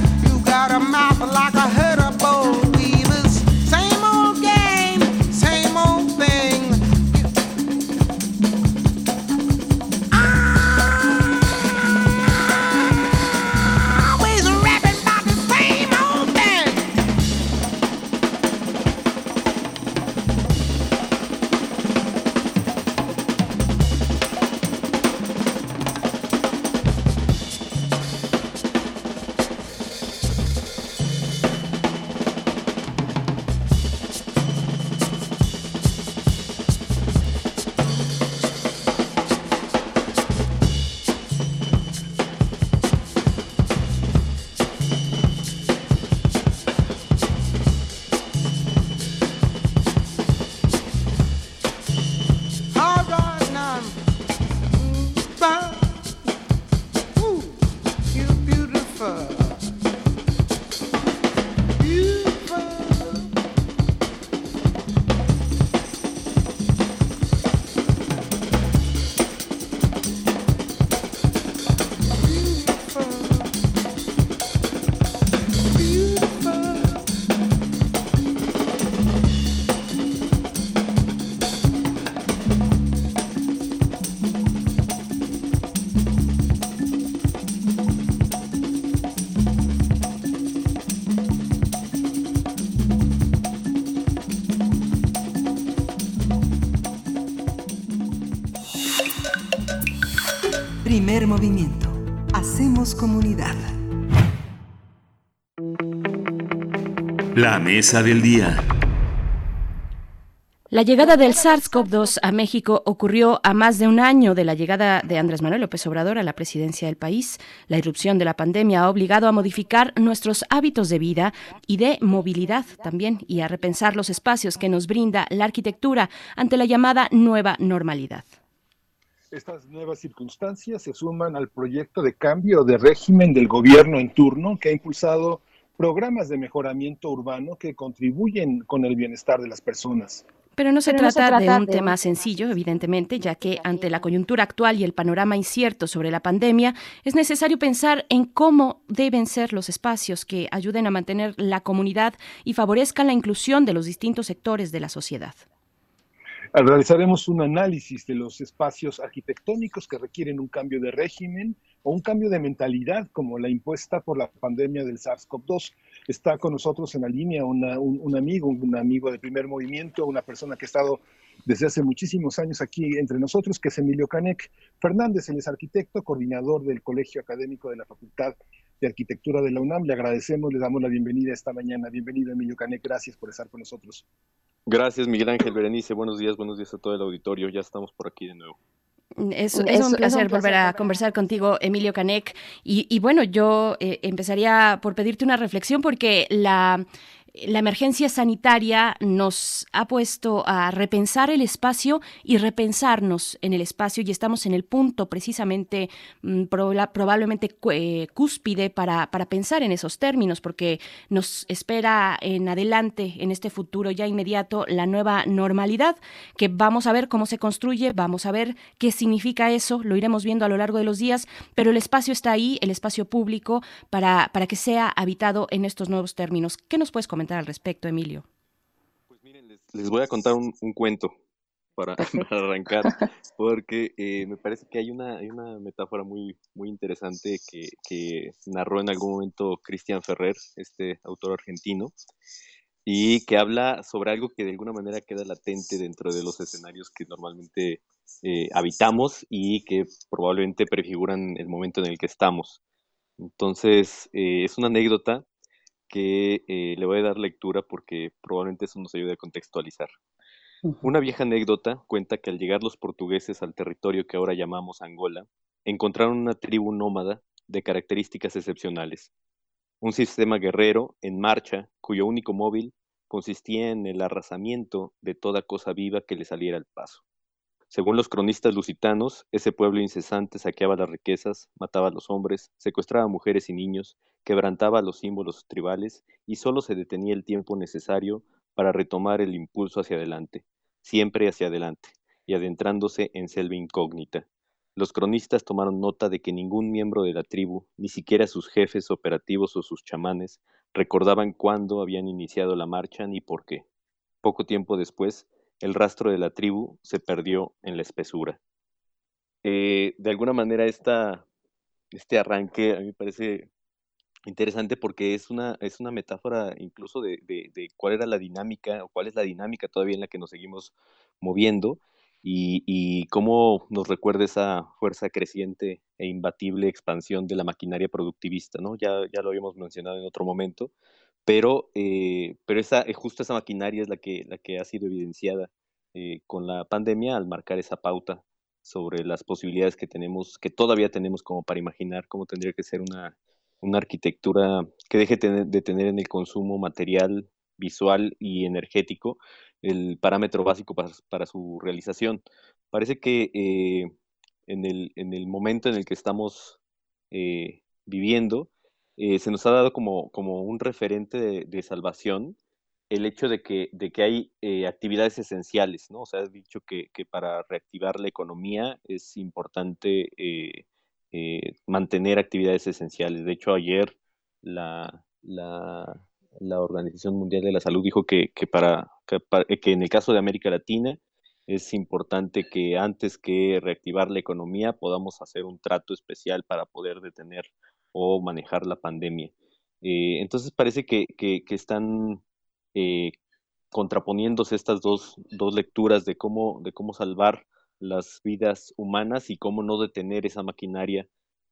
Movimiento. Hacemos comunidad.
La mesa del día.
La llegada del SARS-CoV-2 a México ocurrió a más de un año de la llegada de Andrés Manuel López Obrador a la presidencia del país. La irrupción de la pandemia ha obligado a modificar nuestros hábitos de vida y de movilidad también y a repensar los espacios que nos brinda la arquitectura ante la llamada nueva normalidad.
Estas nuevas circunstancias se suman al proyecto de cambio de régimen del gobierno en turno que ha impulsado programas de mejoramiento urbano que contribuyen con el bienestar de las personas.
Pero no se,
Pero no se
trata, de un
de
tema sencillo, evidentemente, ya que ante la coyuntura actual y el panorama incierto sobre la pandemia, es necesario pensar en cómo deben ser los espacios que ayuden a mantener la comunidad y favorezcan la inclusión de los distintos sectores de la sociedad.
Realizaremos un análisis de los espacios arquitectónicos que requieren un cambio de régimen o un cambio de mentalidad como la impuesta por la pandemia del SARS-CoV-2. Está con nosotros en la línea una- un, un amigo, un amigo de primer movimiento, una persona que ha estado desde hace muchísimos años aquí entre nosotros, que es Emilio Canec Fernández. Él es arquitecto, coordinador del Colegio Académico de la Facultad de Arquitectura de la UNAM. Le agradecemos, le damos la bienvenida esta mañana. Bienvenido, Emilio Canec. Gracias por estar con nosotros.
Gracias, Miguel Ángel Berenice. Buenos días, buenos días a todo el auditorio. Ya estamos por aquí de nuevo.
Es,
Es-
es
es
un placer
placer
volver a conversar contigo, Emilio Canek. Y, y bueno, yo eh, empezaría por pedirte una reflexión porque la, la emergencia sanitaria nos ha puesto a repensar el espacio y repensarnos en el espacio y estamos en el punto precisamente mm, proba- probablemente eh, cúspide para, para pensar en esos términos porque nos espera en adelante, en este futuro ya inmediato, la nueva normalidad que vamos a ver cómo se construye, vamos a ver qué significa eso, lo iremos viendo a lo largo de los días, pero el espacio está ahí, el espacio público, para, para que sea habitado en estos nuevos términos. ¿Qué nos puedes comentar al respecto, Emilio?
Les voy a contar un, un cuento para, para arrancar, porque eh, me parece que hay una, hay una metáfora muy, muy interesante que, que narró en algún momento Cristian Ferrer, este autor argentino, y que habla sobre algo que de alguna manera queda latente dentro de los escenarios que normalmente eh, habitamos y que probablemente prefiguran el momento en el que estamos. Entonces, eh, es una anécdota que eh, le voy a dar lectura porque probablemente eso nos ayude a contextualizar. Una vieja anécdota cuenta que al llegar los portugueses al territorio que ahora llamamos Angola, encontraron una tribu nómada de características excepcionales. Un sistema guerrero en marcha cuyo único móvil consistía en el arrasamiento de toda cosa viva que le saliera al paso. Según los cronistas lusitanos, ese pueblo incesante saqueaba las riquezas, mataba a los hombres, secuestraba a mujeres y niños, quebrantaba los símbolos tribales y solo se detenía el tiempo necesario para retomar el impulso hacia adelante, siempre hacia adelante, y adentrándose en selva incógnita. Los cronistas tomaron nota de que ningún miembro de la tribu, ni siquiera sus jefes operativos o sus chamanes, recordaban cuándo habían iniciado la marcha ni por qué. Poco tiempo después, el rastro de la tribu se perdió en la espesura. Eh, de alguna manera, este arranque a mí me parece interesante porque es una, es una metáfora incluso de, de, cuál era la dinámica o cuál es la dinámica todavía en la que nos seguimos moviendo y, y cómo nos recuerda esa fuerza creciente e imbatible expansión de la maquinaria productivista, ¿no? Ya, ya lo habíamos mencionado en otro momento, pero, eh, pero esa, eh, justo esa maquinaria es la que, la que ha sido evidenciada eh, con la pandemia al marcar esa pauta sobre las posibilidades que tenemos, que todavía tenemos como para imaginar cómo tendría que ser una, una arquitectura que deje de tener en el consumo material, visual y energético el parámetro básico para, para su realización. Parece que eh, en, el, en el momento en el que estamos eh, viviendo, eh, se nos ha dado como, como un referente de, salvación el hecho de que, de que hay eh, actividades esenciales, ¿no? O sea, has dicho que, que para reactivar la economía es importante eh, mantener actividades esenciales. De hecho, ayer la, la, la Organización Mundial de la Salud dijo que, que, para- que en el caso de América Latina es importante que antes que reactivar la economía podamos hacer un trato especial para poder detener o manejar la pandemia. Eh, entonces parece que, que, están eh, contraponiéndose estas dos, dos lecturas de cómo, de cómo salvar las vidas humanas y cómo no detener esa maquinaria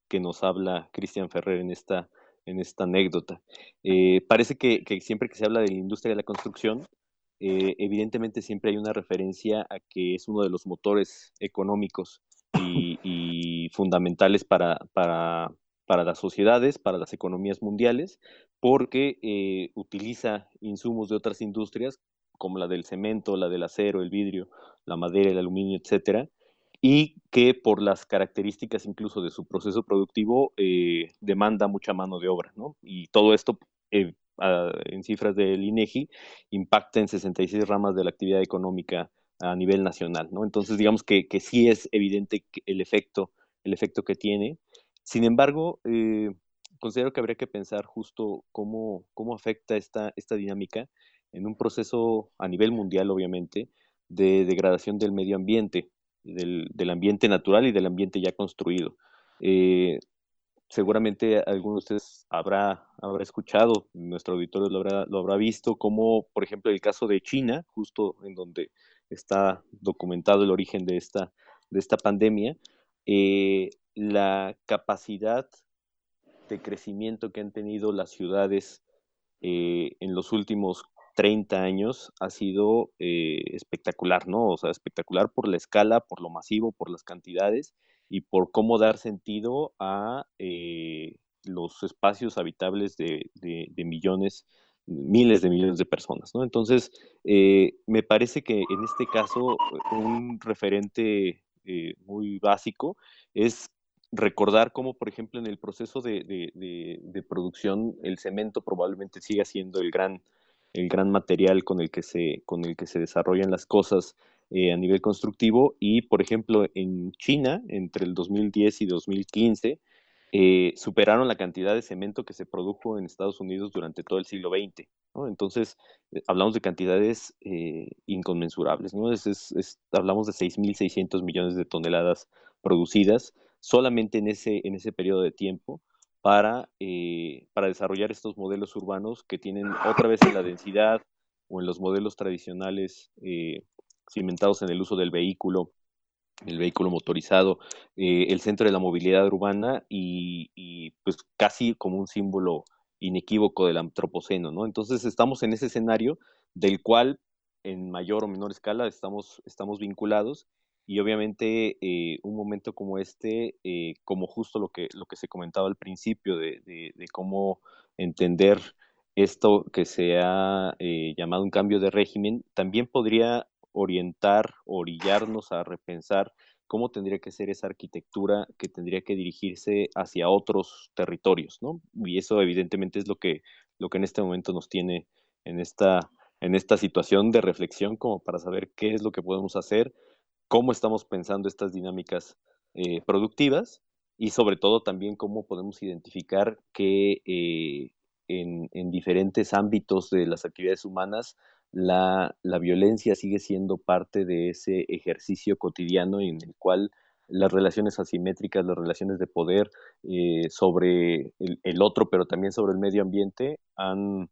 que nos habla Cristian Ferrer en esta, en esta anécdota. Eh, parece que, siempre que se habla de la industria de la construcción, eh, evidentemente siempre hay una referencia a que es uno de los motores económicos y, fundamentales para, para, para, las sociedades, para las economías mundiales, porque eh, utiliza insumos de otras industrias como la del cemento, la del acero, el vidrio, la madera, el aluminio, etcétera, y que por las características incluso de su proceso productivo eh, demanda mucha mano de obra, ¿no? Y todo esto, eh, en cifras del INEGI, impacta en 66 ramas de la actividad económica a nivel nacional, ¿no? Entonces, digamos que, que sí es evidente el efecto, el efecto que tiene. Sin embargo, eh, considero que habría que pensar justo cómo, cómo afecta esta, esta dinámica en un proceso a nivel mundial, obviamente, de degradación del medio ambiente, del, del ambiente natural y del ambiente ya construido. Eh, seguramente alguno de ustedes habrá, habrá escuchado, nuestro auditorio lo habrá, lo habrá visto, como por ejemplo el caso de China, justo en donde está documentado el origen de esta, de esta pandemia, eh, la capacidad de crecimiento que han tenido las ciudades eh, en los últimos 30 años ha sido eh, espectacular, ¿no? O sea, espectacular por la escala, por lo masivo, por las cantidades y por cómo dar sentido a eh, los espacios habitables de, millones, miles de millones de personas, ¿no? Entonces, me parece que en este caso un referente muy básico es recordar cómo, por ejemplo, en el proceso de, de, producción, el cemento probablemente siga siendo el gran el gran material con el que se, con el que se desarrollan las cosas eh, a nivel constructivo. Y, por ejemplo, en China, entre el 2010 y 2015, eh, superaron la cantidad de cemento que se produjo en Estados Unidos durante todo el siglo XX. Entonces, eh, hablamos de cantidades inconmensurables. ¿no? Es, hablamos de 6.600 millones de toneladas producidas solamente en ese, en ese periodo de tiempo para, eh, para desarrollar estos modelos urbanos que tienen otra vez en la densidad o en los modelos tradicionales eh, cimentados en el uso del vehículo, el vehículo motorizado, eh, el centro de la movilidad urbana y, y, pues casi como un símbolo inequívoco del antropoceno, ¿no? Entonces estamos en ese escenario del cual en mayor o menor escala estamos, estamos vinculados y obviamente eh, un momento como este, eh, como justo lo que, lo que se comentaba al principio de, cómo entender esto que se ha eh, llamado un cambio de régimen, también podría orientar, orillarnos a repensar cómo tendría que ser esa arquitectura que tendría que dirigirse hacia otros territorios, ¿no? Y eso evidentemente es lo que, lo que en este momento nos tiene en esta, en esta situación de reflexión como para saber qué es lo que podemos hacer cómo estamos pensando estas dinámicas eh, productivas y sobre todo también cómo podemos identificar que eh, en, diferentes ámbitos de las actividades humanas la, violencia sigue siendo parte de ese ejercicio cotidiano en el cual las relaciones asimétricas, las relaciones de poder eh, sobre el, otro, pero también sobre el medio ambiente, han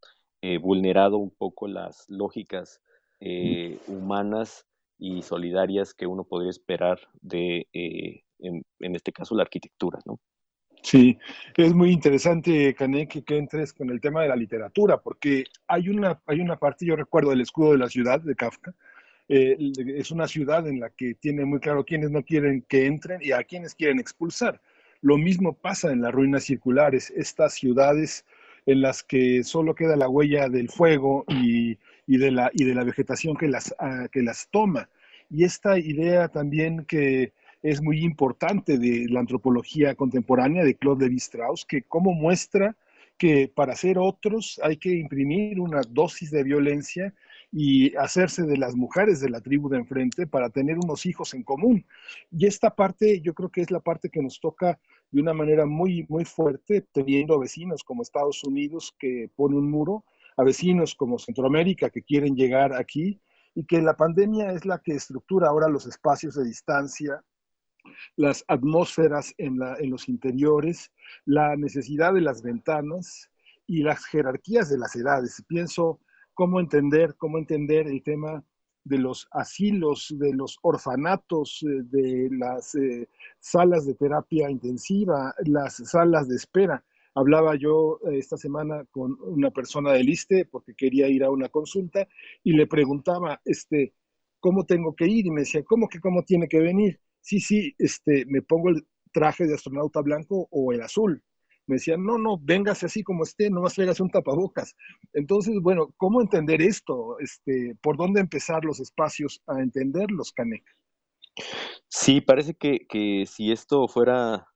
vulnerado un poco las lógicas humanas y solidarias que uno podría esperar de, eh, en, este caso, la arquitectura, ¿no?
Sí, es muy interesante, Canek, que entres con el tema de la literatura, porque hay una, hay una parte, yo recuerdo el escudo de la ciudad de Kafka, eh, es una ciudad en la que tiene muy claro quiénes no quieren que entren y a quienes quieren expulsar. Lo mismo pasa en las ruinas circulares, estas ciudades en las que solo queda la huella del fuego y y de la, y de la vegetación que las, ah, que las toma. Y esta idea también que es muy importante de la antropología contemporánea de Claude Lévi-Strauss, que como muestra que para ser otros hay que imprimir una dosis de violencia y hacerse de las mujeres de la tribu de enfrente para tener unos hijos en común. Y esta parte yo creo que es la parte que nos toca de una manera muy, muy fuerte, teniendo vecinos como Estados Unidos que pone un muro a vecinos como Centroamérica que quieren llegar aquí y que la pandemia es la que estructura ahora los espacios de distancia, las atmósferas en, los interiores, la necesidad de las ventanas y las jerarquías de las edades. Pienso cómo entender, cómo entender el tema de los asilos, de los orfanatos, eh, de las eh, salas de terapia intensiva, las salas de espera. Hablaba yo eh, esta semana con una persona del ISTE porque quería ir a una consulta y le preguntaba, este, ¿cómo tengo que ir? Y me decía, ¿cómo que cómo tiene que venir? Sí, sí, este, me pongo el traje de astronauta blanco o el azul me decían, no, no, véngase así como esté, no más traigas un tapabocas. Entonces, bueno, ¿cómo entender esto? Este, ¿Por dónde empezar los espacios a entenderlos, Canek?
Sí, parece que, que si esto fuera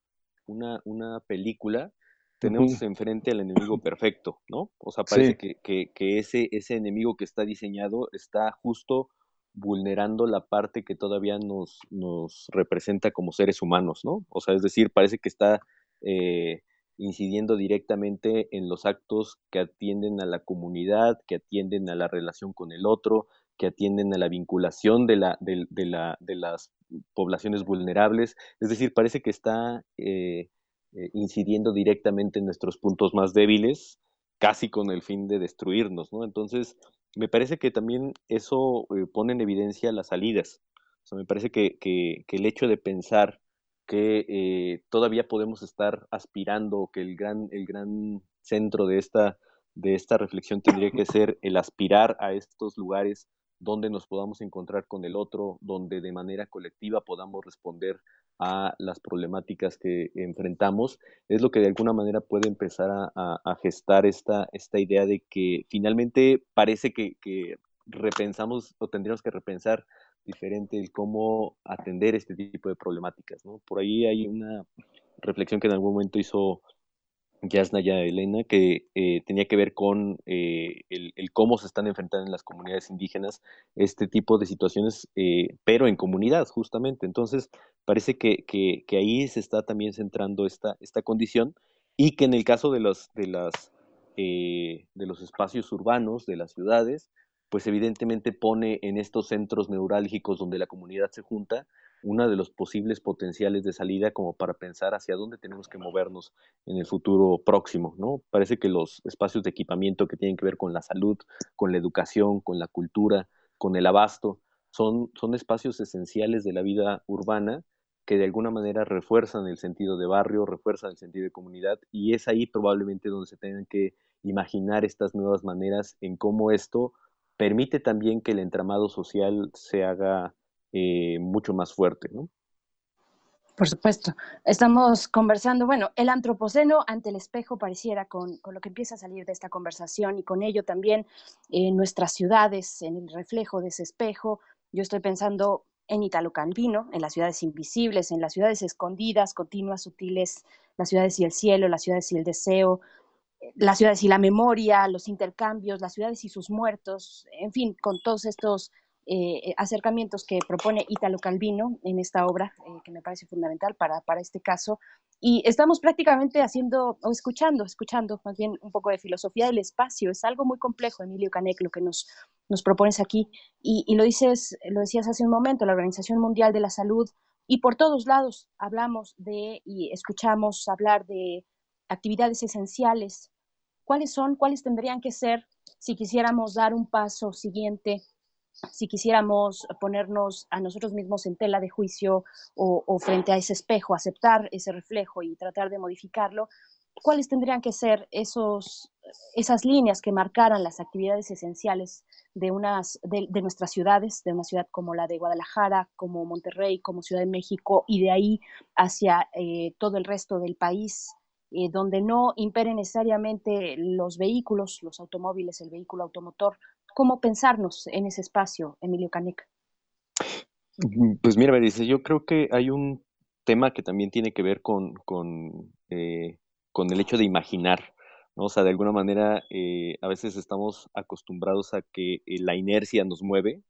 una, una película, tenemos enfrente al enemigo perfecto, ¿no? O sea, parece que, que, que, ese, ese enemigo que está diseñado está justo vulnerando la parte que todavía nos, nos representa como seres humanos, ¿no? O sea, es decir, parece que está eh, incidiendo directamente en los actos que atienden a la comunidad, que atienden a la relación con el otro, que atienden a la vinculación de, la, de, la, de las poblaciones vulnerables. Es decir, parece que está eh, eh, incidiendo directamente en nuestros puntos más débiles, casi con el fin de destruirnos, ¿no? Entonces, me parece que también eso eh, pone en evidencia las salidas. Me parece que, que, que el hecho de pensar que eh, todavía podemos estar aspirando, que el gran, el gran centro de esta, de esta reflexión tendría que ser el aspirar a estos lugares donde nos podamos encontrar con el otro, donde de manera colectiva podamos responder a las problemáticas que enfrentamos, es lo que de alguna manera puede empezar a, gestar esta, esta idea de que finalmente parece que, que repensamos o tendríamos que repensar diferente el cómo atender este tipo de problemáticas. ¿no? Por ahí hay una reflexión que en algún momento hizo Yasnaya Elena, que eh, tenía que ver con eh, el, cómo se están enfrentando en las comunidades indígenas este tipo de situaciones, eh, pero en comunidad, justamente. Entonces, parece que, que, que, ahí se está también centrando esta, esta condición y que en el caso de los, de las, de los espacios urbanos, de las ciudades, pues evidentemente pone en estos centros neurálgicos donde la comunidad se junta uno de los posibles potenciales de salida como para pensar hacia dónde tenemos que movernos en el futuro próximo, ¿no? Parece que los espacios de equipamiento que tienen que ver con la salud, con la educación, con la cultura, con el abasto, son, son espacios esenciales de la vida urbana que de alguna manera refuerzan el sentido de barrio, refuerzan el sentido de comunidad y es ahí probablemente donde se tengan que imaginar estas nuevas maneras en cómo esto permite también que el entramado social se haga eh, mucho más fuerte, ¿no?
Por supuesto. Estamos conversando, bueno, el antropoceno ante el espejo pareciera con, lo que empieza a salir de esta conversación y con ello también en nuestras ciudades, en el reflejo de ese espejo. Yo estoy pensando en Italo Calvino, en las ciudades invisibles, en las ciudades escondidas, continuas, sutiles, las ciudades y el cielo, las ciudades y el deseo, las ciudades y la memoria, los intercambios, las ciudades y sus muertos, en fin, con todos estos eh, acercamientos que propone Italo Calvino en esta obra, eh, que me parece fundamental para, para este caso. Y estamos prácticamente haciendo, o escuchando, escuchando más bien un poco de filosofía del espacio. Es algo muy complejo, Emilio Canek, lo que nos, nos propones aquí. Y, y lo, dices, lo decías hace un momento, la Organización Mundial de la Salud, y por todos lados hablamos de y escuchamos hablar de actividades esenciales, ¿cuáles son? ¿Cuáles tendrían que ser si quisiéramos dar un paso siguiente? Si quisiéramos ponernos a nosotros mismos en tela de juicio o, frente a ese espejo, aceptar ese reflejo y tratar de modificarlo, ¿cuáles tendrían que ser esos, esas líneas que marcaran las actividades esenciales de, unas, de, nuestras ciudades, de una ciudad como la de Guadalajara, como Monterrey, como Ciudad de México, y de ahí hacia eh, todo el resto del país? Eh, donde no imperen necesariamente los vehículos, los automóviles, el vehículo automotor. ¿Cómo pensarnos en ese espacio, Emilio Canek?
Mm, pues mira, dice, yo creo que hay un tema que también tiene que ver con, con, eh, con el hecho de imaginar. O sea, de alguna manera, eh, a veces estamos acostumbrados a que la inercia nos mueve.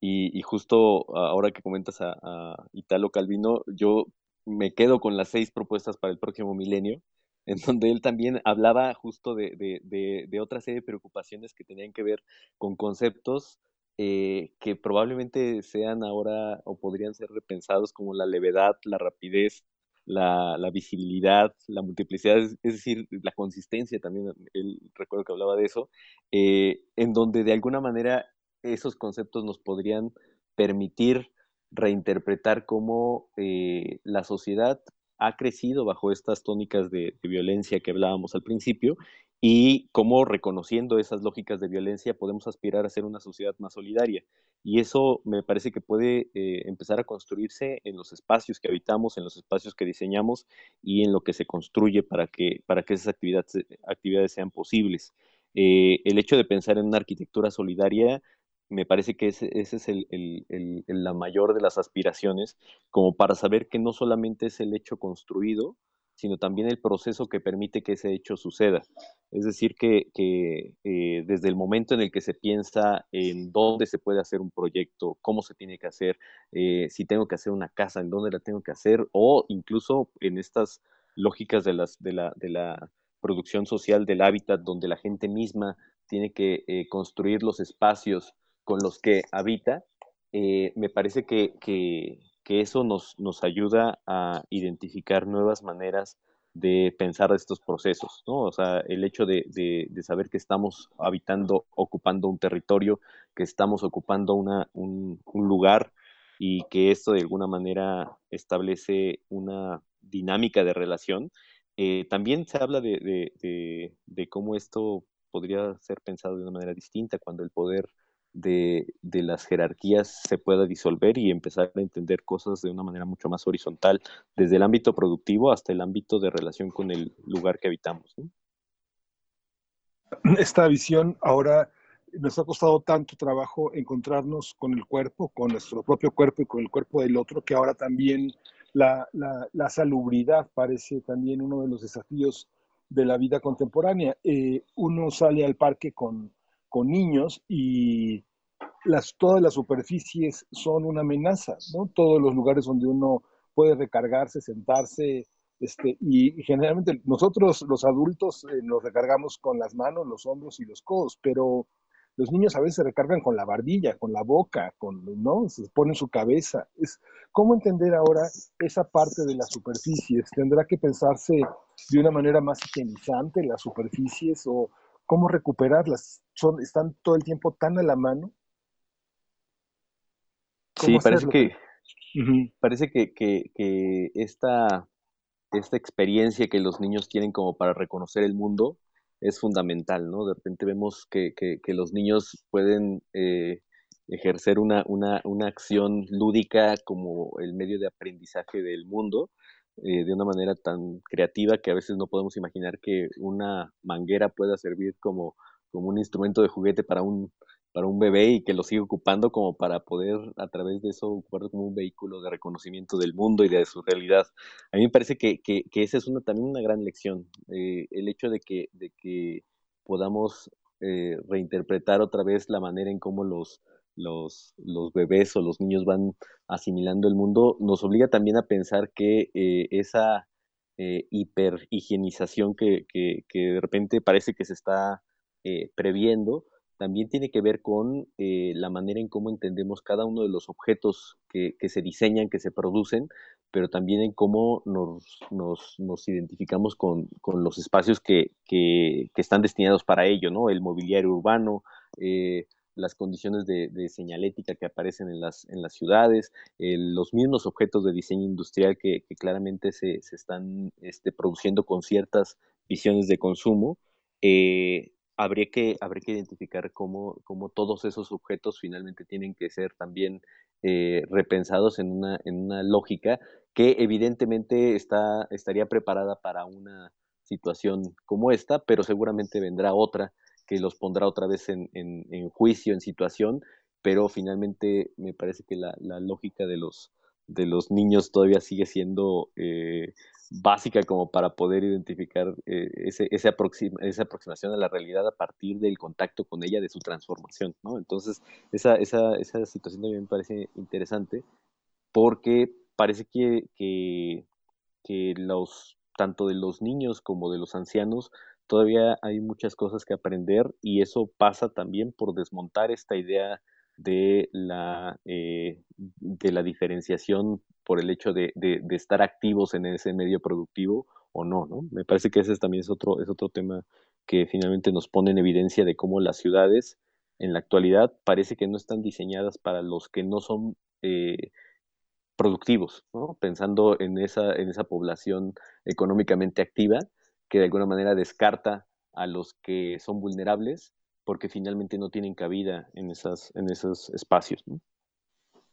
Y, justo ahora que comentas a Italo Calvino, yo me quedo con las seis propuestas para el próximo milenio, en donde él también hablaba justo de, de, de, otra serie de preocupaciones que tenían que ver con conceptos eh, que probablemente sean ahora o podrían ser repensados como la levedad, la rapidez, la, visibilidad, la multiplicidad, es, decir, la consistencia también, él recuerdo que hablaba de eso, eh, en donde de alguna manera esos conceptos nos podrían permitir reinterpretar cómo eh, la sociedad ha crecido bajo estas tónicas de, violencia que hablábamos al principio y cómo reconociendo esas lógicas de violencia podemos aspirar a ser una sociedad más solidaria. Y eso me parece que puede eh, empezar a construirse en los espacios que habitamos, en los espacios que diseñamos y en lo que se construye para que, para que esas actividades, actividades sean posibles. Eh, el hecho de pensar en una arquitectura solidaria me parece que ese, es el, la mayor de las aspiraciones, como para saber que no solamente es el hecho construido, sino también el proceso que permite que ese hecho suceda. Es decir, que, eh, desde el momento en el que se piensa en dónde se puede hacer un proyecto, cómo se tiene que hacer, eh, si tengo que hacer una casa, en dónde la tengo que hacer, o incluso en estas lógicas de, las, de, la, de la producción social del hábitat, donde la gente misma tiene que eh, construir los espacios con los que habita, eh, me parece que, que, eso nos, nos, ayuda a identificar nuevas maneras de pensar estos procesos, ¿no? O sea, el hecho de, de, saber que estamos habitando, ocupando un territorio, que estamos ocupando una, un, lugar y que esto de alguna manera establece una dinámica de relación. Eh, también se habla de, de, cómo esto podría ser pensado de una manera distinta cuando el poder de, las jerarquías se pueda disolver y empezar a entender cosas de una manera mucho más horizontal, desde el ámbito productivo hasta el ámbito de relación con el lugar que habitamos.
Esta visión ahora nos ha costado tanto trabajo encontrarnos con el cuerpo, con nuestro propio cuerpo y con el cuerpo del otro, que ahora también la, salubridad parece también uno de los desafíos de la vida contemporánea. Eh, uno sale al parque con con niños y las, todas las superficies son una amenaza, ¿no? Todos los lugares donde uno puede recargarse, sentarse, este, y generalmente nosotros los adultos eh, nos recargamos con las manos, los hombros y los codos, pero los niños a veces se recargan con la barbilla, con la boca, con, ¿no? Se ponen su cabeza. Es, ¿Cómo entender ahora esa parte de las superficies? ¿Tendrá que pensarse de una manera más higienizante las superficies o, cómo recuperarlas. Son, están todo el tiempo tan a la mano.
Sí, parece que, parece que, que, esta, esta experiencia que los niños tienen como para reconocer el mundo es fundamental, ¿no? De repente vemos que, que los niños pueden eh, ejercer una, una, una acción lúdica como el medio de aprendizaje del mundo, eh, de una manera tan creativa que a veces no podemos imaginar que una manguera pueda servir como, como un instrumento de juguete para un, para un bebé y que lo siga ocupando como para poder a través de eso ocuparlo como un vehículo de reconocimiento del mundo y de su realidad. A mí me parece que, que, esa es una, también una gran lección, eh, el hecho de que, de que podamos eh, reinterpretar otra vez la manera en cómo los, los, los bebés o los niños van asimilando el mundo, nos obliga también a pensar que eh, esa eh, hiperhigienización que, que, que, de repente parece que se está eh, previendo, también tiene que ver con eh, la manera en cómo entendemos cada uno de los objetos que, que se diseñan, que se producen, pero también en cómo nos, nos, nos identificamos con, con, los espacios que, están destinados para ello, ¿no? El mobiliario urbano, eh, las condiciones de, señalética que aparecen en las, en las ciudades, los mismos objetos de diseño industrial que, claramente se, están este, produciendo con ciertas visiones de consumo, eh, habría, que, habría que identificar cómo, cómo, todos esos objetos finalmente tienen que ser también eh, repensados en una, en una lógica que evidentemente está, estaría preparada para una situación como esta, pero seguramente vendrá otra que los pondrá otra vez en, en, juicio, en situación, pero finalmente me parece que la, la, lógica de los, de los niños todavía sigue siendo eh, básica como para poder identificar eh, ese, ese aproxima, esa aproximación a la realidad a partir del contacto con ella, de su transformación, ¿no? Entonces, esa, esa, esa situación también me parece interesante porque parece que, que, que los, tanto de los niños como de los ancianos todavía hay muchas cosas que aprender y eso pasa también por desmontar esta idea de la, eh, de la diferenciación por el hecho de, de, estar activos en ese medio productivo o no, ¿no? Me parece que ese también es otro, es otro tema que finalmente nos pone en evidencia de cómo las ciudades en la actualidad parece que no están diseñadas para los que no son eh, productivos, pensando en esa, en esa población económicamente activa que de alguna manera descarta a los que son vulnerables porque finalmente no tienen cabida en, esas, en esos espacios.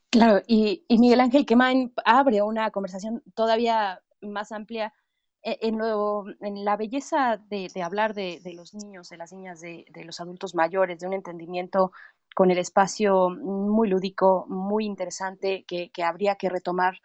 Claro, y, Miguel Ángel Quemain abre una conversación todavía más amplia e, en, en la belleza de, hablar de, los niños, de las niñas, de, los adultos mayores, de un entendimiento con el espacio muy lúdico, muy interesante, que, habría que retomar.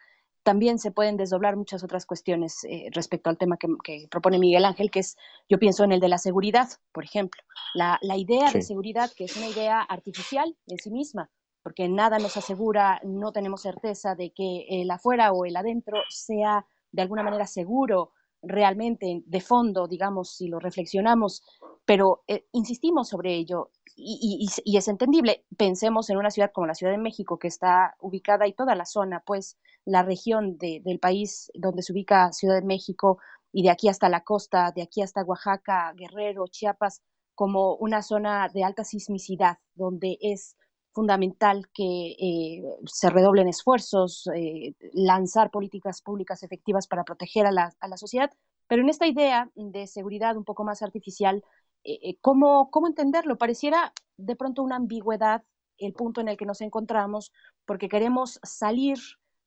También se pueden desdoblar muchas otras cuestiones eh, respecto al tema que, propone Miguel Ángel, que es, yo pienso en el de la seguridad, por ejemplo. La, idea de seguridad, que es una idea artificial en sí misma, porque nada nos asegura, no tenemos certeza de que el afuera o el adentro sea de alguna manera seguro, realmente de fondo, digamos, si lo reflexionamos, pero eh, insistimos sobre ello y, es entendible. Pensemos en una ciudad como la Ciudad de México, que está ubicada y toda la zona, pues la región del país donde se ubica Ciudad de México y de aquí hasta la costa, de aquí hasta Oaxaca, Guerrero, Chiapas, como una zona de alta sismicidad, donde es fundamental que eh, se redoblen esfuerzos, eh, lanzar políticas públicas efectivas para proteger a la, sociedad, pero en esta idea de seguridad un poco más artificial, eh, ¿cómo, ¿cómo entenderlo? Pareciera de pronto una ambigüedad el punto en el que nos encontramos, porque queremos salir,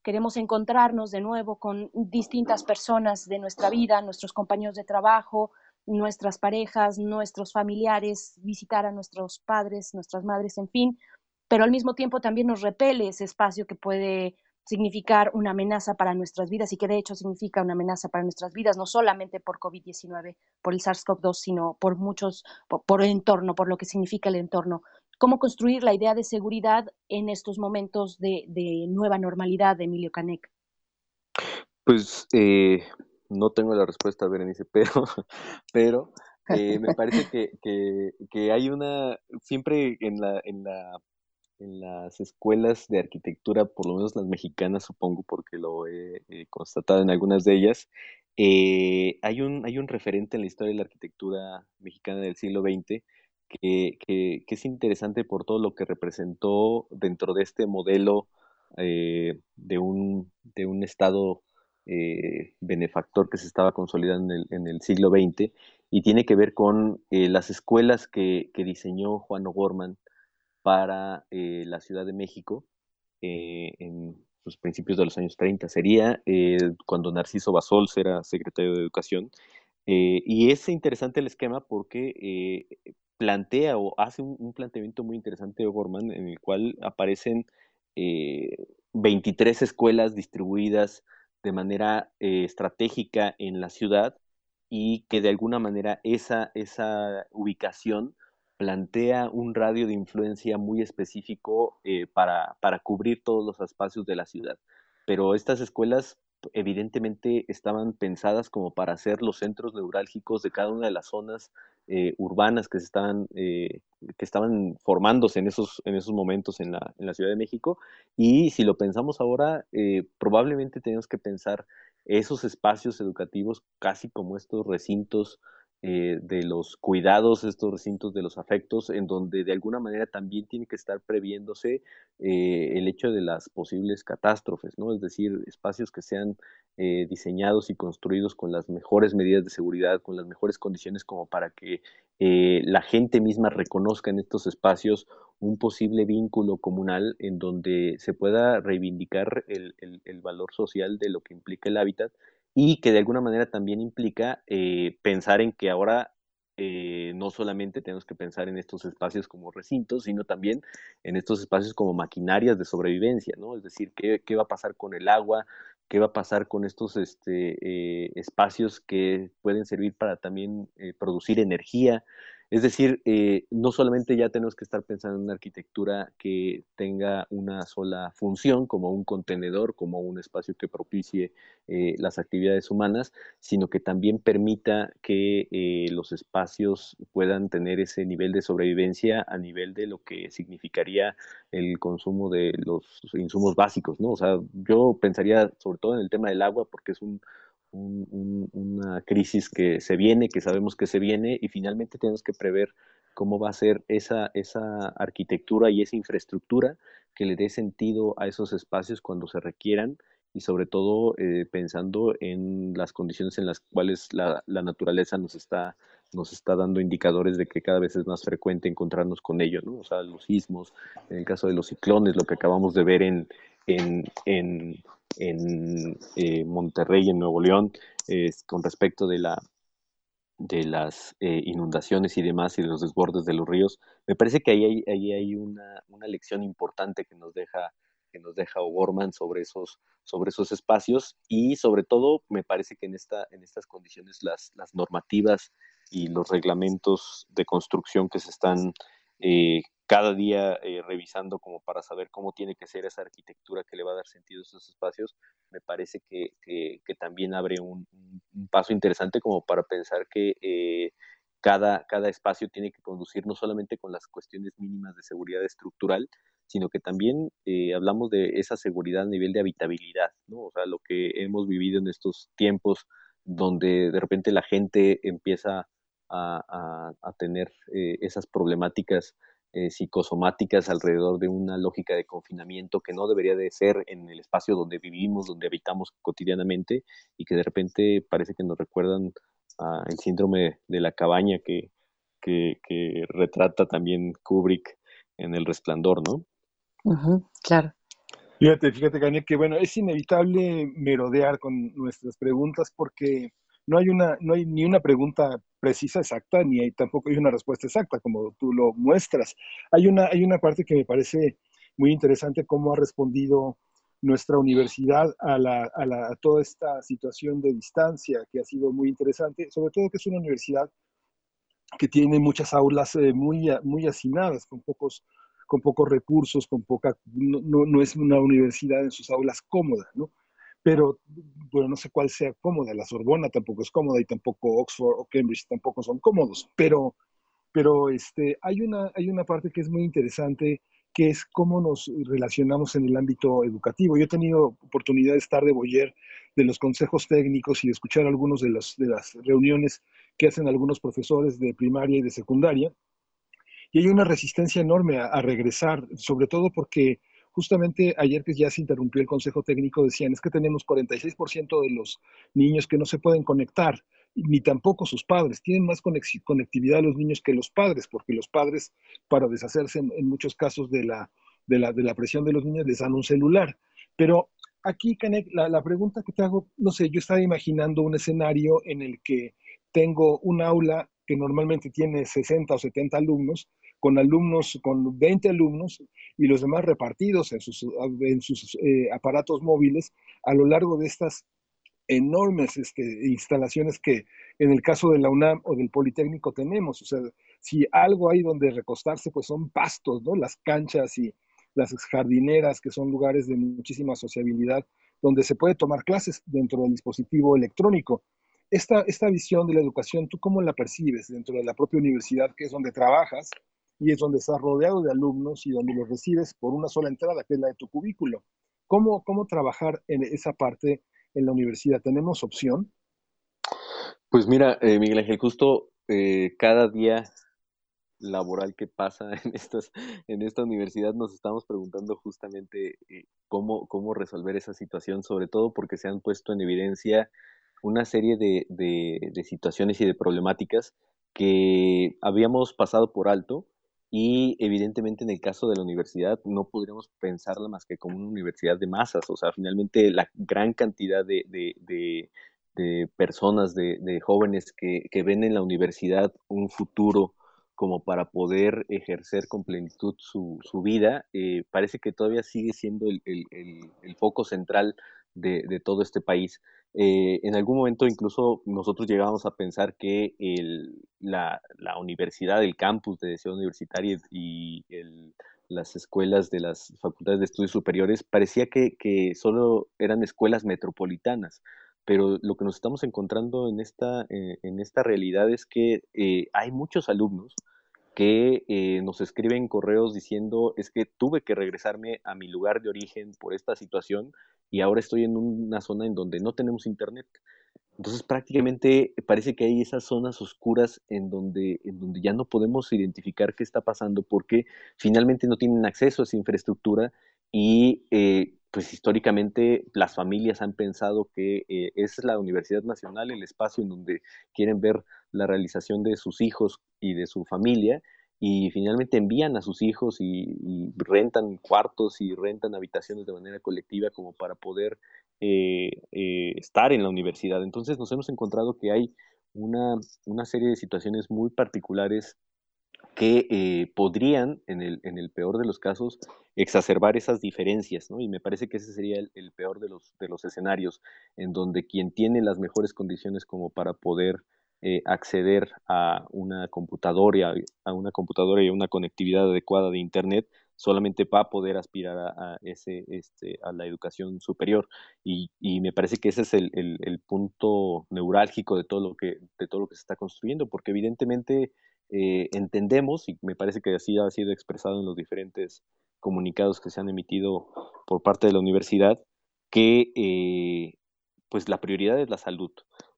queremos encontrarnos de nuevo con distintas personas de nuestra vida, nuestros compañeros de trabajo, nuestras parejas, nuestros familiares, visitar a nuestros padres, nuestras madres, en fin, pero al mismo tiempo también nos repele ese espacio que puede significar una amenaza para nuestras vidas y que de hecho significa una amenaza para nuestras vidas, no solamente por COVID-19, por el SARS-CoV-2, sino por muchos, por, el entorno, por lo que significa el entorno. ¿Cómo construir la idea de seguridad en estos momentos de, nueva normalidad, Emilio Canek?
Pues eh, no tengo la respuesta, Berenice, pero, pero eh, me parece que, hay una, siempre en la, en la las escuelas de arquitectura, por lo menos las mexicanas, supongo, porque lo he, constatado en algunas de ellas, eh, hay, un, hay un referente en la historia de la arquitectura mexicana del siglo XX que, que, es interesante por todo lo que representó dentro de este modelo eh, de, un, de un Estado eh, benefactor que se estaba consolidando en el, en el siglo XX y tiene que ver con las escuelas que, que diseñó Juan O'Gorman para eh, la Ciudad de México eh, en los principios de los años 30. Sería eh, cuando Narciso Basols era secretario de Educación. y es interesante el esquema porque plantea o hace un, planteamiento muy interesante de Gorman en el cual aparecen 23 escuelas distribuidas de manera estratégica en la ciudad y que de alguna manera esa, esa ubicación plantea un radio de influencia muy específico eh, para, para cubrir todos los espacios de la ciudad. Pero estas escuelas evidentemente estaban pensadas como para ser los centros neurálgicos de cada una de las zonas eh, urbanas que, se estaban, eh, que estaban formándose en esos, en esos momentos en la, en la Ciudad de México. Y si lo pensamos ahora, probablemente tenemos que pensar esos espacios educativos casi como estos recintos eh, de los cuidados, estos recintos de los afectos, en donde de alguna manera también tiene que estar previéndose eh, el hecho de las posibles catástrofes, ¿no? Es decir, espacios que sean eh, diseñados y construidos con las mejores medidas de seguridad, con las mejores condiciones como para que la gente misma reconozca en estos espacios un posible vínculo comunal en donde se pueda reivindicar el, el valor social de lo que implica el hábitat y que de alguna manera también implica eh, pensar en que ahora eh, no solamente tenemos que pensar en estos espacios como recintos, sino también en estos espacios como maquinarias de sobrevivencia, ¿no? Es decir, qué, qué va a pasar con el agua, qué va a pasar con estos este, eh, espacios que pueden servir para también producir energía, es decir, eh, no solamente ya tenemos que estar pensando en una arquitectura que tenga una sola función, como un contenedor, como un espacio que propicie eh, las actividades humanas, sino que también permita que eh, los espacios puedan tener ese nivel de sobrevivencia a nivel de lo que significaría el consumo de los insumos básicos, ¿no? O sea, yo pensaría sobre todo en el tema del agua, porque es un una crisis que se viene, que sabemos que se viene, y finalmente tenemos que prever cómo va a ser esa, esa arquitectura y esa infraestructura que le dé sentido a esos espacios cuando se requieran y sobre todo eh, pensando en las condiciones en las cuales la, naturaleza nos está, nos está dando indicadores de que cada vez es más frecuente encontrarnos con ello, ¿no? O sea, los sismos, en el caso de los ciclones, lo que acabamos de ver en, en, en, en eh, Monterrey, en Nuevo León, con respecto de la de las eh, inundaciones y demás y de los desbordes de los ríos, me parece que ahí hay, ahí hay una, una lección importante que nos deja que nos deja O'Gorman sobre esos, sobre esos espacios y sobre todo me parece que en, esta, en estas condiciones las, las normativas y los reglamentos de construcción que se están eh, cada día eh, revisando como para saber cómo tiene que ser esa arquitectura que le va a dar sentido a esos espacios, me parece que, que, también abre un, paso interesante como para pensar que eh, cada, cada espacio tiene que conducir no solamente con las cuestiones mínimas de seguridad estructural, sino que también eh, hablamos de esa seguridad a nivel de habitabilidad, ¿no? O sea, lo que hemos vivido en estos tiempos donde de repente la gente empieza a, tener eh, esas problemáticas eh, psicosomáticas alrededor de una lógica de confinamiento que no debería de ser en el espacio donde vivimos, donde habitamos cotidianamente y que de repente parece que nos recuerdan al síndrome de la cabaña que, que, que retrata también Kubrick en El Resplandor, ¿no?
claro.
Fíjate, fíjate, Gania, que bueno, es inevitable merodear con nuestras preguntas porque no hay una, no hay ni una pregunta precisa, exacta, ni hay, tampoco hay una respuesta exacta, como tú lo muestras. Hay una, hay una parte que me parece muy interesante, cómo ha respondido nuestra universidad a, toda esta situación de distancia, que ha sido muy interesante, sobre todo que es una universidad que tiene muchas aulas eh, muy, muy hacinadas, con pocos con pocos recursos, con poca, no, no, es una universidad en sus aulas cómoda, ¿no? Pero, bueno, no sé cuál sea cómoda, la Sorbona tampoco es cómoda y tampoco Oxford o Cambridge tampoco son cómodos, pero, pero este, hay, una, hay una parte que es muy interesante que es cómo nos relacionamos en el ámbito educativo. Yo he tenido oportunidad de estar de boyer de los consejos técnicos y de escuchar algunos de, de las reuniones que hacen algunos profesores de primaria y de secundaria, y hay una resistencia enorme a, regresar, sobre todo porque justamente ayer que ya se interrumpió el Consejo Técnico decían, es que tenemos 46% de los niños que no se pueden conectar, ni tampoco sus padres. Tienen más conectividad los niños que los padres, porque los padres, para deshacerse en, muchos casos de la, de, la, de la presión de los niños, les dan un celular. Pero aquí, Canek, la, la pregunta que te hago, no sé, yo estaba imaginando un escenario en el que tengo un aula que normalmente tiene 60 o 70 alumnos, con alumnos, con 20 alumnos y los demás repartidos en sus, en sus eh, aparatos móviles a lo largo de estas enormes este, instalaciones que en el caso de la UNAM o del Politécnico tenemos. O sea, si algo hay donde recostarse, pues son pastos, ¿no? Las canchas y las jardineras, que son lugares de muchísima sociabilidad, donde se puede tomar clases dentro del dispositivo electrónico. Esta, esta visión de la educación, ¿tú cómo la percibes dentro de la propia universidad, que es donde trabajas? Y es donde estás rodeado de alumnos y donde los recibes por una sola entrada, que es la de tu cubículo. ¿Cómo, cómo trabajar en esa parte en la universidad? ¿Tenemos opción?
Pues mira, eh, Miguel Ángel, justo eh, cada día laboral que pasa en, estas, en esta universidad nos estamos preguntando justamente eh, cómo, cómo resolver esa situación, sobre todo porque se han puesto en evidencia una serie de, de situaciones y de problemáticas que habíamos pasado por alto y evidentemente en el caso de la universidad no podríamos pensarla más que como una universidad de masas, o sea, finalmente la gran cantidad de, de, de, personas, de, jóvenes que, que, ven en la universidad un futuro como para poder ejercer con plenitud su, su vida, eh, parece que todavía sigue siendo el, el, foco central de, todo este país. Eh, en algún momento incluso nosotros llegábamos a pensar que el, la, la, universidad, el campus de Ciudad Universitaria y el, las escuelas de las facultades de estudios superiores parecía que, que, solo eran escuelas metropolitanas. Pero lo que nos estamos encontrando en esta, eh, en esta realidad es que eh, hay muchos alumnos que nos escriben correos diciendo es que tuve que regresarme a mi lugar de origen por esta situación y ahora estoy en una zona en donde no tenemos internet. Entonces prácticamente parece que hay esas zonas oscuras en donde, en donde ya no podemos identificar qué está pasando porque finalmente no tienen acceso a esa infraestructura y eh, pues históricamente las familias han pensado que eh, es la Universidad Nacional el espacio en donde quieren ver la realización de sus hijos y de su familia y finalmente envían a sus hijos y, rentan cuartos y rentan habitaciones de manera colectiva como para poder eh, eh, estar en la universidad. Entonces nos hemos encontrado que hay una, una serie de situaciones muy particulares que eh, podrían, en el, en el, peor de los casos, exacerbar esas diferencias, ¿no? Y me parece que ese sería el, peor de los, de los escenarios, en donde quien tiene las mejores condiciones como para poder eh, acceder a una computadora, a una computadora y a una conectividad adecuada de Internet, solamente va a poder aspirar a, ese, este, a la educación superior. Y, me parece que ese es el, el, punto neurálgico de todo, lo que, de todo lo que se está construyendo, porque evidentemente eh, entendemos, y me parece que así ha sido expresado en los diferentes comunicados que se han emitido por parte de la universidad, que eh, pues la prioridad es la salud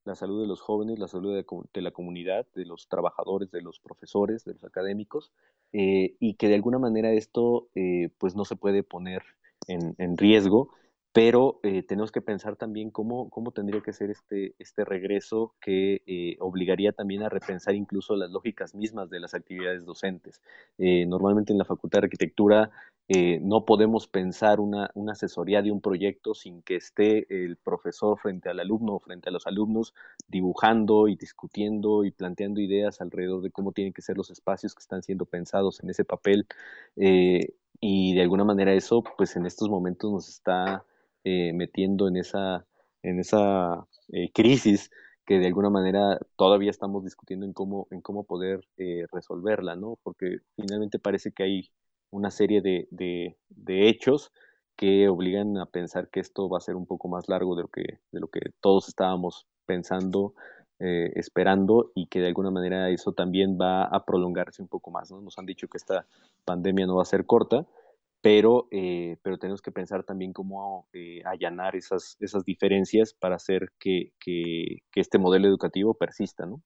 la salud de los jóvenes, la salud de, la comunidad, de los trabajadores, de los profesores, de los académicos, eh, y que de alguna manera esto eh, pues no se puede poner en, riesgo, pero eh, tenemos que pensar también cómo, cómo tendría que ser este, este regreso que obligaría también a repensar incluso las lógicas mismas de las actividades docentes. normalmente en la Facultad de Arquitectura eh, no podemos pensar una, asesoría de un proyecto sin que esté el profesor frente al alumno o frente a los alumnos dibujando y discutiendo y planteando ideas alrededor de cómo tienen que ser los espacios que están siendo pensados en ese papel. Eh, y de alguna manera eso, pues en estos momentos nos está eh, metiendo en esa, en esa crisis que de alguna manera todavía estamos discutiendo en cómo, en cómo poder resolverla, ¿no? Porque finalmente parece que hay una serie de, de, hechos que obligan a pensar que esto va a ser un poco más largo de lo que, de lo que todos estábamos pensando, eh, esperando, y que de alguna manera eso también va a prolongarse un poco más. ¿no? Nos han dicho que esta pandemia no va a ser corta, pero, eh, pero tenemos que pensar también cómo eh, allanar esas, esas diferencias para hacer que, que, que este modelo educativo persista. ¿no?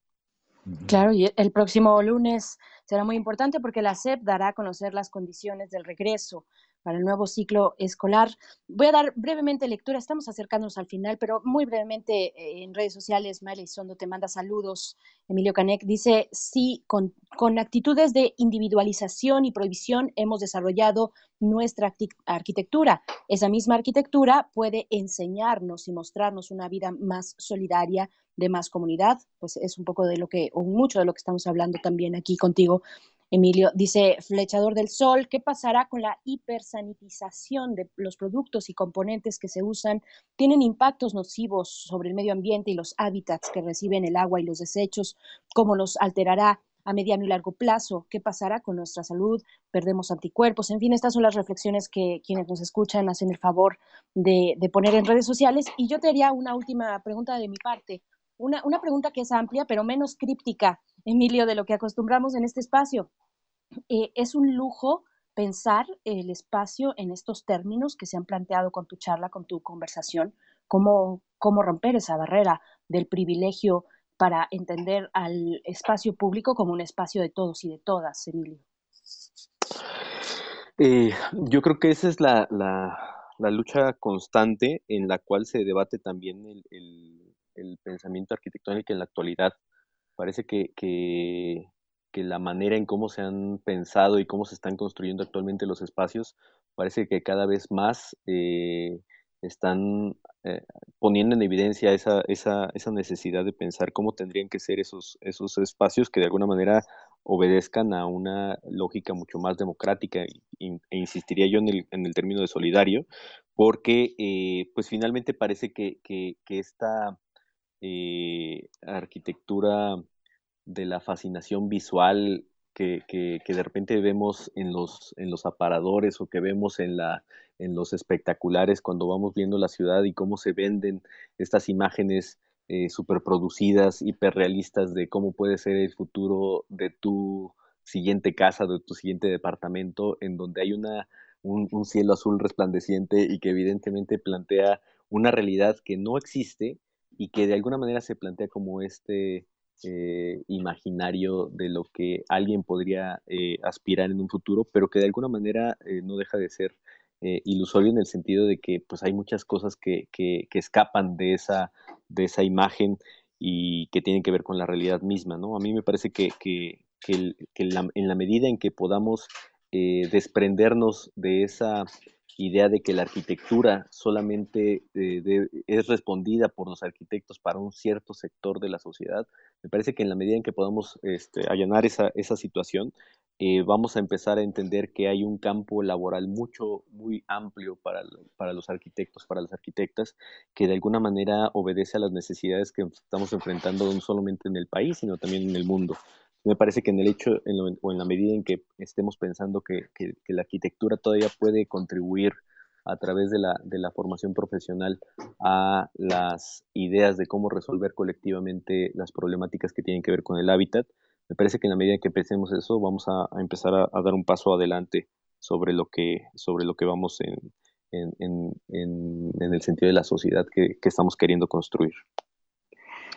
Claro, y el próximo lunes será muy importante porque la SEP dará a conocer las condiciones del regreso para el nuevo ciclo escolar. Voy a dar brevemente lectura, estamos acercándonos al final, pero muy brevemente eh, en redes sociales, María Sondo te manda saludos. Emilio Canek dice, sí, con, con actitudes de individualización y prohibición hemos desarrollado nuestra arquitectura. Esa misma arquitectura puede enseñarnos y mostrarnos una vida más solidaria, de más comunidad, pues es un poco de lo que, o mucho de lo que estamos hablando también aquí contigo, Emilio. Dice Flechador del Sol, ¿qué pasará con la hipersanitización de los productos y componentes que se usan? Tienen impactos nocivos sobre el medio ambiente y los hábitats que reciben el agua y los desechos. ¿Cómo los alterará? a mediano y largo plazo, qué pasará con nuestra salud, perdemos anticuerpos, en fin, estas son las reflexiones que quienes nos escuchan hacen el favor de, poner en redes sociales. Y yo te haría una última pregunta de mi parte, una, una pregunta que es amplia, pero menos críptica. Emilio, de lo que acostumbramos en este espacio. Eh, es un lujo pensar el espacio en estos términos que se han planteado con tu charla, con tu conversación, cómo, cómo romper esa barrera del privilegio para entender al espacio público como un espacio de todos y de todas, Emilio.
Eh, yo creo que esa es la, lucha constante en la cual se debate también el, el pensamiento arquitectónico en la actualidad parece que, que, la manera en cómo se han pensado y cómo se están construyendo actualmente los espacios, parece que cada vez más eh, están eh, poniendo en evidencia esa, esa, esa, necesidad de pensar cómo tendrían que ser esos, esos espacios que de alguna manera obedezcan a una lógica mucho más democrática e, insistiría yo en el, en el término de solidario, porque eh, pues finalmente parece que, que, que esta eh, arquitectura de la fascinación visual que, que, de repente vemos en los, en los aparadores o que vemos en, la, en los espectaculares cuando vamos viendo la ciudad y cómo se venden estas imágenes eh, superproducidas, hiperrealistas de cómo puede ser el futuro de tu siguiente casa, de tu siguiente departamento, en donde hay una, un, un cielo azul resplandeciente y que evidentemente plantea una realidad que no existe, y que de alguna manera se plantea como este eh, imaginario de lo que alguien podría eh, aspirar en un futuro, pero que de alguna manera eh, no deja de ser ilusorio en el sentido de que pues hay muchas cosas que, que, escapan de esa, de esa imagen y que tienen que ver con la realidad misma, ¿no? A mí me parece que, que, que en la medida en que podamos desprendernos de esa idea de que la arquitectura solamente eh, es respondida por los arquitectos para un cierto sector de la sociedad, me parece que en la medida en que podamos este, allanar esa, esa situación, eh, vamos a empezar a entender que hay un campo laboral mucho, muy amplio para, para los arquitectos, para las arquitectas, que de alguna manera obedece a las necesidades que estamos enfrentando no solamente en el país, sino también en el mundo. Me parece que en el hecho o en la medida en que estemos pensando que, la arquitectura todavía puede contribuir a través de la, de la formación profesional a las ideas de cómo resolver colectivamente las problemáticas que tienen que ver con el hábitat, me parece que en la medida en que pensemos eso, vamos a, empezar a, dar un paso adelante sobre lo que, sobre lo que vamos en, en, en, el sentido de la sociedad que estamos queriendo construir.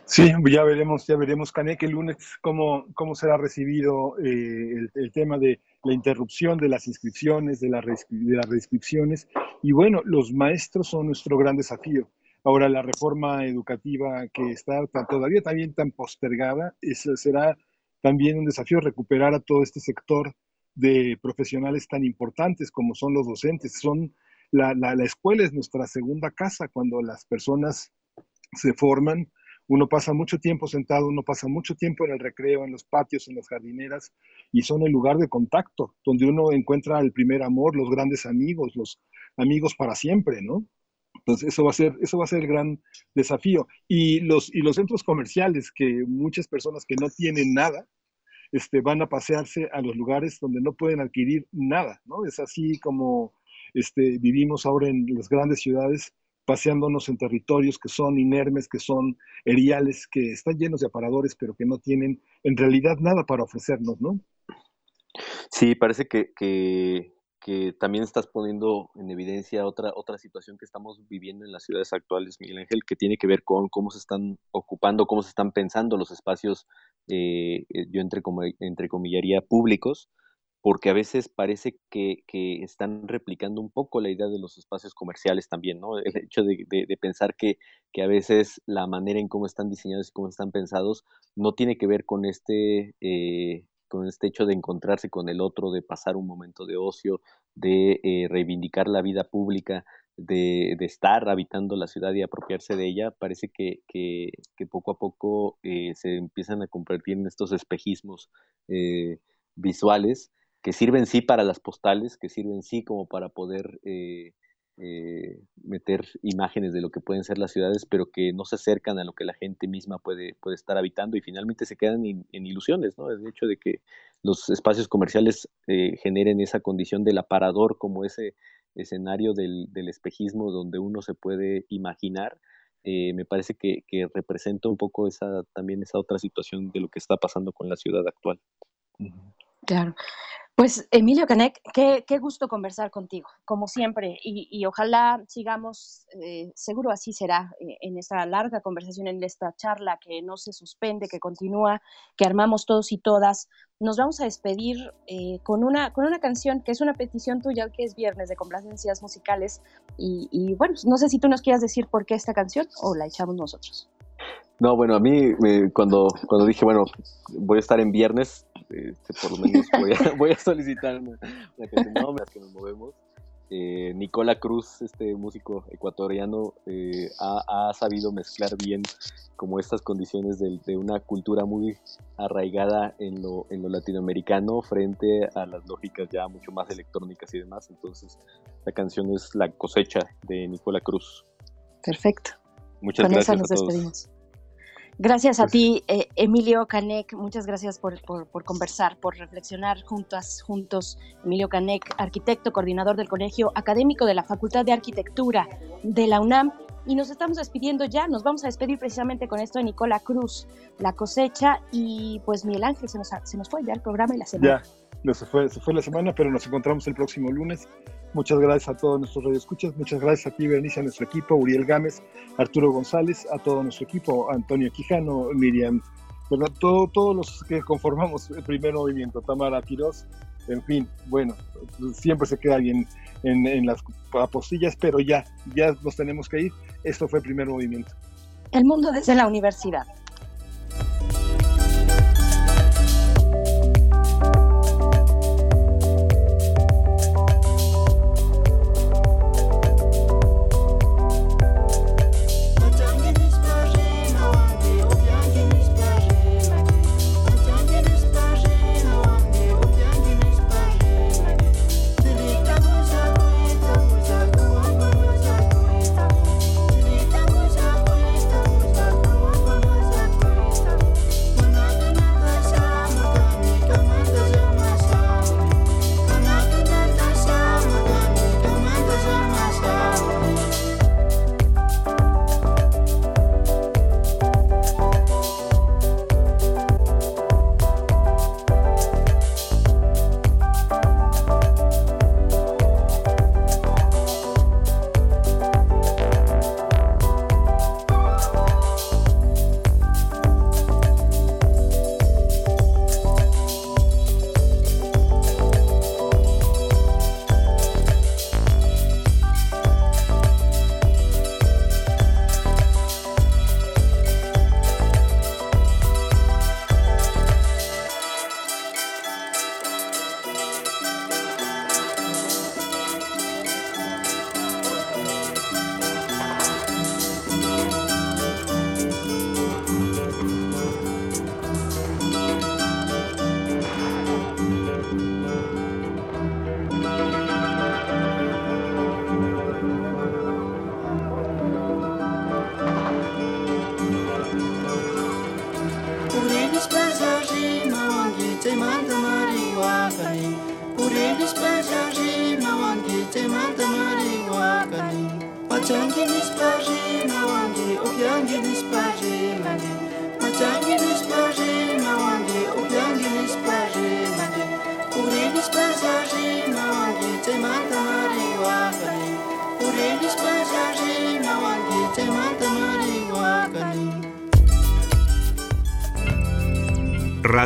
Sí, ya veremos, ya veremos, Canek, el lunes cómo, cómo será recibido eh, el, tema de la interrupción de las inscripciones, de, la de las reinscripciones. Y bueno, los maestros son nuestro gran desafío. Ahora, la reforma educativa que está todavía también tan postergada, eso será también un desafío recuperar a todo este sector de profesionales tan importantes como son los docentes. Son la, la escuela es nuestra segunda casa cuando las personas se forman uno pasa mucho tiempo sentado, uno pasa mucho tiempo en el recreo, en los patios, en las jardineras, y son el lugar de contacto, donde uno encuentra el primer amor, los grandes amigos, los amigos para siempre, ¿no? Entonces, eso va a ser, eso va a ser el gran desafío. Y los, y los centros comerciales, que muchas personas que no tienen nada, este, van a pasearse a los lugares donde no pueden adquirir nada, ¿no? Es así como este, vivimos ahora en las grandes ciudades paseándonos en territorios que son inermes, que son eriales, que están llenos de aparadores, pero que no tienen en realidad nada para ofrecernos, ¿no?
Sí, parece que, que, también estás poniendo en evidencia otra, otra situación que estamos viviendo en las ciudades actuales, Miguel Ángel, que tiene que ver con cómo se están ocupando, cómo se están pensando los espacios, eh, eh, yo entre, entre comillaría, públicos, porque a veces parece que, están replicando un poco la idea de los espacios comerciales también, ¿no? El hecho de, pensar que, a veces la manera en cómo están diseñados y cómo están pensados no tiene que ver con este, eh, con este hecho de encontrarse con el otro, de pasar un momento de ocio, de eh, reivindicar la vida pública, de, estar habitando la ciudad y apropiarse de ella, parece que, poco a poco eh, se empiezan a convertir en estos espejismos visuales que sirven sí para las postales, que sirven sí como para poder eh, eh, meter imágenes de lo que pueden ser las ciudades, pero que no se acercan a lo que la gente misma puede, puede estar habitando y finalmente se quedan en ilusiones, ¿no? El hecho de que los espacios comerciales eh, generen esa condición del aparador como ese escenario del, espejismo donde uno se puede imaginar, me parece que, representa un poco esa también esa otra situación de lo que está pasando con la ciudad actual.
Claro. Pues Emilio Canek, qué, gusto conversar contigo, como siempre, y, ojalá sigamos, eh, seguro así será, eh, en esta larga conversación, en esta charla que no se suspende, que continúa, que armamos todos y todas. Nos vamos a despedir eh, con, una, con una canción que es una petición tuya, que es viernes de complacencias musicales, y, y bueno, no sé si tú nos quieras decir por qué esta canción o la echamos nosotros.
No, bueno, a mí cuando, cuando dije, bueno, voy a estar en viernes, este, por lo menos voy a, voy a solicitar una, canción no, que nos movemos. Eh, Nicola Cruz, este músico ecuatoriano, eh, ha, sabido mezclar bien como estas condiciones de, de, una cultura muy arraigada en lo, en lo latinoamericano frente a las lógicas ya mucho más electrónicas y demás. Entonces, la canción es La cosecha de Nicola Cruz.
Perfecto.
Muchas
Con
gracias.
Esa nos despedimos. Gracias a pues ti, eh, Emilio Canek. Muchas gracias por, conversar, por reflexionar juntas, juntos. Emilio Canek, arquitecto, coordinador del Colegio Académico de la Facultad de Arquitectura de la UNAM. Y nos estamos despidiendo ya, nos vamos a despedir precisamente con esto de Nicola Cruz, la cosecha. Y pues Miguel Ángel, se nos, se nos fue ya el programa y la semana.
Ya, se fue, se fue la semana, pero nos encontramos el próximo lunes Muchas gracias a todos nuestros radioescuchas. Muchas gracias a ti, Berenice, a nuestro equipo, Uriel Gámez, Arturo González, a todo nuestro equipo, Antonio Quijano, Miriam, ¿verdad? Todo, todos los que conformamos el primer movimiento, Tamara Quiroz, en fin, bueno, siempre se queda alguien en, en las apostillas, pero ya, ya nos tenemos que ir. Esto fue el primer movimiento.
El mundo desde la universidad.